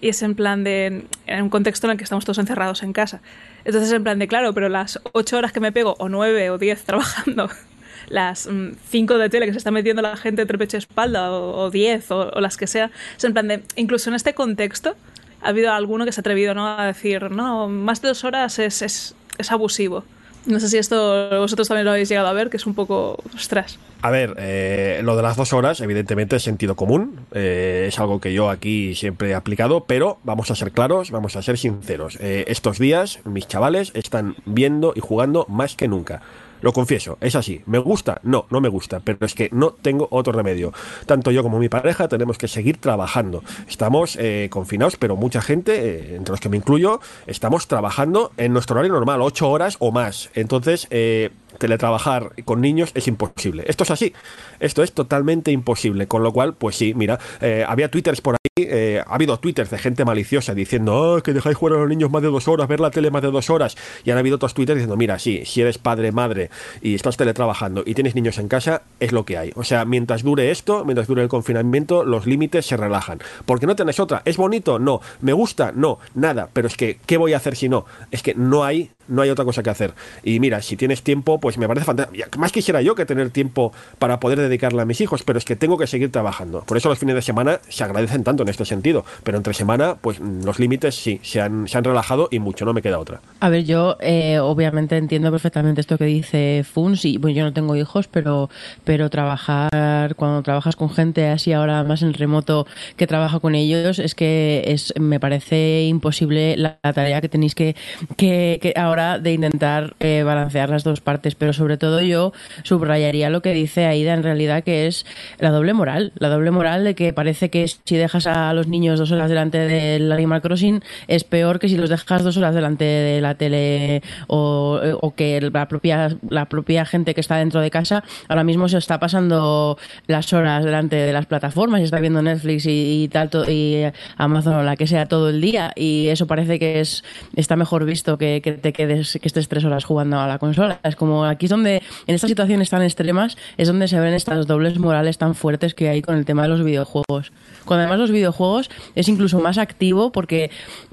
Y es en plan de. en un contexto en el que estamos todos encerrados en casa. Entonces, en plan de, claro, pero las ocho horas que me pego, o nueve o diez trabajando, las mm, cinco de tele que se está metiendo la gente entre pecho y espalda, o, diez, o, o, las que sea, es en plan de. incluso en este contexto, ha habido alguno que se ha atrevido ¿no? a decir, no, más de dos horas es, es, es abusivo. No sé si esto vosotros también lo habéis llegado a ver, que es un poco ostras. A ver, eh, lo de las dos horas, evidentemente es sentido común, eh, es algo que yo aquí siempre he aplicado, pero vamos a ser claros, vamos a ser sinceros. Eh, estos días mis chavales están viendo y jugando más que nunca. Lo confieso, es así. ¿Me gusta? No, no me gusta, pero es que no tengo otro remedio. Tanto yo como mi pareja tenemos que seguir trabajando. Estamos eh, confinados, pero mucha gente, eh, entre los que me incluyo, estamos trabajando en nuestro horario normal, ocho horas o más. Entonces, eh, teletrabajar con niños es imposible. Esto es así. Esto es totalmente imposible. Con lo cual, pues sí, mira, eh, había twitters por ahí, eh, ha habido twitters de gente maliciosa diciendo, oh, que dejáis jugar a los niños más de dos horas, ver la tele más de dos horas. Y han habido otros twitters diciendo, mira, sí, si eres padre, madre y estás teletrabajando y tienes niños en casa, es lo que hay. O sea, mientras dure esto, mientras dure el confinamiento, los límites se relajan. Porque no tenés otra. ¿Es bonito? No. ¿Me gusta? No. Nada. Pero es que, ¿qué voy a hacer si no? Es que no hay no hay otra cosa que hacer. Y mira, si tienes tiempo, pues me parece fantástico. Más quisiera yo que tener tiempo para poder dedicarle a mis hijos, pero es que tengo que seguir trabajando. Por eso los fines de semana se agradecen tanto en este sentido. Pero entre semana, pues los límites sí, se han, se han relajado y mucho, no me queda otra. A ver, yo eh, obviamente entiendo perfectamente esto que dice Funs, y bueno, yo no tengo hijos, pero, pero trabajar, cuando trabajas con gente así ahora más en remoto que trabaja con ellos, es que es, me parece imposible la, tarea que tenéis que, que ahora de intentar eh, balancear las dos partes, pero sobre todo yo subrayaría lo que dice Aida en realidad, que es la doble moral. La doble moral de que parece que si dejas a los niños dos horas delante del Animal Crossing es peor que si los dejas dos horas delante de la tele o, o que la propia, la propia gente que está dentro de casa ahora mismo se está pasando las horas delante de las plataformas y está viendo Netflix y, y tal y Amazon o la que sea todo el día y eso parece que es está mejor visto que, que te quedes que estés tres horas jugando a la consola. Es como aquí es donde, en estas situaciones tan extremas, es donde se ven estas dobles morales tan fuertes que hay con el tema de los videojuegos. Cuando además los videojuegos es incluso más activo porque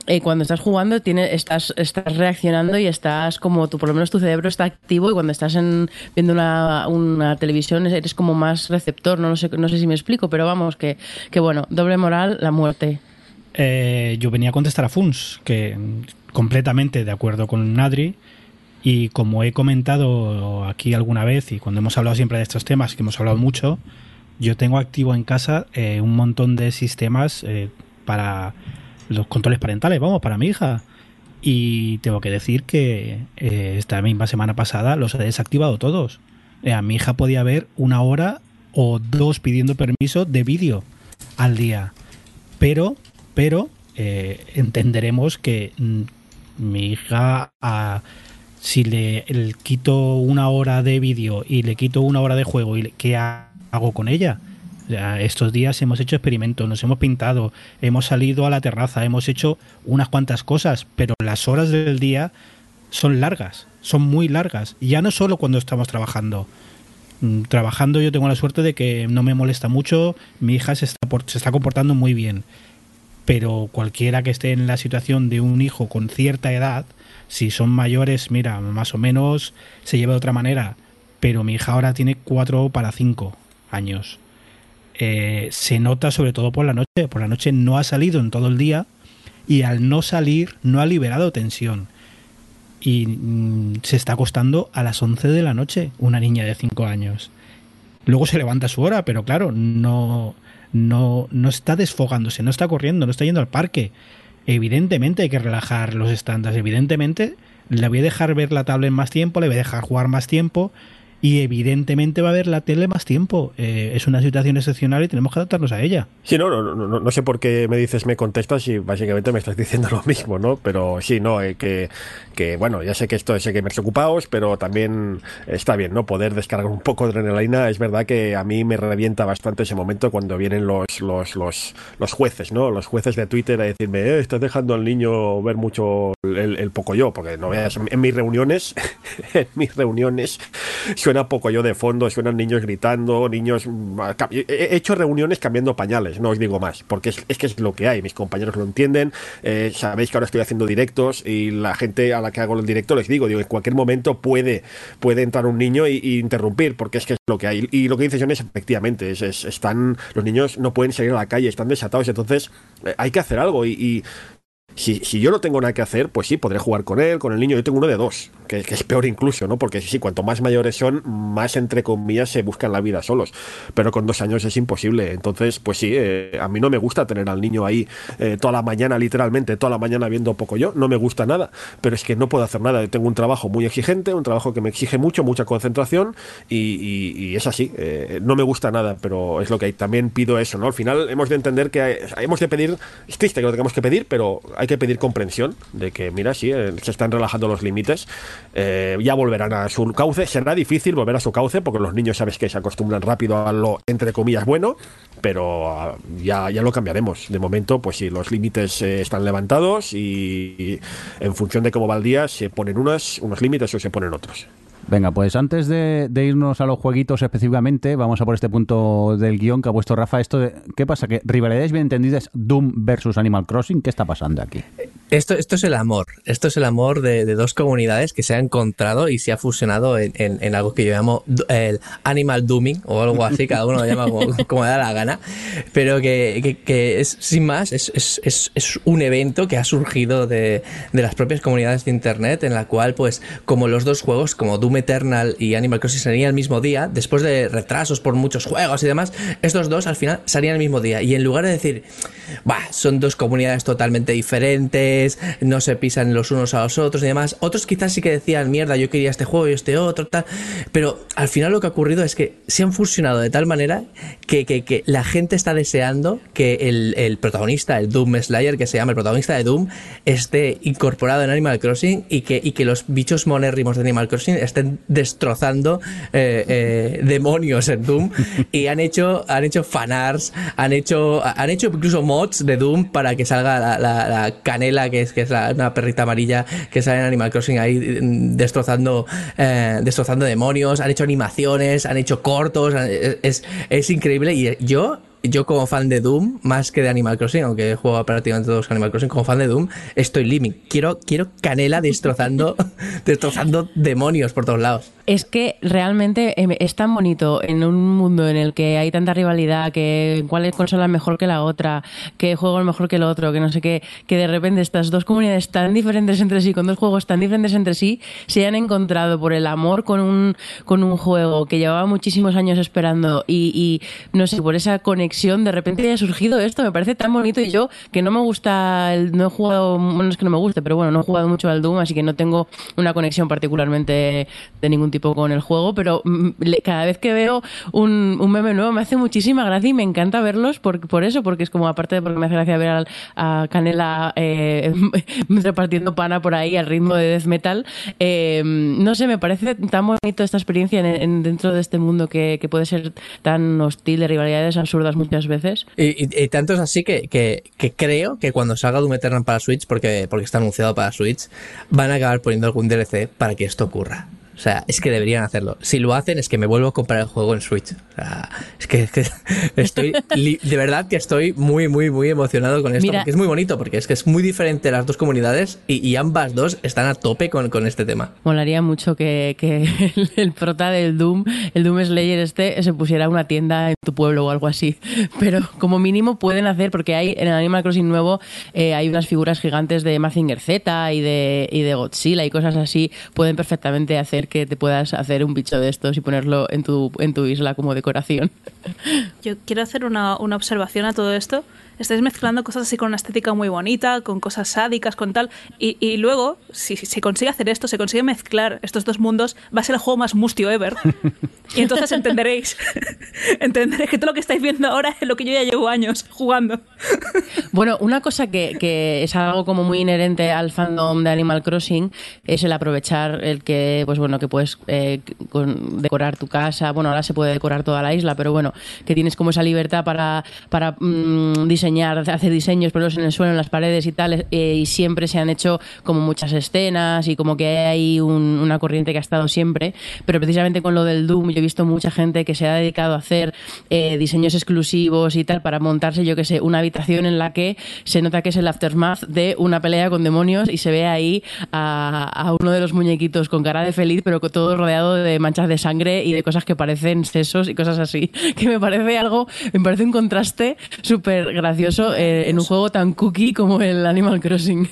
eh, cuando estás jugando tiene, estás, estás reaccionando y estás como, tu, por lo menos tu cerebro está activo y cuando estás en, viendo una, una televisión eres como más receptor, no, no, sé, no sé si me explico, pero vamos, que, que bueno, doble moral, la muerte. Eh, yo venía a contestar a Funs, que completamente de acuerdo con Nadri. Y como he comentado aquí alguna vez y cuando hemos hablado siempre de estos temas, que hemos hablado mucho, yo tengo activo en casa eh, un montón de sistemas eh, para los controles parentales, vamos, para mi hija. Y tengo que decir que eh, esta misma semana pasada los he desactivado todos. Eh, a mi hija podía ver una hora o dos pidiendo permiso de vídeo al día. Pero, pero, entenderemos que mm, mi hija, a, si le, le, quito una hora de vídeo y le quito una hora de juego, y ¿qué hago con ella? Ya, estos días hemos hecho experimentos, nos hemos pintado, hemos salido a la terraza, hemos hecho unas cuantas cosas, pero las horas del día son largas, son muy largas. Ya no solo cuando estamos trabajando. Mm, Trabajando yo tengo la suerte de que no me molesta mucho, mi hija se está, por- se está comportando muy bien. Pero cualquiera que esté en la situación de un hijo con cierta edad, si son mayores, mira, más o menos se lleva de otra manera. Pero mi hija ahora tiene cuatro para cinco años. Eh, se nota sobre todo por la noche. Por la noche no ha salido en todo el día y al no salir no ha liberado tensión. Y mm, se está acostando a las 11 de la noche una niña de 5 años. Luego se levanta su hora, pero claro, no, no, no está desfogándose, no está corriendo, no está yendo al parque. Evidentemente hay que relajar los estándares. Evidentemente le voy a dejar ver la tablet más tiempo, le voy a dejar jugar más tiempo y evidentemente va a ver la tele más tiempo. Eh, es una situación excepcional y tenemos que adaptarnos a ella. Sí, no, no, no, no sé por qué me dices, me contestas y básicamente me estás diciendo lo mismo, ¿no? Pero sí, no, eh, que, que bueno, ya sé que esto es gamers ocupados, pero también está bien, ¿no? Poder descargar un poco de adrenalina. Es verdad que a mí me revienta bastante ese momento cuando vienen los, los, los, los jueces, ¿no? Los jueces de Twitter a decirme, eh, estás dejando al niño ver mucho el, el poco yo, porque no veas, en mis reuniones, en mis reuniones suena poco yo de fondo, suenan niños gritando, niños... mm, He he hecho reuniones cambiando pañales, no os digo más, porque es, que es lo que hay, mis compañeros lo entienden, eh, sabéis que ahora estoy haciendo directos y la gente a la que hago el directo les digo, digo, en cualquier momento puede, puede entrar un niño y, interrumpir, porque es que es lo que hay. Y lo que dice John es efectivamente, es, es- están, los niños no pueden salir a la calle, están desatados, entonces eh, hay que hacer algo y si, si yo no tengo nada que hacer, pues sí, podré jugar con él, con el niño. Yo tengo uno de dos, que, es peor incluso, ¿no? Porque sí, cuanto más mayores son, más entre comillas se buscan la vida solos. Pero con dos años es imposible. Entonces, pues sí, eh, a mí no me gusta tener al niño ahí eh, toda la mañana, literalmente, toda la mañana viendo poco yo. No me gusta nada, pero es que no puedo hacer nada. Yo tengo un trabajo muy exigente, un trabajo que me exige mucho, mucha concentración y, es así. eh, no me gusta nada, pero es lo que hay. También pido eso, ¿no? Al final hemos de entender que hemos de pedir, es triste que lo tengamos que pedir, pero hay que pedir comprensión de que, mira, sí, eh, se están relajando los límites, eh, ya volverán a su cauce. Será difícil volver a su cauce porque los niños, sabes que se acostumbran rápido a lo, entre comillas, bueno, pero ah, ya, ya lo cambiaremos. De momento, pues sí, los límites eh, están levantados y, y en función de cómo va el día, se ponen unos, unos límites o se ponen otros. Venga, pues antes de, irnos a los jueguitos específicamente, vamos a por este punto del guion que ha puesto Rafa. Esto de, ¿Qué pasa? ¿Que rivalidades bien entendidas Doom versus Animal Crossing? ¿Qué está pasando aquí? Esto, esto es el amor. Esto es el amor de, dos comunidades que se han encontrado y se ha fusionado en, algo que yo llamo el Animal Dooming o algo así, cada uno lo llama como, como da la gana. Pero que, es, sin más, es un evento que ha surgido de, de las propias comunidades de internet, en la cual, pues, como los dos juegos, como Doom Eternal y Animal Crossing salían el mismo día, después de retrasos por muchos juegos y demás, estos dos al final salían el mismo día. Y en lugar de decir, bah, son dos comunidades totalmente diferentes, no se pisan los unos a los otros y demás, otros quizás sí que decían, mierda, yo quería este juego y este otro, tal. Pero al final lo que ha ocurrido es que se han fusionado de tal manera que, que- que la gente está deseando que el, el protagonista, el Doom Slayer, que se llama el protagonista de Doom, esté incorporado en Animal Crossing y que, y que los bichos monérrimos de Animal Crossing estén destrozando eh, eh, demonios en Doom y han hecho han hecho fanarts han hecho han hecho incluso mods de Doom para que salga la, la- la canela que es que es la- una perrita amarilla que sale en Animal Crossing ahí mm, destrozando eh, destrozando demonios. Han hecho animaciones han hecho cortos es, es, es increíble. Y yo yo como fan de Doom, más que de Animal Crossing, aunque he jugado prácticamente todos Animal Crossing, como fan de Doom, estoy living. Quiero, quiero canela destrozando, destrozando demonios por todos lados. Es que realmente em, es tan bonito en un mundo en el que hay tanta rivalidad, que cuál es consola mejor que la otra, que juego mejor que el otro, que no sé qué, que de repente estas dos comunidades tan diferentes entre sí, con dos juegos tan diferentes entre sí, se han encontrado por el amor con un, con un juego que llevaba muchísimos años esperando y, no sé, por esa conexión, de repente haya surgido esto, me parece tan bonito y yo que no me gusta, el- no he jugado, bueno, es que no me guste, pero bueno, no he jugado mucho al Doom, así que no tengo una conexión particularmente de ningún tipo con el juego, pero mm, cada vez que veo un, meme nuevo me hace muchísima gracia y me encanta verlos por, por eso, porque es como aparte de porque me hace gracia ver a Canela eh, repartiendo pana por ahí al ritmo de death metal, eh, no sé, me parece tan bonito esta experiencia en, en- dentro de este mundo que, que puede ser tan hostil de rivalidades absurdas muchas veces. Y, y, tanto es así que, que, que, creo que cuando salga Doom Eternal para Switch, porque, porque está anunciado para Switch, van a acabar poniendo algún DLC para que esto ocurra. O sea, es que deberían hacerlo. Si lo hacen, es que me vuelvo a comprar el juego en Switch. O sea, es que, es que estoy. de verdad que estoy muy, muy, muy emocionado con esto. Mira, porque es muy bonito, porque es que es muy diferente las dos comunidades y, y ambas dos están a tope con, con este tema. Molaría mucho que, que el, el, prota del Doom, el Doom Slayer este, se pusiera una tienda en tu pueblo o algo así. Pero como mínimo pueden hacer, porque hay en el Animal Crossing nuevo eh, hay unas figuras gigantes de Mazinger Z y de, y de Godzilla y cosas así. Pueden perfectamente hacer que te puedas hacer un bicho de estos y ponerlo en tu, en tu isla como decoración. Yo quiero hacer una, una observación a todo esto. Estáis mezclando cosas así con una estética muy bonita, con cosas sádicas, con tal. Y, y luego, si se si consigue hacer esto, se consigue mezclar estos dos mundos, va a ser el juego más mustio ever. y entonces entenderéis. entenderéis que todo lo que estáis viendo ahora es lo que yo ya llevo años jugando. bueno, una cosa que, que, es algo como muy inherente al fandom de Animal Crossing es el aprovechar el que, pues bueno, que puedes eh, con, decorar tu casa. Bueno, ahora se puede decorar toda la isla, pero bueno, que tienes como esa libertad para, para mmm, diseñar, hacer diseños, ponerlos en el suelo, en las paredes y tal, eh, y siempre se han hecho como muchas escenas y como que hay un, una corriente que ha estado siempre, pero precisamente con lo del Doom yo he visto mucha gente que se ha dedicado a hacer eh, diseños exclusivos y tal para montarse, yo que sé, una habitación en la que se nota que es el aftermath de una pelea con demonios y se ve ahí a, a uno de los muñequitos con cara de feliz, pero todo rodeado de manchas de sangre y de cosas que parecen sesos y cosas así, que me parece algo, me parece un contraste súper gracioso eh, en un juego tan cookie como el Animal Crossing.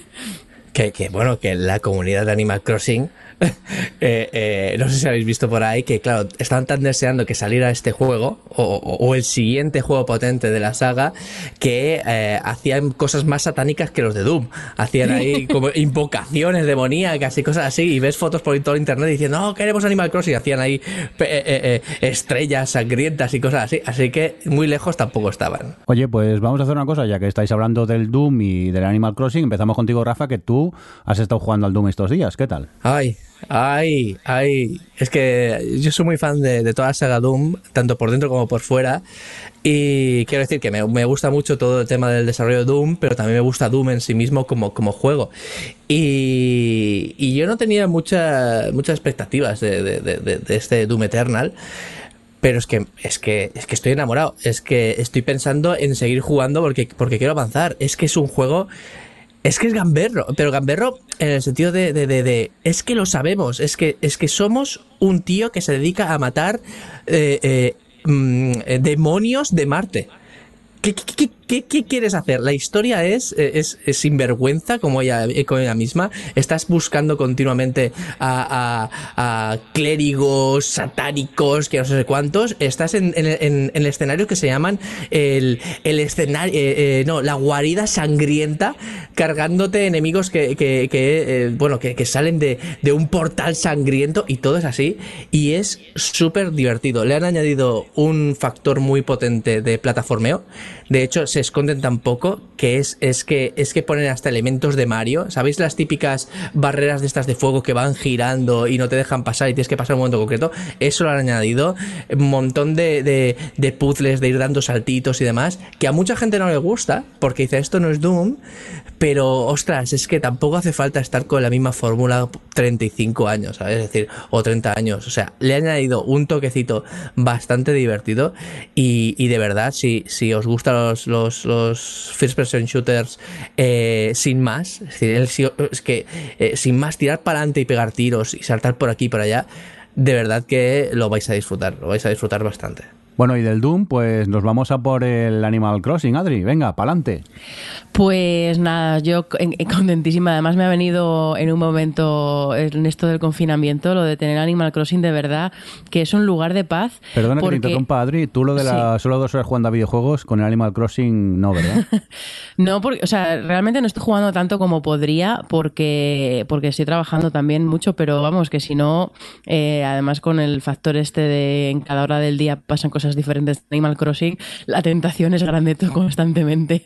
Que, que bueno, que la comunidad de Animal Crossing eh, eh, no sé si habéis visto por ahí que, claro, estaban tan deseando que saliera este juego o, o, o el siguiente juego potente de la saga que eh, hacían cosas más satánicas que los de Doom. Hacían ahí como invocaciones demoníacas y cosas así. Y ves fotos por todo internet diciendo, no, queremos Animal Crossing. Hacían ahí eh, estrellas sangrientas y cosas así. Así que muy lejos tampoco estaban. Oye, pues vamos a hacer una cosa, ya que estáis hablando del Doom y del Animal Crossing. Empezamos contigo, Rafa, que tú has estado jugando al Doom estos días. ¿Qué tal? Ay, Ay, ay, es que yo soy muy fan de, toda la saga Doom, tanto por dentro como por fuera. Y quiero decir que me, gusta mucho todo el tema del desarrollo de Doom, pero también me gusta Doom en sí mismo como, como juego. Y, y yo no tenía mucha, muchas expectativas de, de, de, este Doom Eternal. Pero es que, es que, es que estoy enamorado. Es que estoy pensando en seguir jugando porque, porque quiero avanzar. Es que es un juego es que es gamberro, pero gamberro en el sentido de, de, de, de, es que lo sabemos, es que, es que somos un tío que se dedica a matar eh, eh, mmm, demonios de Marte. ¿Qué, qué, qué, ¿Qué, quieres hacer? La historia es, es, es sinvergüenza, como ella, como ella, misma. Estás buscando continuamente a, a, a, clérigos satánicos, que no sé cuántos. Estás en, en, en, en el escenario que se llaman el, el escenario, eh, eh, no, la guarida sangrienta, cargándote enemigos que, que, que eh, bueno, que, que salen de, de, un portal sangriento y todo es así. Y es súper divertido. Le han añadido un factor muy potente de plataformeo. De hecho, se esconden tan poco que es, es que es que ponen hasta elementos de Mario. ¿Sabéis las típicas barreras de estas de fuego que van girando y no te dejan pasar y tienes que pasar un momento concreto? Eso lo han añadido. Un montón de, de, de puzzles, de ir dando saltitos y demás, que a mucha gente no le gusta, porque dice esto no es Doom, pero ostras, es que tampoco hace falta estar con la misma fórmula 35 años. Es decir, o 30 años. O sea, le han añadido un toquecito bastante divertido y, y de verdad, si, si os gustan los, los, first person shooters eh, sin más, es decir, es que eh, sin más tirar para adelante y pegar tiros y saltar por aquí y por allá, de verdad que lo vais a disfrutar, lo vais a disfrutar bastante. Bueno, y del Doom, pues nos vamos a por el Animal Crossing, Adri. Venga, pa'lante. Pues nada, yo contentísima. Además me ha venido en un momento en esto del confinamiento, lo de tener Animal Crossing de verdad, que es un lugar de paz. Perdona porque... que te interrumpa, Adri. Tú lo de la sí. solo dos horas jugando a videojuegos con el Animal Crossing, no, ¿verdad? no, porque, o sea, realmente no estoy jugando tanto como podría porque, porque estoy trabajando también mucho, pero vamos, que si no, eh, además con el factor este de en cada hora del día pasan cosas diferentes de Animal Crossing, la tentación es grande constantemente.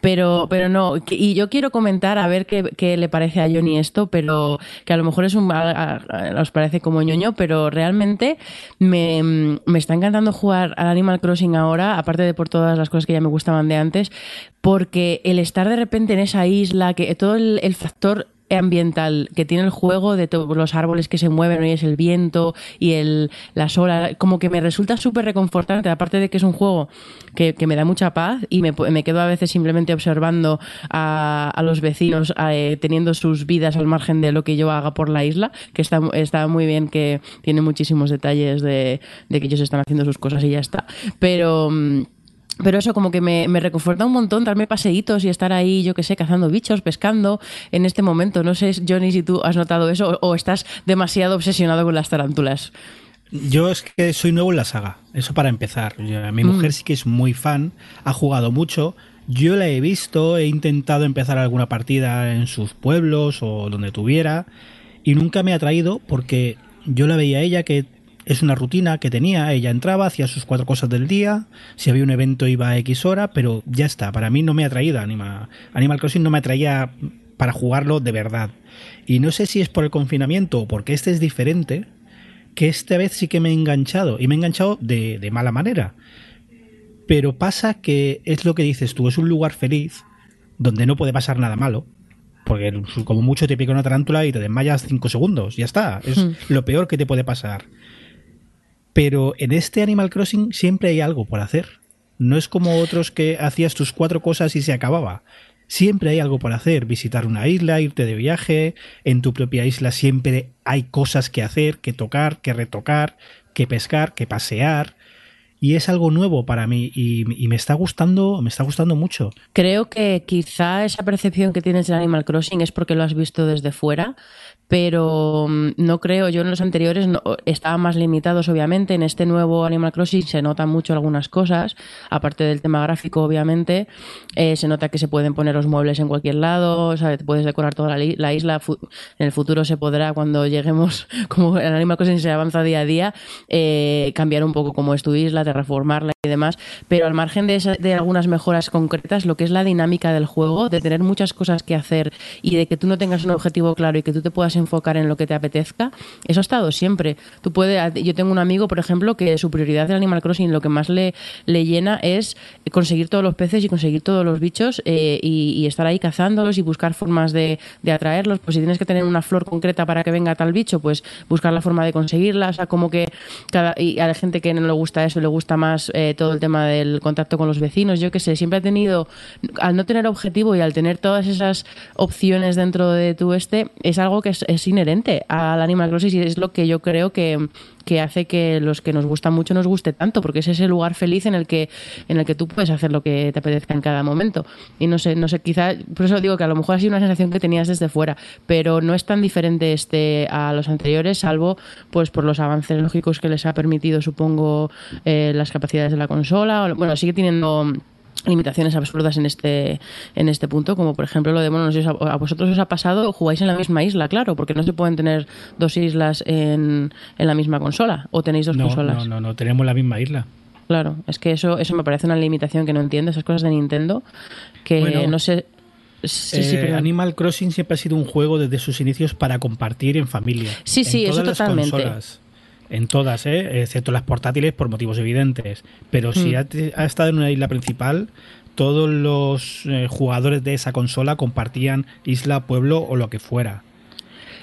Pero, pero no, y yo quiero comentar a ver qué, qué, le parece a Johnny esto, pero que a lo mejor es un os parece como ñoño, pero realmente me, me está encantando jugar al Animal Crossing ahora, aparte de por todas las cosas que ya me gustaban de antes, porque el estar de repente en esa isla, que todo el factor ambiental que tiene el juego de todos los árboles que se mueven y es el viento y el, la sola, como que me resulta súper reconfortante, aparte de que es un juego que, me da mucha paz y me, me, quedo a veces simplemente observando a, a los vecinos eh, teniendo sus vidas al margen de lo que yo haga por la isla, que está, está muy bien, que tiene muchísimos detalles de, de que ellos están haciendo sus cosas y ya está. Pero mm, pero eso como que me, me, reconforta un montón darme paseitos y estar ahí, yo que sé, cazando bichos, pescando en este momento. No sé, Johnny, si tú has notado eso o, estás demasiado obsesionado con las tarántulas. Yo es que soy nuevo en la saga, eso para empezar. mi mujer mm. sí que es muy fan, ha jugado mucho. Yo la he visto, he intentado empezar alguna partida en sus pueblos o donde tuviera y nunca me ha traído porque yo la veía a ella que es una rutina que tenía, ella entraba, hacía sus cuatro cosas del día, si había un evento iba a X hora, pero ya está, para mí no me ha traído Animal, Animal Crossing no me atraía para jugarlo de verdad. Y no sé si es por el confinamiento o porque este es diferente, que esta vez sí que me he enganchado, y me he enganchado de, de mala manera. Pero pasa que es lo que dices tú, es un lugar feliz, donde no puede pasar nada malo, porque como mucho te pica una tarántula y te desmayas cinco segundos, ya está, es hmm. lo peor que te puede pasar. Pero en este Animal Crossing siempre hay algo por hacer. No es como otros que hacías tus cuatro cosas y se acababa. Siempre hay algo por hacer, visitar una isla, irte de viaje, en tu propia isla siempre hay cosas que hacer, que tocar, que retocar, que pescar, que pasear y es algo nuevo para mí y, me está gustando, me está gustando mucho. Creo que quizá esa percepción que tienes del Animal Crossing es porque lo has visto desde fuera pero mm, no creo, yo en los anteriores no, estaban más limitados obviamente, en este nuevo Animal Crossing se notan mucho algunas cosas, aparte del tema gráfico obviamente, eh, se nota que se pueden poner los muebles en cualquier lado, puedes decorar toda la, isla, en el futuro se podrá cuando lleguemos, como el Animal Crossing se avanza día a día, eh, cambiar un poco cómo es tu isla, reformarla y demás, pero al margen de, de algunas mejoras concretas, lo que es la dinámica del juego, de tener muchas cosas que hacer y de que tú no tengas un objetivo claro y que tú te puedas enfocar en lo que te apetezca, eso ha estado siempre. Tú puedes, yo tengo un amigo, por ejemplo, que su prioridad del Animal Crossing lo que más le, le llena es conseguir todos los peces y conseguir todos los bichos eh, y, estar ahí cazándolos y buscar formas de, de, atraerlos. Pues si tienes que tener una flor concreta para que venga tal bicho, pues buscar la forma de conseguirla. O sea, como que cada, y a la gente que no le gusta eso, le gusta más eh, todo el tema del contacto con los vecinos. Yo que sé, siempre ha tenido, al no tener objetivo y al tener todas esas opciones dentro de tu este, es algo que es, es inherente al Animal Crossing y es lo que yo creo que, que hace que los que nos gustan mucho nos guste tanto, porque es ese lugar feliz en el que en el que tú puedes hacer lo que te apetezca en cada momento. Y no sé, no sé, quizá por eso digo que a lo mejor ha sido una sensación que tenías desde fuera, pero no es tan diferente este a los anteriores, salvo pues por los avances lógicos que les ha permitido, supongo, eh, las capacidades de la consola. Bueno, sigue teniendo limitaciones absurdas en este en este punto como por ejemplo lo de bueno no sé si a vosotros os ha pasado jugáis en la misma isla claro porque no se pueden tener dos islas en, en la misma consola o tenéis dos consolas. no no no tenemos la misma isla. Claro es que eso eso me parece una limitación que no entiendo esas cosas de Nintendo que no sé Sí, sí, eh, Animal Crossing siempre ha sido un juego desde sus inicios para compartir en familia. Sí, sí, eso totalmente en todas, ¿eh? excepto las portátiles por motivos evidentes. Pero si hmm. ha, estado en una isla principal, todos los eh, jugadores de esa consola compartían isla, pueblo o lo que fuera.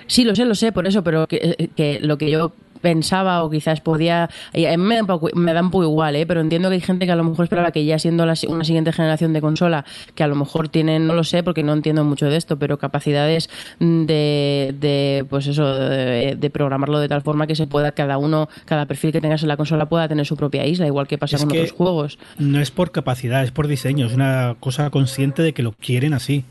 Sí, lo sé, lo sé, por eso, pero que, que lo que yo pensaba o quizás podía. A mí me da, un poco, me da un poco igual, ¿eh? pero entiendo que hay gente que a lo mejor esperaba que ya siendo una siguiente generación de consola, que a lo mejor tienen, no lo sé porque no entiendo mucho de esto, pero capacidades de, de pues eso, de, programarlo de tal forma que se pueda, cada uno, cada perfil que tengas en la consola pueda tener su propia isla, igual que pasa con otros juegos. No es por capacidad, es por diseño, es una cosa consciente de que lo quieren así.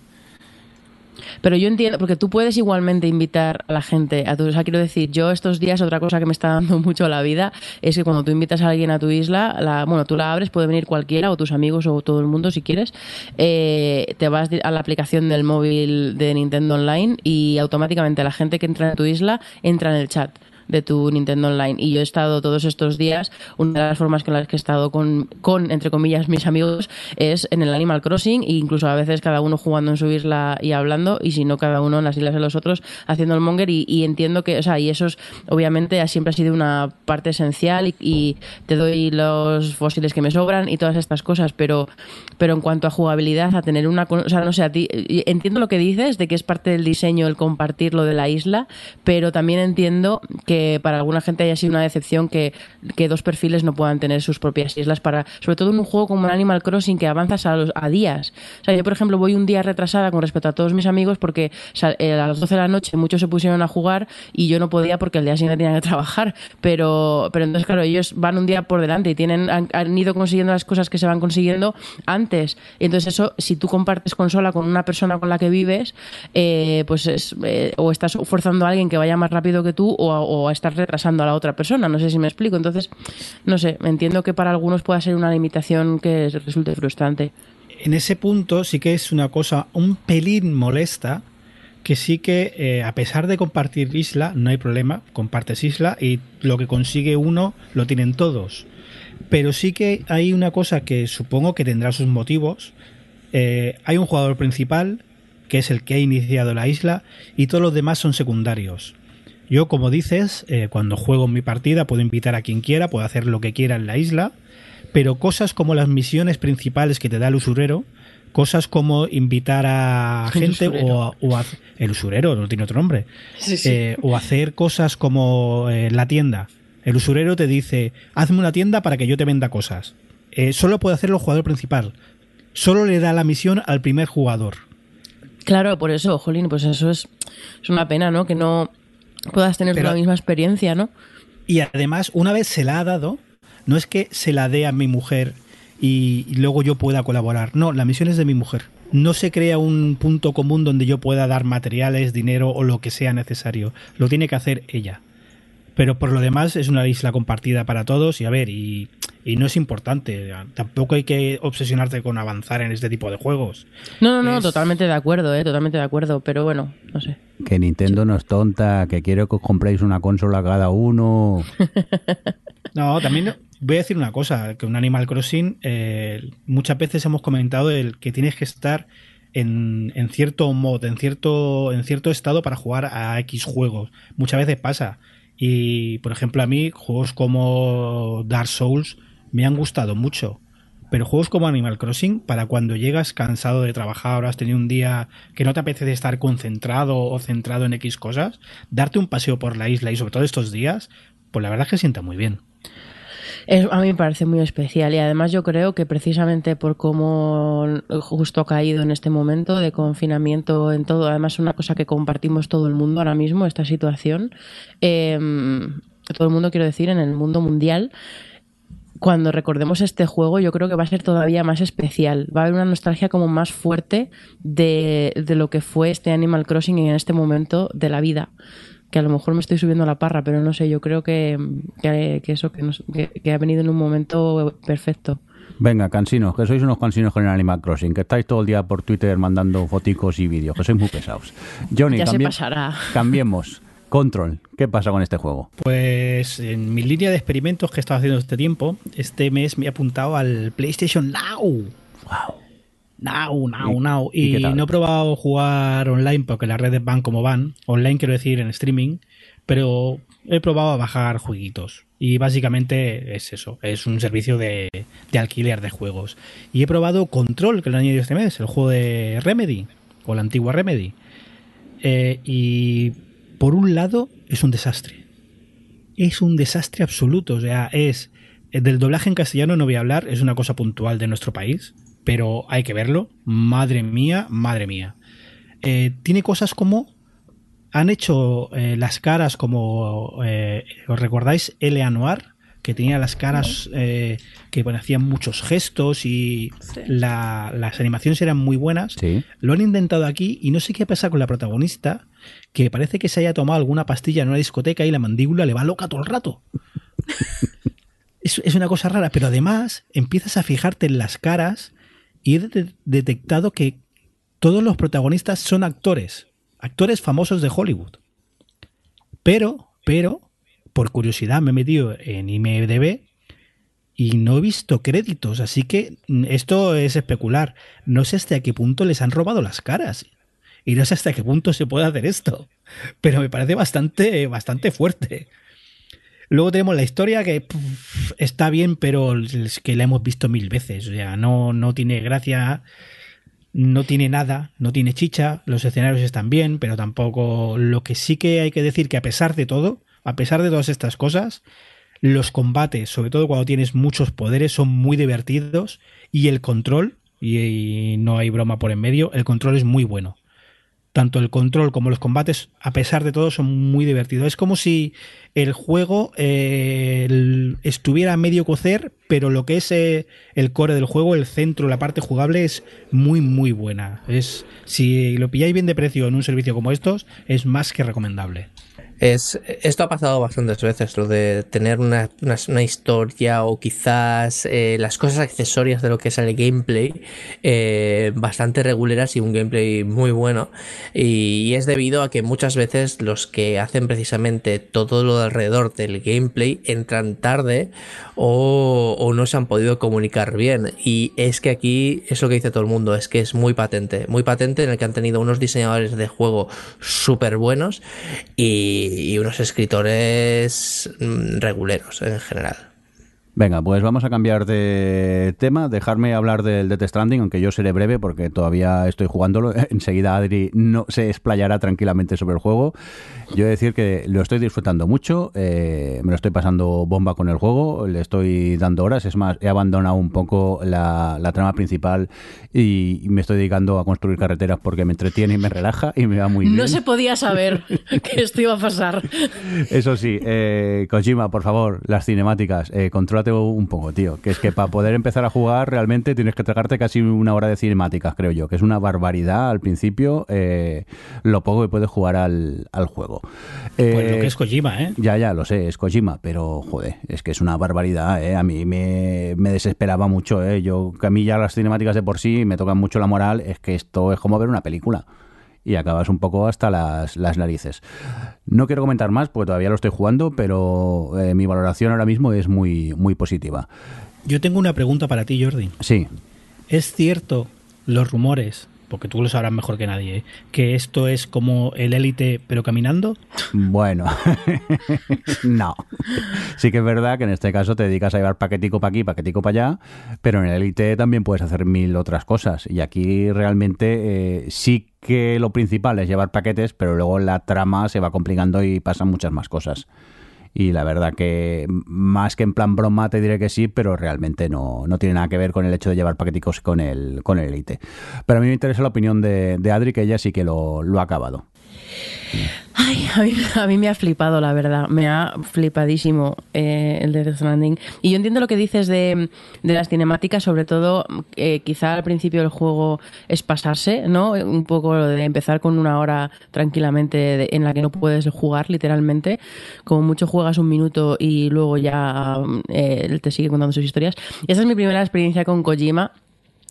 Pero yo entiendo, porque tú puedes igualmente invitar a la gente a tu. O quiero decir, yo estos días, otra cosa que me está dando mucho la vida es que cuando tú invitas a alguien a tu isla, la, bueno, tú la abres, puede venir cualquiera, o tus amigos, o todo el mundo si quieres, eh, te vas a la aplicación del móvil de Nintendo Online y automáticamente la gente que entra en tu isla entra en el chat de tu Nintendo Online. Y yo he estado todos estos días, una de las formas con las que he estado con, con entre comillas, mis amigos es en el Animal Crossing, e incluso a veces cada uno jugando en su isla y hablando, y si no, cada uno en las islas de los otros haciendo el monger. Y, entiendo que, o sea, y eso es, obviamente siempre ha sido una parte esencial y, y te doy los fósiles que me sobran y todas estas cosas, pero, pero en cuanto a jugabilidad, a tener una. O sea, no sé, a ti, entiendo lo que dices de que es parte del diseño el compartir lo de la isla, pero también entiendo que para alguna gente haya sido una decepción que, que dos perfiles no puedan tener sus propias islas, para sobre todo en un juego como Animal Crossing que avanzas a, los, a días. O sea, yo, por ejemplo, voy un día retrasada con respecto a todos mis amigos porque eh, a las 12 de la noche muchos se pusieron a jugar y yo no podía porque el día siguiente tenía que trabajar. Pero, pero entonces, claro, ellos van un día por delante y tienen, han, han ido consiguiendo las cosas que se van consiguiendo antes. Y entonces eso, si tú compartes consola con una persona con la que vives, eh, pues es, eh, o estás forzando a alguien que vaya más rápido que tú o, o estás retrasando a la otra persona. No sé si me explico. Entonces, no sé, entiendo que para algunos pueda ser una limitación que resulte frustrante. En ese punto sí que es una cosa un pelín molesta, que sí que eh, a pesar de compartir isla, no hay problema, compartes isla y lo que consigue uno lo tienen todos. Pero sí que hay una cosa que supongo que tendrá sus motivos. Eh, hay un jugador principal, que es el que ha iniciado la isla, y todos los demás son secundarios. Yo, como dices, eh, cuando juego en mi partida puedo invitar a quien quiera, puedo hacer lo que quiera en la isla, pero cosas como las misiones principales que te da el usurero, cosas como invitar a gente o, a- o a- el usurero, no tiene otro nombre, Sí, sí. Eh, o hacer cosas como eh, la tienda. El usurero te dice, hazme una tienda para que yo te venda cosas. Eh, solo puede hacerlo el jugador principal. Solo le da la misión al primer jugador. Claro, por eso, Jolín, pues eso es, es una pena, ¿no? Que no puedas tener Pero- la misma experiencia, ¿no? Y además, una vez se la ha dado, no es que se la dé a mi mujer y, y luego yo pueda colaborar. No, la misión es de mi mujer. No se crea un punto común donde yo pueda dar materiales, dinero o lo que sea necesario. Lo tiene que hacer ella. Pero por lo demás es una isla compartida para todos y a ver, y, y no es importante. Tampoco hay que obsesionarte con avanzar en este tipo de juegos. No, no, no, Es- totalmente de acuerdo, ¿eh? Totalmente de acuerdo, pero bueno, no sé. Que Nintendo no es tonta, que quiero que os compréis una consola cada uno. No, también voy a decir una cosa, que un Animal Crossing, eh, muchas veces hemos comentado el que tienes que estar en, en cierto mod, en cierto, en cierto estado para jugar a X juegos. Muchas veces pasa. Y, por ejemplo, a mí juegos como Dark Souls me han gustado mucho. Pero juegos como Animal Crossing, para cuando llegas cansado de trabajar o has tenido un día que no te apetece estar concentrado o centrado en X cosas, darte un paseo por la isla y sobre todo estos días, pues la verdad es que sienta muy bien. Es- a mí me parece muy especial y además yo creo que precisamente por cómo justo ha caído en este momento de confinamiento en todo, además es una cosa que compartimos todo el mundo ahora mismo, esta situación, eh, todo el mundo quiero decir en el mundo mundial, cuando recordemos este juego, yo creo que va a ser todavía más especial. Va a haber una nostalgia como más fuerte de, de lo que fue este Animal Crossing en este momento de la vida. Que a lo mejor me estoy subiendo a la parra, pero no sé, yo creo que, que, que eso, que, nos- que- que ha venido en un momento perfecto. Venga, cansinos, que sois unos cansinos con el Animal Crossing, que estáis todo el día por Twitter mandando foticos y vídeos, que sois muy pesados. Johnny, Ya se cambie- pasará. cambiemos. Control, ¿qué pasa con este juego? Pues en mi línea de experimentos que he estado haciendo este tiempo, este mes me he apuntado al PlayStation Now. Wow. Now, now, ¿Y- now. y no he probado jugar online porque las redes van como van. Online quiero decir en streaming. Pero he probado a bajar jueguitos. Y básicamente es eso. Es un servicio de, de alquiler de juegos. Y he probado Control, que lo han añadido este mes. El juego de Remedy. O la antigua Remedy. Eh, y por un lado es un desastre. Es un desastre absoluto. O sea, es... eh, Del doblaje en castellano no voy a hablar, es una cosa puntual de nuestro país, pero hay que verlo. Madre mía, madre mía. Eh, tiene cosas como... Han hecho eh, las caras como... eh, ¿Os recordáis L.A. Noir? Que tenía las caras eh, que bueno, hacían muchos gestos y Sí. la- las animaciones eran muy buenas. Sí. Lo han intentado aquí y no sé qué pasa con la protagonista, que parece que se haya tomado alguna pastilla en una discoteca y la mandíbula le va loca todo el rato. es, es una cosa rara, pero además empiezas a fijarte en las caras y he de- detectado que todos los protagonistas son actores, actores famosos de Hollywood. Pero, pero, por curiosidad me he metido en IMDB y no he visto créditos, así que esto es especular. No sé hasta qué punto les han robado las caras. Y no sé hasta qué punto se puede hacer esto. Pero me parece bastante, bastante fuerte. Luego tenemos la historia que está bien, pero es que la hemos visto mil veces. O sea, no, no tiene gracia, no tiene nada, no tiene chicha. Los escenarios están bien, pero tampoco. Lo que sí que hay que decir que a pesar de todo, a pesar de todas estas cosas, los combates, sobre todo cuando tienes muchos poderes, son muy divertidos y el control, y, no hay broma por en medio, el control es muy bueno. Tanto el control como los combates, a pesar de todo, son muy divertidos. Es como si el juego eh, estuviera a medio cocer, pero lo que es eh, el core del juego, el centro, la parte jugable, es muy, muy buena. Es, si lo pilláis bien de precio en un servicio como estos, es más que recomendable. Es, esto ha pasado bastantes veces, lo de tener una, una, historia o quizás eh, las cosas accesorias de lo que es el gameplay eh, bastante reguleras y un gameplay muy bueno. Y, y es debido a que muchas veces los que hacen precisamente todo lo de alrededor del gameplay entran tarde o, o no se han podido comunicar bien. Y es que aquí es lo que dice todo el mundo, es que es muy patente, muy patente en el que han tenido unos diseñadores de juego súper buenos y, y unos escritores mm, reguleros en general. Venga, pues vamos a cambiar de tema, dejarme hablar del Death Stranding, aunque yo seré breve porque todavía estoy jugándolo. Enseguida Adri no se explayará tranquilamente sobre el juego. Yo he de decir que lo estoy disfrutando mucho, eh, me lo estoy pasando bomba con el juego, le estoy dando horas, es más, he abandonado un poco la, la trama principal y, y me estoy dedicando a construir carreteras porque me entretiene y me relaja y me va muy bien. No se podía saber que esto iba a pasar. Eso sí, eh, Kojima, por favor, las cinemáticas, eh, contrólate un poco, tío. Que es que para poder empezar a jugar realmente tienes que tragarte casi una hora de cinemáticas, creo yo, que es una barbaridad al principio eh, lo poco que puedes jugar al, al juego. Pues Eh, lo que es Kojima, ¿eh? ya, ya, lo sé, es Kojima, pero joder, es que es una barbaridad, ¿eh? A mí me, me desesperaba mucho, ¿eh? Yo, que a mí ya las cinemáticas de por sí me tocan mucho la moral, es que esto es como ver una película. Y acabas un poco hasta las, las narices. No quiero comentar más porque todavía lo estoy jugando, pero eh, mi valoración ahora mismo es muy, muy positiva. Yo tengo una pregunta para ti, Jordi. Sí, ¿Es cierto los rumores, porque tú lo sabrás mejor que nadie, ¿eh? que esto es como el élite pero caminando? Bueno, no. Sí que es verdad que en este caso te dedicas a llevar paquetico para aquí, paquetico para allá, pero en el Elite también puedes hacer mil otras cosas. Y aquí realmente eh, sí que lo principal es llevar paquetes, pero luego la trama se va complicando y pasan muchas más cosas. Y la verdad que más que en plan broma te diré que sí, pero realmente no, no tiene nada que ver con el hecho de llevar paqueticos con el, con el Elite. Pero a mí me interesa la opinión de, Adri, que ella sí que lo, lo ha acabado. Ay, a mí, me ha flipado, la verdad. Me ha flipadísimo eh, el de Death Stranding. Y yo entiendo lo que dices de, las cinemáticas, sobre todo, eh, quizá al principio del juego es pasarse, ¿no? Un poco de empezar con una hora tranquilamente en la que no puedes jugar, literalmente. Como mucho juegas un minuto y luego ya eh, él te sigue contando sus historias. Esa es mi primera experiencia con Kojima.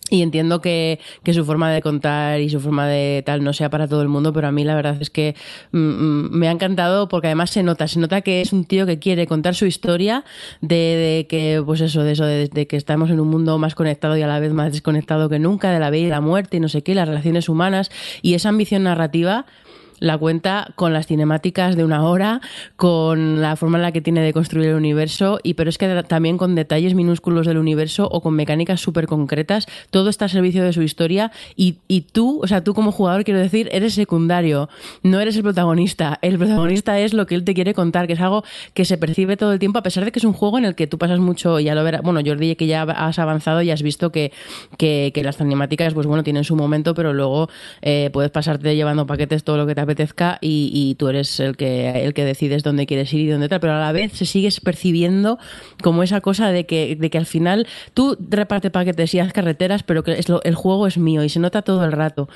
Y entiendo que, que su forma de contar y su forma de tal no sea para todo el mundo, pero a mí la verdad es que mm, mm, me ha encantado porque además se nota, se nota que es un tío que quiere contar su historia de, que, pues eso, de eso, de, de que estamos en un mundo más conectado y a la vez más desconectado que nunca, de la vida y la muerte y no sé qué, las relaciones humanas y esa ambición narrativa la cuenta con las cinemáticas de una hora, con la forma en la que tiene de construir el universo, y pero es que también con detalles minúsculos del universo o con mecánicas súper concretas, todo está al servicio de su historia y, y tú, o sea, tú como jugador, quiero decir, eres secundario, no eres el protagonista, el protagonista es lo que él te quiere contar, que es algo que se percibe todo el tiempo, a pesar de que es un juego en el que tú pasas mucho, ya lo verás, bueno, Jordi, que ya has avanzado y has visto que, que, las cinemáticas, pues bueno, tienen su momento, pero luego eh, puedes pasarte llevando paquetes todo lo que te apetezca y, tú eres el que, el que decides dónde quieres ir y dónde tal, pero a la vez se sigues percibiendo como esa cosa de que, de que al final tú reparte paquetes y haz carreteras, pero que es lo- el juego es mío y se nota todo el rato.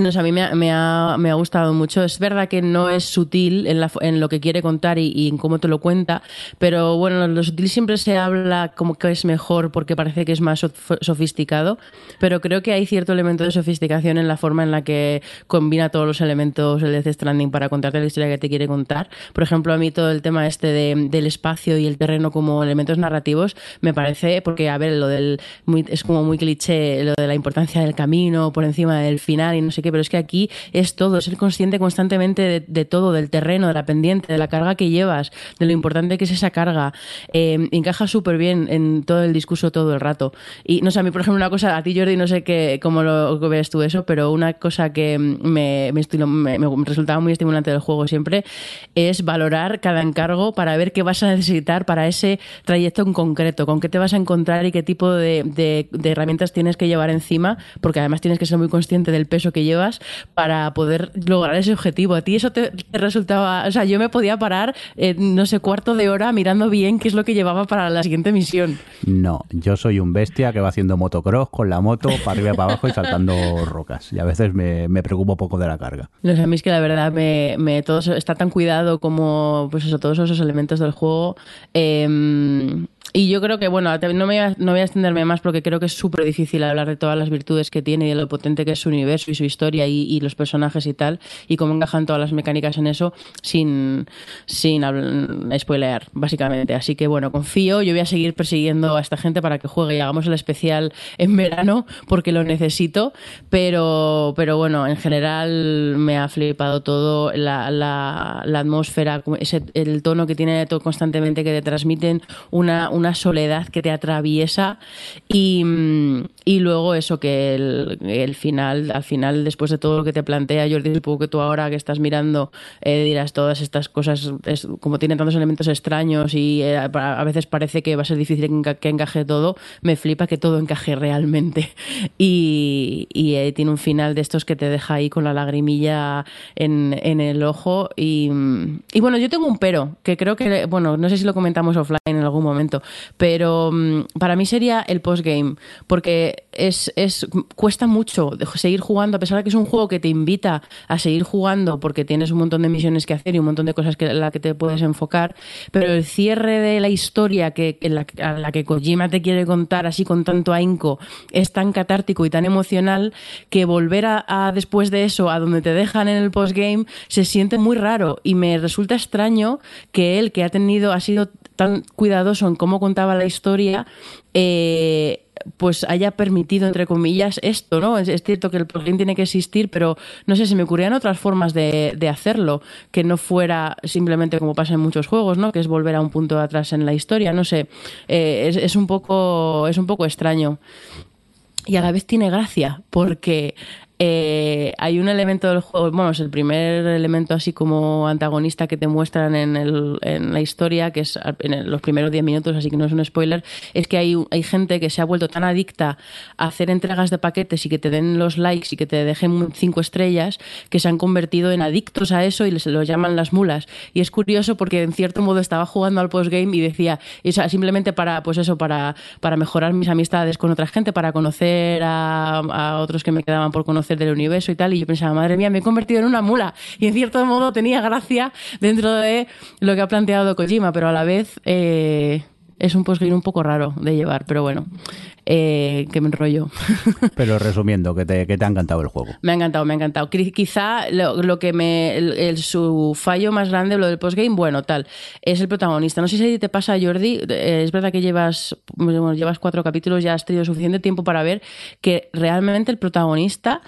No sé, a mí me ha, me, ha, me ha gustado mucho. Es verdad que no es sutil en, la, en lo que quiere contar y, y, en cómo te lo cuenta, pero bueno, lo sutil siempre se habla como que es mejor porque parece que es más sofisticado, pero creo que hay cierto elemento de sofisticación en la forma en la que combina todos los elementos el Death Stranding para contarte la historia que te quiere contar. Por ejemplo, a mí todo el tema este de, del espacio y el terreno como elementos narrativos me parece, porque a ver, lo del muy, es como muy cliché, lo de la importancia del camino por encima del final y no sé pero es que aquí es todo, ser consciente constantemente de, de todo, del terreno, de la pendiente, de la carga que llevas, de lo importante que es esa carga. Eh, encaja súper bien en todo el discurso todo el rato. Y no sé, a mí, por ejemplo, una cosa, a ti, Jordi, no sé qué, cómo lo ves tú eso, pero una cosa que me, me, me, me resultaba muy estimulante del juego siempre es valorar cada encargo para ver qué vas a necesitar para ese trayecto en concreto, con qué te vas a encontrar y qué tipo de, de, de herramientas tienes que llevar encima, porque además tienes que ser muy consciente del peso que llevas para poder lograr ese objetivo. A ti eso te, te resultaba, o sea, yo me podía parar, eh, no sé, cuarto de hora mirando bien qué es lo que llevaba para la siguiente misión. No, yo soy un bestia que va haciendo motocross con la moto para arriba y para abajo y saltando rocas. Y a veces me, me preocupo poco de la carga. No sé, a mí es que la verdad me, me todo está tan cuidado como pues eso, todos esos elementos del juego. Eh, y yo creo que, bueno, no, me voy a, no voy a extenderme más porque creo que es súper difícil hablar de todas las virtudes que tiene y de lo potente que es su universo y su historia y, y los personajes y tal, y cómo encajan todas las mecánicas en eso sin, sin spoilear, básicamente. Así que, bueno, confío, yo voy a seguir persiguiendo a esta gente para que juegue y hagamos el especial en verano porque lo necesito, pero, pero bueno, en general me ha flipado todo, la, la, la atmósfera, ese, el tono que tiene todo constantemente, que te transmiten una, una una soledad que te atraviesa y, y luego eso que el, el, final, al final, después de todo lo que te plantea Jordi, supongo que tú ahora que estás mirando eh, dirás todas estas cosas, es, como tiene tantos elementos extraños y eh, a veces parece que va a ser difícil que, que encaje todo, me flipa que todo encaje realmente. Y, y eh, tiene un final de estos que te deja ahí con la lagrimilla en, en el ojo y, y bueno, yo tengo un pero, que creo que, bueno, no sé si lo comentamos offline en algún momento, pero um, para mí sería el postgame, porque es, es, cuesta mucho seguir jugando, a pesar de que es un juego que te invita a seguir jugando porque tienes un montón de misiones que hacer y un montón de cosas en las que te puedes enfocar, pero el cierre de la historia que, que la, a la que Kojima te quiere contar así con tanto ahínco es tan catártico y tan emocional que volver a, a después de eso a donde te dejan en el postgame se siente muy raro. Y me resulta extraño que él que ha tenido ha sido tan cuidadoso en cómo contaba la historia, eh, pues haya permitido, entre comillas, esto, ¿no? Es, cierto que el plugin tiene que existir, pero no sé, se me ocurrían otras formas de, de, hacerlo, que no fuera simplemente como pasa en muchos juegos, ¿no? Que es volver a un punto atrás en la historia, no sé, eh, es, un poco, es un poco extraño. Y a la vez tiene gracia, porque eh, hay un elemento del juego, vamos, el primer elemento así como antagonista que te muestran en, el, en la historia, que es en los primeros 10 minutos, así que no es un spoiler, es que hay, hay gente que se ha vuelto tan adicta a hacer entregas de paquetes y que te den los likes y que te dejen cinco estrellas, que se han convertido en adictos a eso y les lo llaman las mulas. Y es curioso porque en cierto modo estaba jugando al postgame y decía, o sea, simplemente para, pues eso, para, para mejorar mis amistades con otra gente, para conocer a otros que me quedaban por conocer del universo y tal, y yo pensaba, madre mía, me he convertido en una mula. Y en cierto modo tenía gracia dentro de lo que ha planteado Kojima, pero a la vez eh, es un postgame un poco raro de llevar, pero bueno. Eh, que me enrollo. Pero resumiendo, que te, que te, ha encantado el juego. Me ha encantado, me ha encantado. Quizá lo, lo que me. El, el, su fallo más grande, lo del postgame, bueno, tal, es el protagonista. No sé si te pasa, Jordi. Eh, es verdad que llevas, bueno, llevas cuatro capítulos, ya has tenido suficiente tiempo para ver que realmente el protagonista.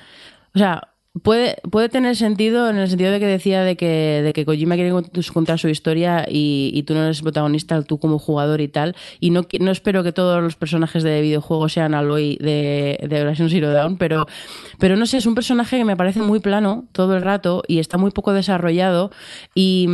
O sea, Puede, puede tener sentido en el sentido de que decía de que, de que Kojima quiere contar su historia y, y, tú no eres protagonista, tú como jugador y tal. Y no, no espero que todos los personajes de videojuegos sean Aloy de, de Horizon Zero Dawn, pero, pero no sé, es un personaje que me parece muy plano todo el rato y está muy poco desarrollado. Y,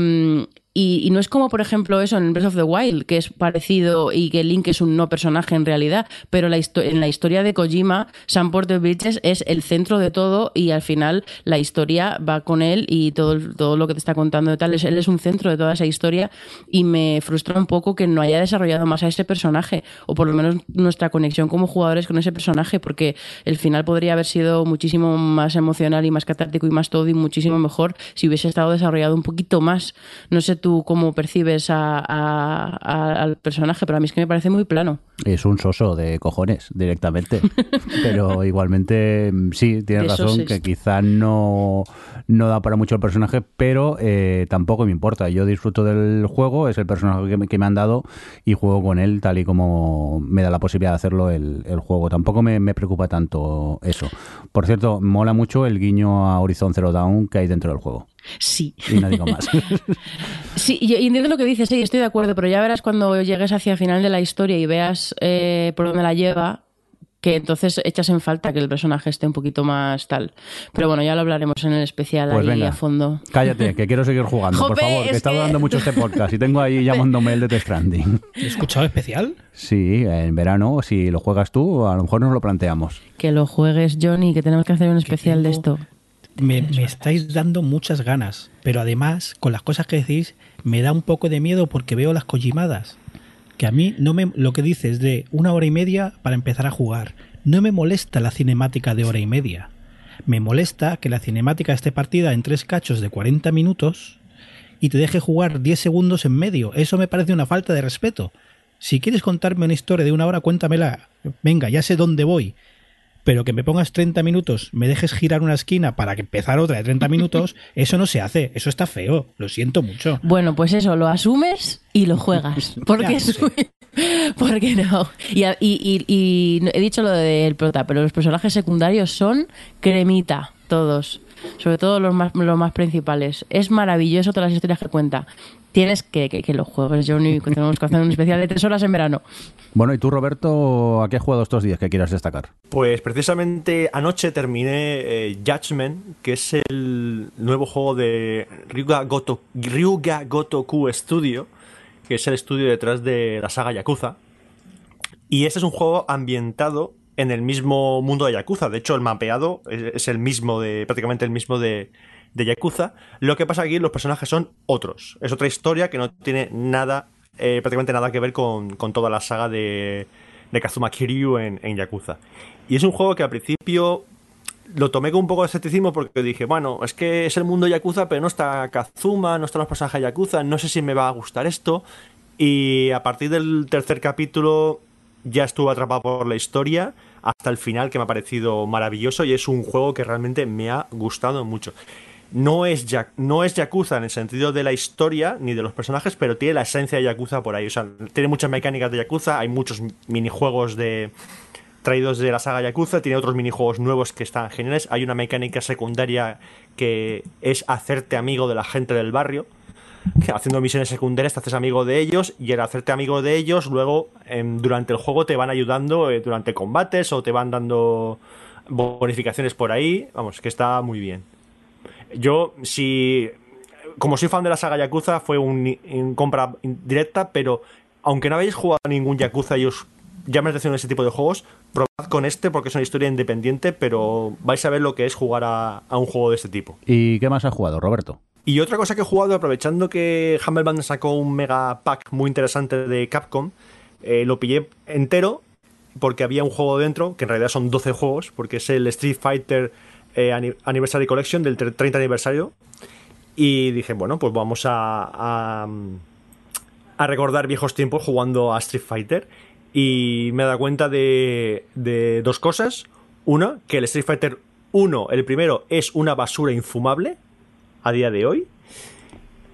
y, no es como, por ejemplo, eso en Breath of the Wild, que es parecido y que Link es un no personaje en realidad, pero la en la historia de Kojima, Sam Porter Bridges es el centro de todo y al final la historia va con él y todo, todo lo que te está contando de tal, él es un centro de toda esa historia y me frustra un poco que no haya desarrollado más a ese personaje, o por lo menos nuestra conexión como jugadores con ese personaje, porque el final podría haber sido muchísimo más emocional y más catártico y más todo y muchísimo mejor si hubiese estado desarrollado un poquito más. No sé tú cómo percibes al personaje, pero a mí es que me parece muy plano. Es un soso de cojones directamente. pero igualmente mm, sí, tienes razón que quizá no, no da para mucho el personaje, pero eh, tampoco me importa. Yo disfruto del juego, es el personaje que me, han dado y juego con él tal y como me da la posibilidad de hacerlo el, juego. Tampoco me, me, preocupa tanto eso. Por cierto, mola mucho el guiño a Horizon Zero Dawn que hay dentro del juego. Sí. Y no digo más. sí, yo entiendo lo que dices, sí, estoy de acuerdo, pero ya verás cuando llegues hacia el final de la historia y veas eh, por dónde la lleva, que entonces echas en falta que el personaje esté un poquito más tal. Pero bueno, ya lo hablaremos en el especial pues ahí a fondo. Cállate, que quiero seguir jugando, por favor, que está dando mucho este podcast y tengo ahí llamándome el de The Stranding. ¿He escuchado especial? Sí, en verano, si lo juegas tú, a lo mejor nos lo planteamos. Que lo juegues, Johnny, que tenemos que hacer un especial de esto me, estáis dando muchas ganas, pero además, con las cosas que decís, me da un poco de miedo porque veo las collimadas. Que a mí no me, lo que dices de una hora y media para empezar a jugar, no me molesta la cinemática de hora y media. Me molesta que la cinemática esté partida en tres cachos de 40 minutos y te deje jugar 10 segundos en medio. Eso me parece una falta de respeto. Si quieres contarme una historia de una hora, cuéntamela. Venga, ya sé dónde voy pero que me pongas 30 minutos, me dejes girar una esquina para que empezar otra de 30 minutos, eso no se hace, eso está feo, lo siento mucho. Bueno, pues eso, lo asumes y lo juegas, porque es... porque no. Y, y, he dicho lo del prota, pero los personajes secundarios son cremita, todos. Sobre todo los más, los más principales. Es maravilloso todas las historias que cuenta tienes que, que, los juegos, Johnny, tenemos que hacer un especial de tres horas en verano. Bueno, ¿y tú, Roberto, a qué has jugado estos días que quieras destacar? Pues precisamente anoche terminé eh, Judgment, que es el nuevo juego de Ryuga, Goto, Ryuga Gotoku Studio, que es el estudio detrás de la saga Yakuza. Y este es un juego ambientado en el mismo mundo de Yakuza. De hecho, el mapeado es el mismo de. prácticamente el mismo de, de Yakuza. Lo que pasa aquí, los personajes son otros. Es otra historia que no tiene nada, eh, prácticamente nada que ver con, toda la saga de, de Kazuma Kiryu en, en, Yakuza. Y es un juego que al principio lo tomé con un poco de escepticismo porque dije, bueno, es que es el mundo Yakuza, pero no está Kazuma, no están los personajes de Yakuza, no sé si me va a gustar esto. Y a partir del tercer capítulo ya estuve atrapado por la historia hasta el final que me ha parecido maravilloso y es un juego que realmente me ha gustado mucho no es, no es Yakuza en el sentido de la historia ni de los personajes, pero tiene la esencia de Yakuza por ahí. O sea, tiene muchas mecánicas de Yakuza, hay muchos minijuegos de traídos de la saga Yakuza, tiene otros minijuegos nuevos que están geniales. Hay una mecánica secundaria que es hacerte amigo de la gente del barrio. Haciendo misiones secundarias te haces amigo de ellos y al hacerte amigo de ellos luego em, durante el juego te van ayudando eh, durante combates o te van dando bonificaciones por ahí. Vamos, que está muy bien. Yo, si. Como soy fan de la saga Yakuza, fue un, compra directa, pero aunque no habéis jugado a ningún Yakuza y os llame la atención ese tipo de juegos, probad con este porque es una historia independiente, pero vais a ver lo que es jugar a, un juego de este tipo. ¿Y qué más has jugado, Roberto? Y otra cosa que he jugado, aprovechando que Humble sacó un mega pack muy interesante de Capcom, eh, lo pillé entero porque había un juego dentro, que en realidad son 12 juegos, porque es el Street Fighter eh, Anniversary Collection del 30 aniversario. Y dije, bueno, pues vamos a, a, recordar viejos tiempos jugando a Street Fighter. Y me he dado cuenta de, de dos cosas. Una, que el Street Fighter 1, el primero, es una basura infumable a día de hoy.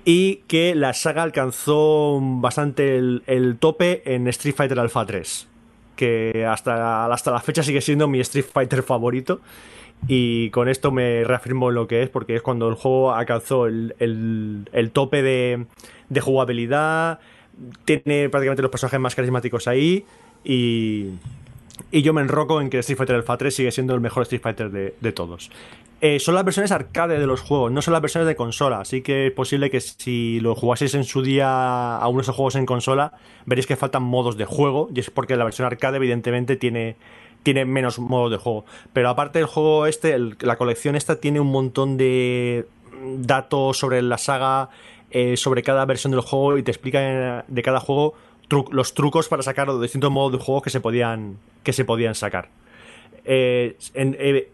Y que la saga alcanzó bastante el, el tope en Street Fighter Alpha 3. Que hasta, hasta la fecha sigue siendo mi Street Fighter favorito. Y con esto me reafirmo en lo que es, porque es cuando el juego alcanzó el, el, tope de, de, jugabilidad, tiene prácticamente los personajes más carismáticos ahí y, Y yo me enroco en que Street Fighter Alpha 3 sigue siendo el mejor Street Fighter de, de todos. Eh, son las versiones arcade de los juegos, no son las versiones de consola. Así que es posible que si lo jugaseis en su día a uno de esos juegos en consola, veréis que faltan modos de juego. Y es porque la versión arcade, evidentemente, tiene, tiene menos modos de juego. Pero aparte, el juego este, la colección esta, tiene un montón de datos sobre la saga, eh, sobre cada versión del juego y te explica eh, de cada juego tru- los trucos para sacar los distintos modos de juego que se podían, que se podían sacar. Eh,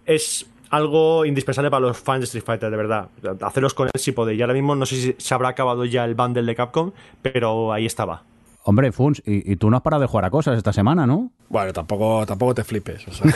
es algo indispensable para los fans de Street Fighter, de verdad. Haceros con él si podéis. Y ahora mismo no sé si se habrá acabado ya el bundle de Capcom, pero ahí estaba. Hombre, Funs, y, tú no has parado de jugar a cosas esta semana, ¿no? Bueno, tampoco, tampoco te flipes. O sea,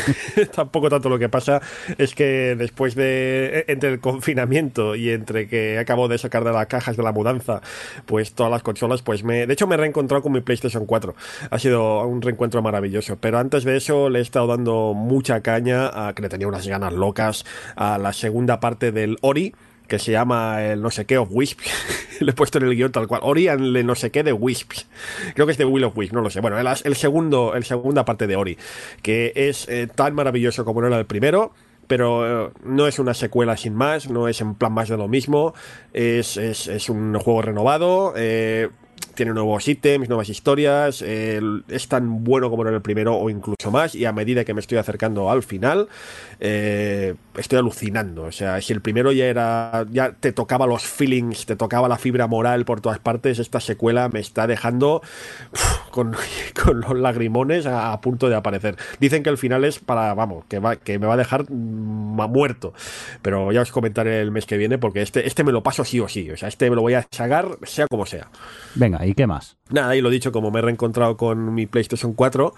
tampoco tanto lo que pasa es que después de. entre el confinamiento y entre que acabo de sacar de las cajas de la mudanza, pues todas las consolas, pues me. De hecho, me he reencontrado con mi PlayStation 4. Ha sido un reencuentro maravilloso. Pero antes de eso le he estado dando mucha caña, a, que le tenía unas ganas locas, a la segunda parte del Ori que se llama el no sé qué of Wisp. Le he puesto en el guion tal cual. Ori and el no sé qué de Wisp. Creo que es de Will of Wisp, no lo sé. Bueno, el, segundo, el segunda parte de Ori, que es eh, tan maravilloso como era el primero. Pero eh, no es una secuela sin más, no es en plan más de lo mismo. Es, es, es un juego renovado. Eh, tiene nuevos ítems, nuevas historias, eh, es tan bueno como era el primero o incluso más, y a medida que me estoy acercando al final, eh, estoy alucinando. O sea, si el primero ya era, ya te tocaba los feelings, te tocaba la fibra moral por todas partes, esta secuela me está dejando con, los lagrimones a, punto de aparecer. Dicen que el final es para, vamos, que, va, que me va a dejar mm, muerto, pero ya os comentaré el mes que viene porque este, este me lo paso sí o sí, o sea, este me lo voy a sacar sea como sea. Venga, ¿y qué más? Nada, y lo dicho, como me he reencontrado con mi PlayStation 4,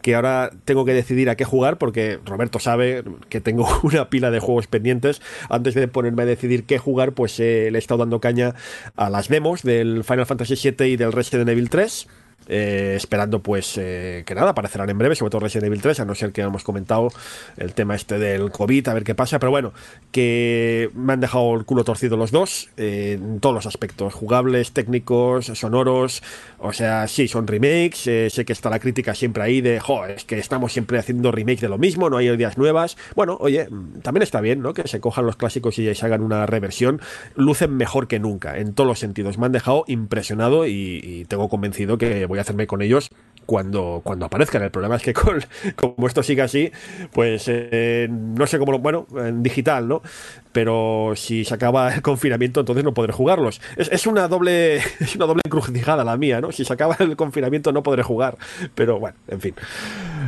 que ahora tengo que decidir a qué jugar, porque Roberto sabe que tengo una pila de juegos pendientes. Antes de ponerme a decidir qué jugar, pues eh, le he estado dando caña a las demos del Final Fantasy VII y del Resident Evil 3. Eh, esperando pues eh, que nada, aparecerán en breve, sobre todo Resident Evil 3, a no ser que hemos comentado el tema este del COVID, a ver qué pasa, pero bueno, que me han dejado el culo torcido los dos, eh, en todos los aspectos, jugables, técnicos, sonoros, o sea, sí, son remakes, sé que está la crítica siempre ahí de, jo, es que estamos siempre haciendo remakes de lo mismo, no hay ideas nuevas, bueno, oye, también está bien, ¿no? Que se cojan los clásicos y se hagan una reversión, lucen mejor que nunca, en todos los sentidos, me han dejado impresionado y, y tengo convencido que voy a hacerme con ellos cuando, cuando aparezcan. El problema es que como esto sigue así, pues eh, no sé cómo lo. Bueno, en digital, ¿no? Pero si se acaba el confinamiento, entonces no podré jugarlos. Es, es, una doble es una doble encrucijada la mía, ¿no? Si se acaba el confinamiento, no podré jugar. Pero bueno, en fin.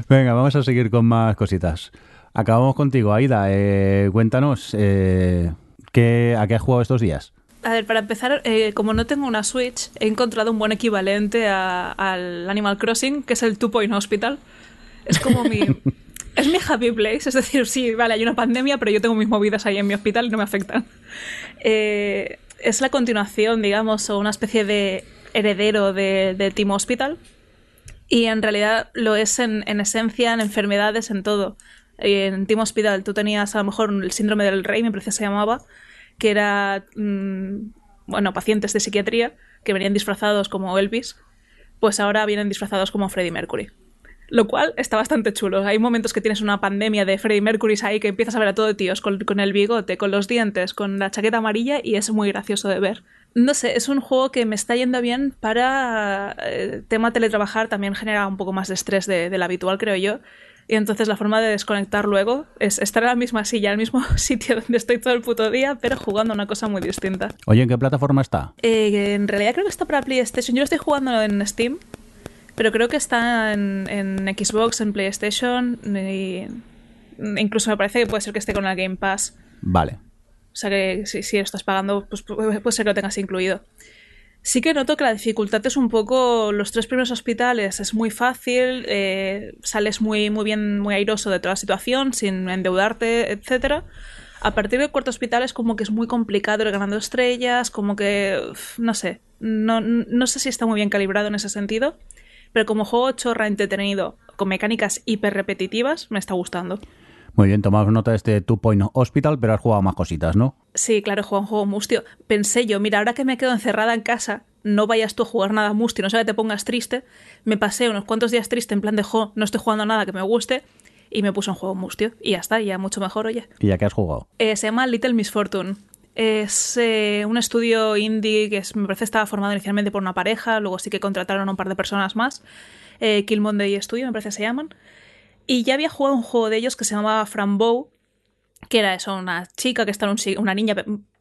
Venga, vamos a seguir con más cositas. Acabamos contigo, Aida. Eh, cuéntanos, eh, ¿qué, ¿a qué has jugado estos días? A ver, para empezar, eh, como no tengo una Switch, he encontrado un buen equivalente a, al Animal Crossing, que es el Two Point Hospital. Es como mi. es mi happy place, es decir, sí, vale, hay una pandemia, pero yo tengo mis movidas ahí en mi hospital y no me afectan. Eh, es la continuación, digamos, o una especie de heredero de, de Team Hospital. Y en realidad lo es en, en esencia, en enfermedades, en todo. En Team Hospital tú tenías a lo mejor el síndrome del rey, me parece que se llamaba que era, mmm, bueno, pacientes de psiquiatría que venían disfrazados como Elvis, pues ahora vienen disfrazados como Freddie Mercury. Lo cual está bastante chulo. Hay momentos que tienes una pandemia de Freddie Mercury ahí que empiezas a ver a todo tíos con, con el bigote, con los dientes, con la chaqueta amarilla y es muy gracioso de ver. No sé, es un juego que me está yendo bien para eh, tema teletrabajar, también genera un poco más de estrés de, del habitual, creo yo. Y entonces la forma de desconectar luego es estar en la misma silla, en el mismo sitio donde estoy todo el puto día, pero jugando una cosa muy distinta. Oye, ¿en qué plataforma está? Eh, en realidad creo que está para PlayStation. Yo lo estoy jugando en Steam, pero creo que está en, en Xbox, en PlayStation, y incluso me parece que puede ser que esté con la Game Pass. Vale. O sea que si, si lo estás pagando, pues puede ser que lo tengas incluido. Sí que noto que la dificultad es un poco los tres primeros hospitales, es muy fácil, eh, sales muy, muy bien, muy airoso de toda la situación, sin endeudarte, etc. A partir del cuarto hospital es como que es muy complicado ir ganando estrellas, como que, no sé, no, no sé si está muy bien calibrado en ese sentido, pero como juego chorra entretenido, con mecánicas hiper repetitivas, me está gustando. Muy bien, tomamos nota de este Two Point Hospital, pero has jugado más cositas, ¿no? Sí, claro, he jugado un juego mustio. Pensé yo, mira, ahora que me quedo encerrada en casa, no vayas tú a jugar nada musty, no sea que te pongas triste, me pasé unos cuantos días triste en plan de, jo, no estoy jugando nada que me guste, y me puse un juego mustio. Y ya está, ya mucho mejor, oye. ¿Y ya que has jugado? Eh, se llama Little Misfortune. Es eh, un estudio indie que es- me parece estaba formado inicialmente por una pareja, luego sí que contrataron a un par de personas más. Eh, Kill Monday Studio, me parece se llaman. Y ya había jugado un juego de ellos que se llamaba Frambow, que era eso, una chica que está en un una niña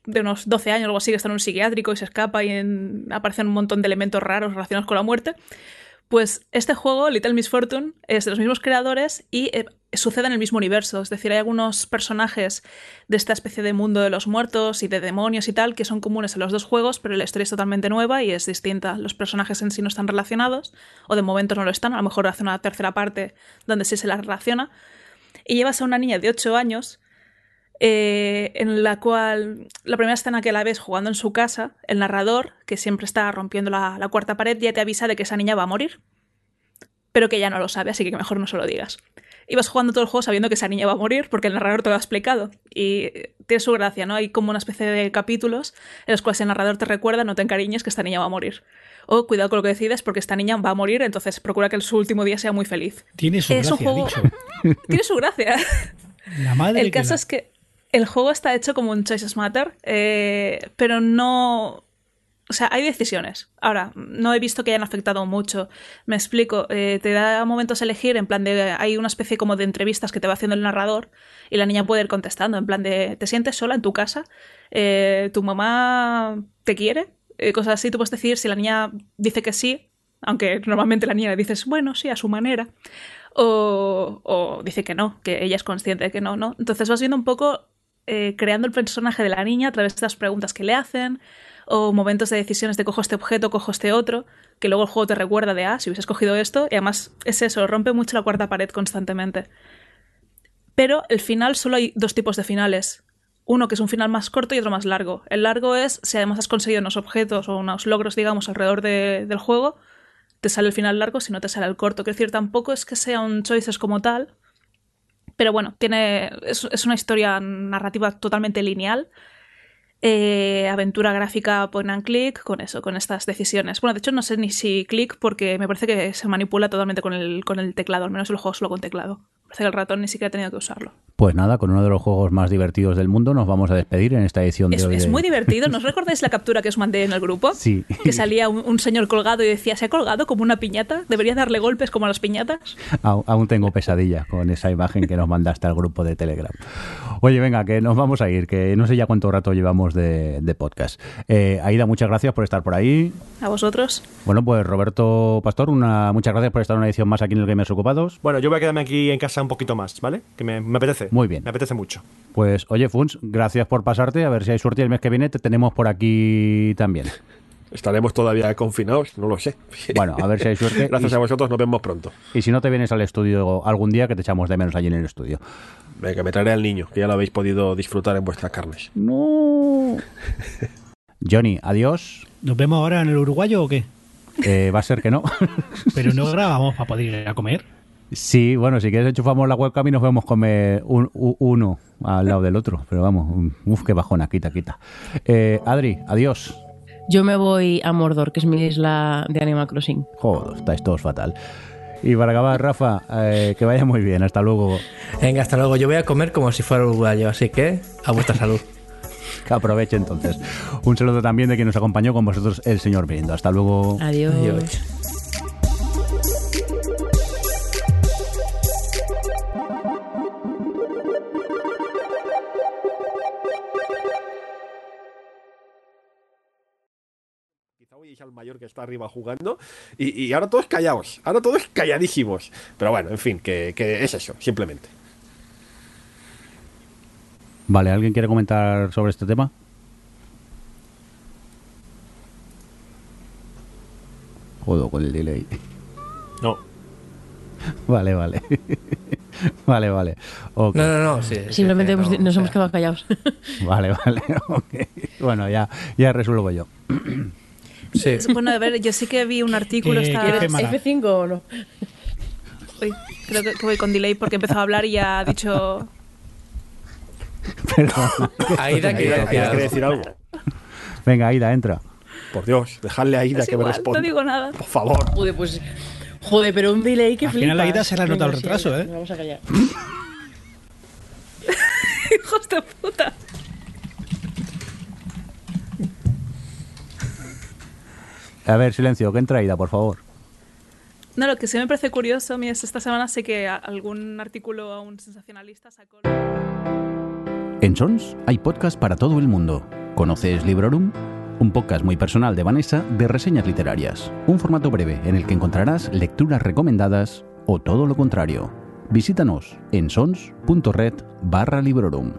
de unos 12 años o algo así que está en un psiquiátrico y se escapa y en- aparecen un montón de elementos raros relacionados con la muerte. Pues este juego, Little Miss Fortune, es de los mismos creadores y eh, sucede en el mismo universo. Es decir, hay algunos personajes de esta especie de mundo de los muertos y de demonios y tal que son comunes en los dos juegos, pero la historia es totalmente nueva y es distinta. Los personajes en sí no están relacionados, o de momento no lo están, a lo mejor hace una tercera parte donde sí se las relaciona. Y llevas a una niña de 8 años eh, en la cual la primera escena que la ves jugando en su casa, el narrador, que siempre está rompiendo la, la cuarta pared, ya te avisa de que esa niña va a morir. Pero que ya no lo sabe, así que mejor no se lo digas. Y vas jugando todo el juego sabiendo que esa niña va a morir porque el narrador te lo ha explicado. Y tiene su gracia, ¿no? Hay como una especie de capítulos en los cuales el narrador te recuerda, no te encariñes, que esta niña va a morir. O cuidado con lo que decides porque esta niña va a morir, entonces procura que su último día sea muy feliz. Tiene su Es un gracia, juego- dicho. Tiene su gracia. La madre El que caso la- es que el juego está hecho como un Choices Matter, eh, pero no. O sea, hay decisiones. Ahora, no he visto que hayan afectado mucho. Me explico. eh, te da momentos a elegir, en plan de. Hay una especie como de entrevistas que te va haciendo el narrador y la niña puede ir contestando, en plan de. ¿Te sientes sola en tu casa? Eh, ¿Tu mamá te quiere? Eh, cosas así. Tú puedes decidir si la niña dice que sí, aunque normalmente la niña le dices, bueno, sí, a su manera o, o dice que no, que ella es consciente de que no, ¿no? Entonces vas viendo un poco eh, creando el personaje de la niña a través de las preguntas que le hacen o momentos de decisiones de cojo este objeto, cojo este otro, que luego el juego te recuerda de, ah, si hubieses cogido esto, y además es eso, rompe mucho la cuarta pared constantemente. Pero el final solo hay dos tipos de finales. Uno que es un final más corto y otro más largo. El largo es si además has conseguido unos objetos o unos logros, digamos, alrededor de- del juego, te sale el final largo, si no te sale el corto. Quiero decir, tampoco es que sea un choices como tal, pero bueno, tiene es, es una historia narrativa totalmente lineal. Eh, aventura gráfica point and click con eso, con estas decisiones. Bueno, de hecho no sé ni si click porque me parece que se manipula totalmente con el, con el teclado, al menos el juego solo con teclado. Parece que el ratón ni siquiera ha tenido que usarlo. Pues nada, con uno de los juegos más divertidos del mundo nos vamos a despedir en esta edición de Es, hoy. es de- muy divertido. ¿No os recordáis la captura que os mandé en el grupo? Sí. Que salía un, un señor colgado y decía, ¿se ha colgado como una piñata? ¿Debería darle golpes como a las piñatas? Aún tengo pesadillas con esa imagen que nos mandaste al grupo de Telegram. Oye, venga, que nos vamos a ir, que no sé ya cuánto rato llevamos de, de podcast. Eh, Aida, muchas gracias por estar por ahí. ¿A vosotros? Bueno, pues Roberto Pastor, una, muchas gracias por estar en una edición más aquí en el Gamers Ocupados. Bueno, yo voy a quedarme aquí en casa un poquito más, ¿vale? Que me, me apetece. Muy bien. Me apetece mucho. Pues oye, Funs, gracias por pasarte. A ver si hay suerte y el mes que viene te tenemos por aquí también. Estaremos todavía confinados, no lo sé. Bueno, a ver si hay suerte. Gracias y, a vosotros, nos vemos pronto. y si no te vienes al estudio algún día, que te echamos de menos allí en el estudio. Venga, me traeré al niño, que ya lo habéis podido disfrutar en vuestras carnes. No. Johnny, adiós. ¿Nos vemos ahora en el uruguayo o qué? Eh, va a ser que no. Pero no grabamos para poder ir a comer. Sí, bueno, si quieres enchufamos la webcam y nos vemos comer un- u- uno al lado del otro. Pero vamos, uf, qué bajona, quita, quita. Eh, Adri, adiós. Yo me voy a Mordor, que es mi isla de Animal Crossing. Joder, estáis todos fatal. Y para acabar, Rafa, eh, que vaya muy bien. Hasta luego. Venga, hasta luego. Yo voy a comer como si fuera uruguayo, así que a vuestra salud. Que aproveche entonces. Un saludo también de quien nos acompañó con vosotros, el señor Brindo. Hasta luego. Adiós. Adiós. Que está arriba jugando y, y ahora todos callados, ahora todos calladísimos. Pero bueno, en fin, que, que es eso, simplemente. Vale, ¿alguien quiere comentar sobre este tema? Jodo con el delay. No. Vale, vale. vale, vale. No, no, no. sí, Simplemente sí, hemos- no, nos o sea, hemos quedado callados. Vale, vale. ok. Bueno, ya, ya resuelvo yo. Sí. Bueno, a ver, yo sí que vi un artículo ¿Qué- esta... qué tema? Mala. ¿F5 o no? Uy, creo que, que voy con delay porque empezó a hablar y ya ha dicho... Perdona. Aida quiere Aida, decir Aida algo. quiere decir algo. Venga, Aida, entra. Por Dios, dejadle a Ida Es que me igual, responda. no digo nada. Por favor. Joder, pues. Joder, pero un delay que Al final la flipas. ida se le ha notado el sí, retraso, ¿eh? nos Vamos a callar. Hijos de puta. A ver, silencio, que entra Ida, por favor. No, lo que sí me parece curioso a mí es esta semana sé que algún artículo a un sensacionalista sacó... En Sons hay podcast para todo el mundo. ¿Conoces Librorum? Un podcast muy personal de Vanessa de reseñas literarias. Un formato breve en el que encontrarás lecturas recomendadas o todo lo contrario. Visítanos en sons.red barra Librorum.